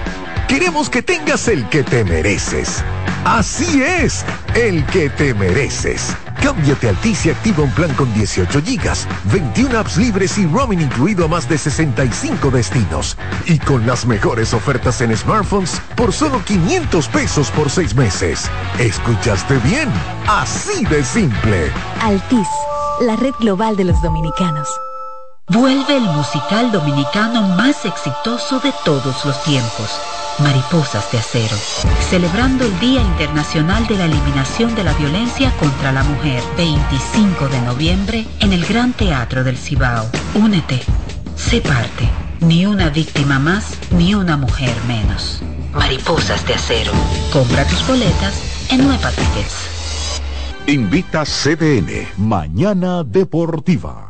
Queremos que tengas el que te mereces. Así es, el que te mereces. Cámbiate a Altis y activa un plan con 18 gigas, 21 apps libres y roaming incluido a más de 65 destinos. Y con las mejores ofertas en smartphones por solo 500 pesos por 6 meses. ¿Escuchaste bien? Así de simple. Altis, la red global de los dominicanos. Vuelve el musical dominicano más exitoso de todos los tiempos, Mariposas de Acero, celebrando el Día Internacional de la Eliminación de la Violencia contra la Mujer, 25 de noviembre, en el Gran Teatro del Cibao. Únete, sé parte, ni una víctima más, ni una mujer menos. Mariposas de Acero. Compra tus boletas en Nueva Tickets. Invita CDN, Mañana Deportiva.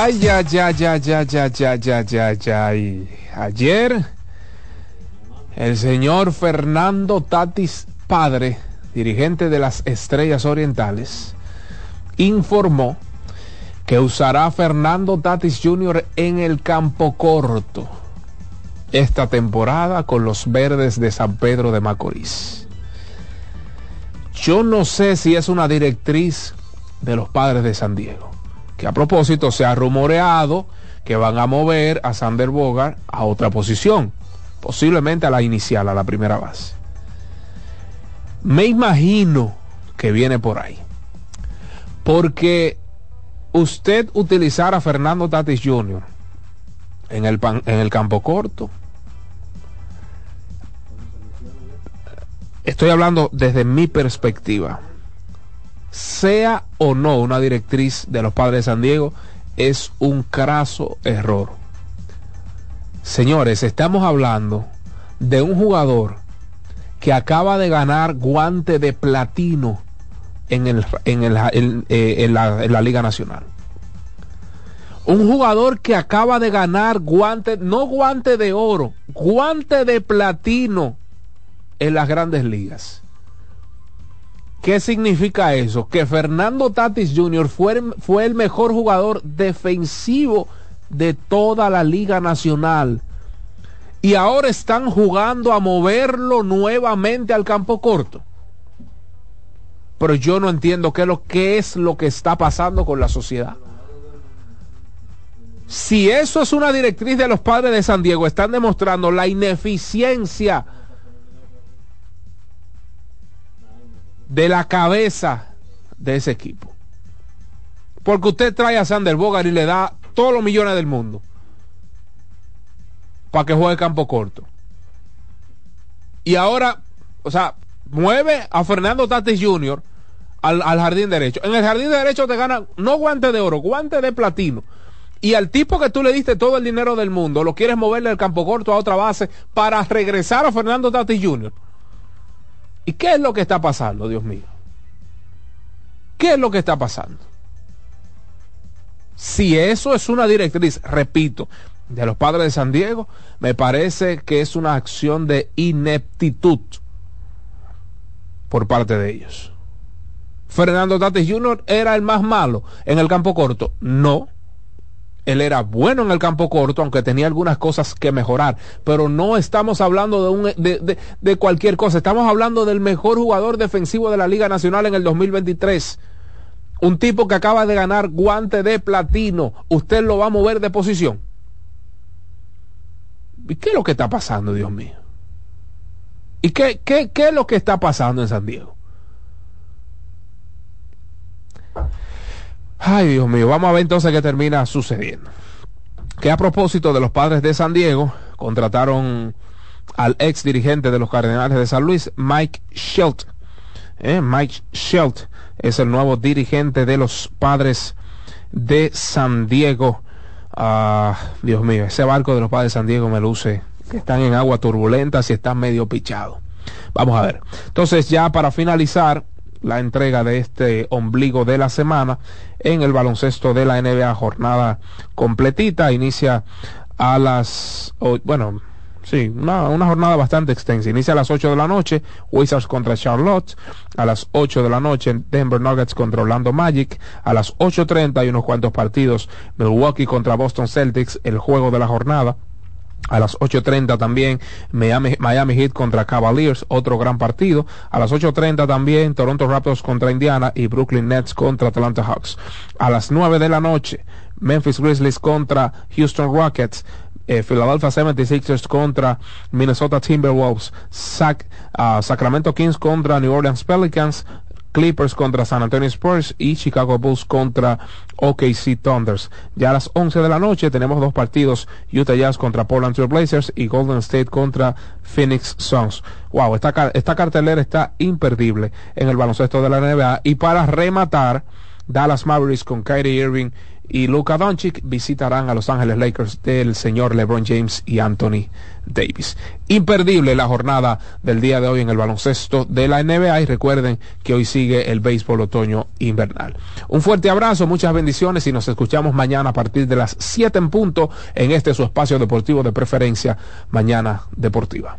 Ay, ya, ya, ya, ya, ya, ya, ya, ya, ya. Y Ayer, el señor Fernando Tatis Padre, dirigente de las Estrellas Orientales, informó que usará Fernando Tatis Jr. en el campo corto esta temporada con los verdes de San Pedro de Macorís. Yo no sé si es una directriz de los padres de San Diego, que a propósito se ha rumoreado que van a mover a Sander Bogart a otra posición, posiblemente a la inicial, a la primera base. Me imagino que viene por ahí, porque usted utilizar a Fernando Tatis Jr. en el, pan- en el campo corto, estoy hablando desde mi perspectiva, sea o no una directriz de los padres de San Diego, es un craso error. Señores, estamos hablando de un jugador que acaba de ganar guante de platino en, el, en, el- en- eh, la Liga Nacional. Un jugador que acaba de ganar guante, no guante de oro, guante de platino en las grandes ligas. ¿Qué significa eso? Que Fernando Tatis Jr. fue, fue el mejor jugador defensivo de toda la Liga Nacional. Y ahora están jugando a moverlo nuevamente al campo corto. Pero yo no entiendo qué es lo, qué es lo que está pasando con la sociedad. Si eso es una directriz de los padres de San Diego, están demostrando la ineficiencia de la cabeza de ese equipo. Porque usted trae a Sander Bogart y le da todos los millones del mundo para que juegue campo corto. Y ahora, o sea, mueve a Fernando Tatis Jr. Al, al jardín derecho. En el jardín derecho te ganan no guante de oro, guante de platino. Y al tipo que tú le diste todo el dinero del mundo, lo quieres moverle del campo corto a otra base para regresar a Fernando Tatis Jr. ¿Y qué es lo que está pasando, Dios mío? ¿Qué es lo que está pasando? Si eso es una directriz, repito, de los padres de San Diego, me parece que es una acción de ineptitud por parte de ellos. Fernando Tatis Jr. era el más malo en el campo corto. No. Él era bueno en el campo corto, aunque tenía algunas cosas que mejorar. Pero no estamos hablando de, un, de, de, de cualquier cosa. Estamos hablando del mejor jugador defensivo de la Liga Nacional en el 2023. Un tipo que acaba de ganar guante de platino. ¿Usted lo va a mover de posición? ¿Y qué es lo que está pasando, Dios mío? ¿Y qué, qué, qué es lo que está pasando en San Diego? Ay, Dios mío, vamos a ver entonces qué termina sucediendo. Que a propósito de los padres de San Diego, contrataron al ex dirigente de los Cardenales de San Luis, Mike Schelt. Eh, Mike Schelt es el nuevo dirigente de los padres de San Diego. Ah, Dios mío, ese barco de los padres de San Diego me luce están en agua turbulenta y están medio pichados. Vamos a ver. Entonces, ya para finalizar, la entrega de este ombligo de la semana en el baloncesto de la NBA jornada completita inicia a las bueno sí una, una, jornada bastante extensa. Inicia a las 8 de la noche Wizards contra Charlotte. A las 8 de la noche Denver Nuggets contra Orlando Magic. A las 8.30 y unos cuantos partidos Milwaukee contra Boston Celtics el juego de la jornada a las 8.30 también Miami, Miami Heat contra Cavaliers, otro gran partido. A las 8.30 también Toronto Raptors contra Indiana y Brooklyn Nets contra Atlanta Hawks. A las 9 de la noche Memphis Grizzlies contra Houston Rockets. Eh, Philadelphia 76ers contra Minnesota Timberwolves. Sac, uh, Sacramento Kings contra New Orleans Pelicans. Clippers contra San Antonio Spurs y Chicago Bulls contra OKC Thunders. Ya a las 11 de la noche tenemos dos partidos, Utah Jazz contra Portland Trail Blazers y Golden State contra Phoenix Suns. Wow, esta, esta cartelera está imperdible en el baloncesto de la NBA y para rematar, Dallas Mavericks con Kyrie Irving y Luka Doncic visitarán a Los Ángeles Lakers del señor LeBron James y Anthony Davis. Imperdible la jornada del día de hoy en el baloncesto de la NBA y recuerden que hoy sigue el béisbol otoño invernal. Un fuerte abrazo, muchas bendiciones y nos escuchamos mañana a partir de las 7 en punto en este su espacio deportivo de preferencia, Mañana Deportiva.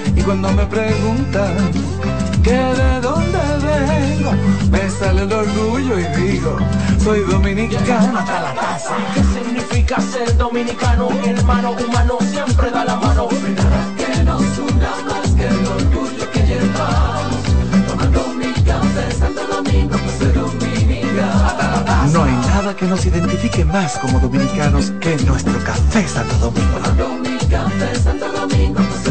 Y cuando me preguntan que de dónde vengo, me sale el orgullo y digo, soy dominicano hasta la casa. ¿Qué significa ser dominicano? Hermano humano siempre da la mano. Nada que nos una más que el orgullo que llevamos. Tomando mi café Santo Domingo, pues soy dominicano. No hay nada que nos identifique más como dominicanos que nuestro café Santo Domingo. Tomando mi café Santo Domingo, pues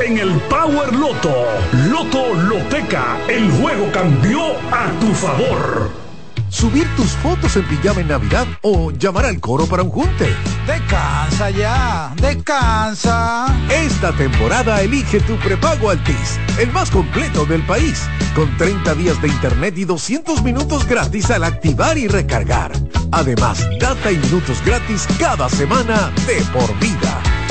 en el Power Loto. Loto Loteca, el juego cambió a tu favor. subir tus fotos en pijama en Navidad o llamar al coro para un junte. Descansa ya, descansa. Esta temporada elige tu prepago Altis, el más completo del país, con 30 días de internet y 200 minutos gratis al activar y recargar. Además, data y minutos gratis cada semana de por vida.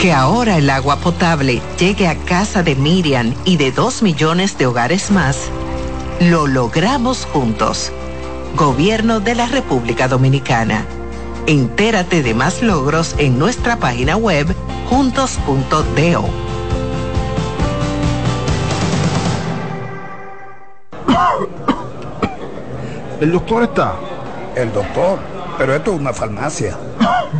Que ahora el agua potable llegue a casa de Miriam y de dos millones de hogares más, lo logramos juntos. Gobierno de la República Dominicana. Entérate de más logros en nuestra página web juntos.do. ¿El doctor está? El doctor, pero esto es una farmacia.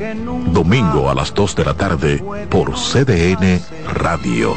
Domingo a las 2 de la tarde por CDN Radio.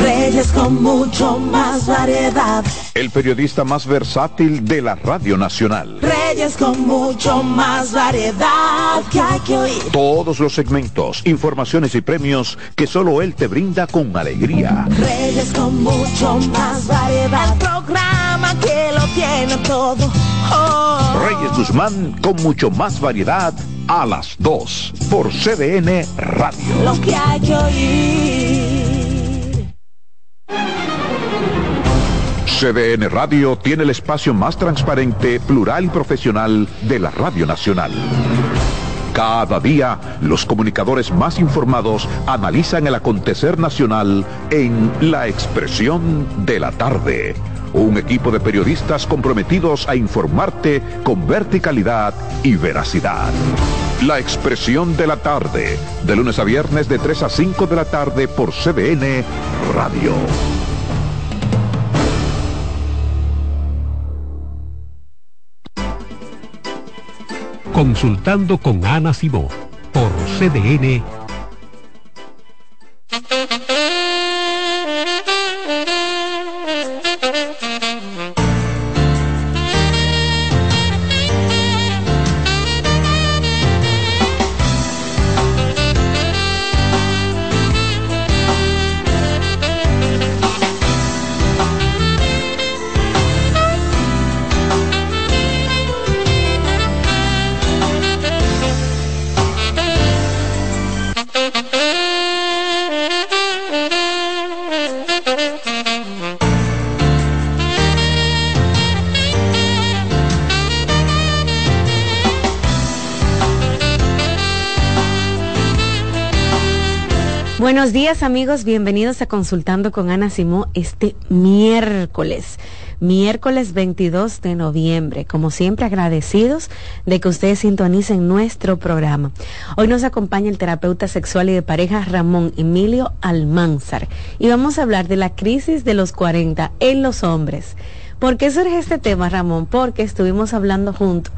Reyes con mucho más variedad. El periodista más versátil de la Radio Nacional. Reyes con mucho más variedad que hay que oír. Todos los segmentos, informaciones y premios que solo él te brinda con alegría. Reyes con mucho más variedad. El programa que lo tiene todo. Oh. Reyes Guzmán con mucho más variedad a las 2 por CDN Radio. Lo que hay que oír. CDN Radio tiene el espacio más transparente, plural y profesional de la Radio Nacional. Cada día, los comunicadores más informados analizan el acontecer nacional en La Expresión de la Tarde. Un equipo de periodistas comprometidos a informarte con verticalidad y veracidad. La Expresión de la Tarde, de lunes a viernes de 3 a 5 de la tarde por CDN Radio. Consultando con Ana Simó por CDN. Amigos, bienvenidos a Consultando con Ana Simó este miércoles, miércoles 22 de noviembre. Como siempre agradecidos de que ustedes sintonicen nuestro programa. Hoy nos acompaña el terapeuta sexual y de pareja Ramón Emilio Almanzar y vamos a hablar de la crisis de los 40 en los hombres. ¿Por qué surge este tema, Ramón? Porque estuvimos hablando junto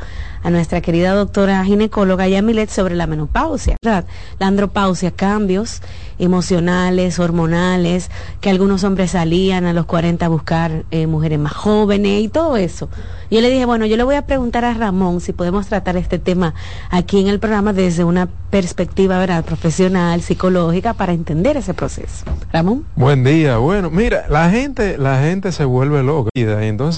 a nuestra querida doctora ginecóloga Yamilet sobre la menopausia. La andropausia, cambios emocionales, hormonales, que algunos hombres salían a los 40 a buscar eh, mujeres más jóvenes y todo eso. Yo le dije, bueno, yo le voy a preguntar a Ramón si podemos tratar este tema aquí en el programa desde una perspectiva, ¿verdad? Profesional, psicológica, para entender ese proceso. Ramón. Buen día. Bueno, mira, la gente, la gente se vuelve loca y entonces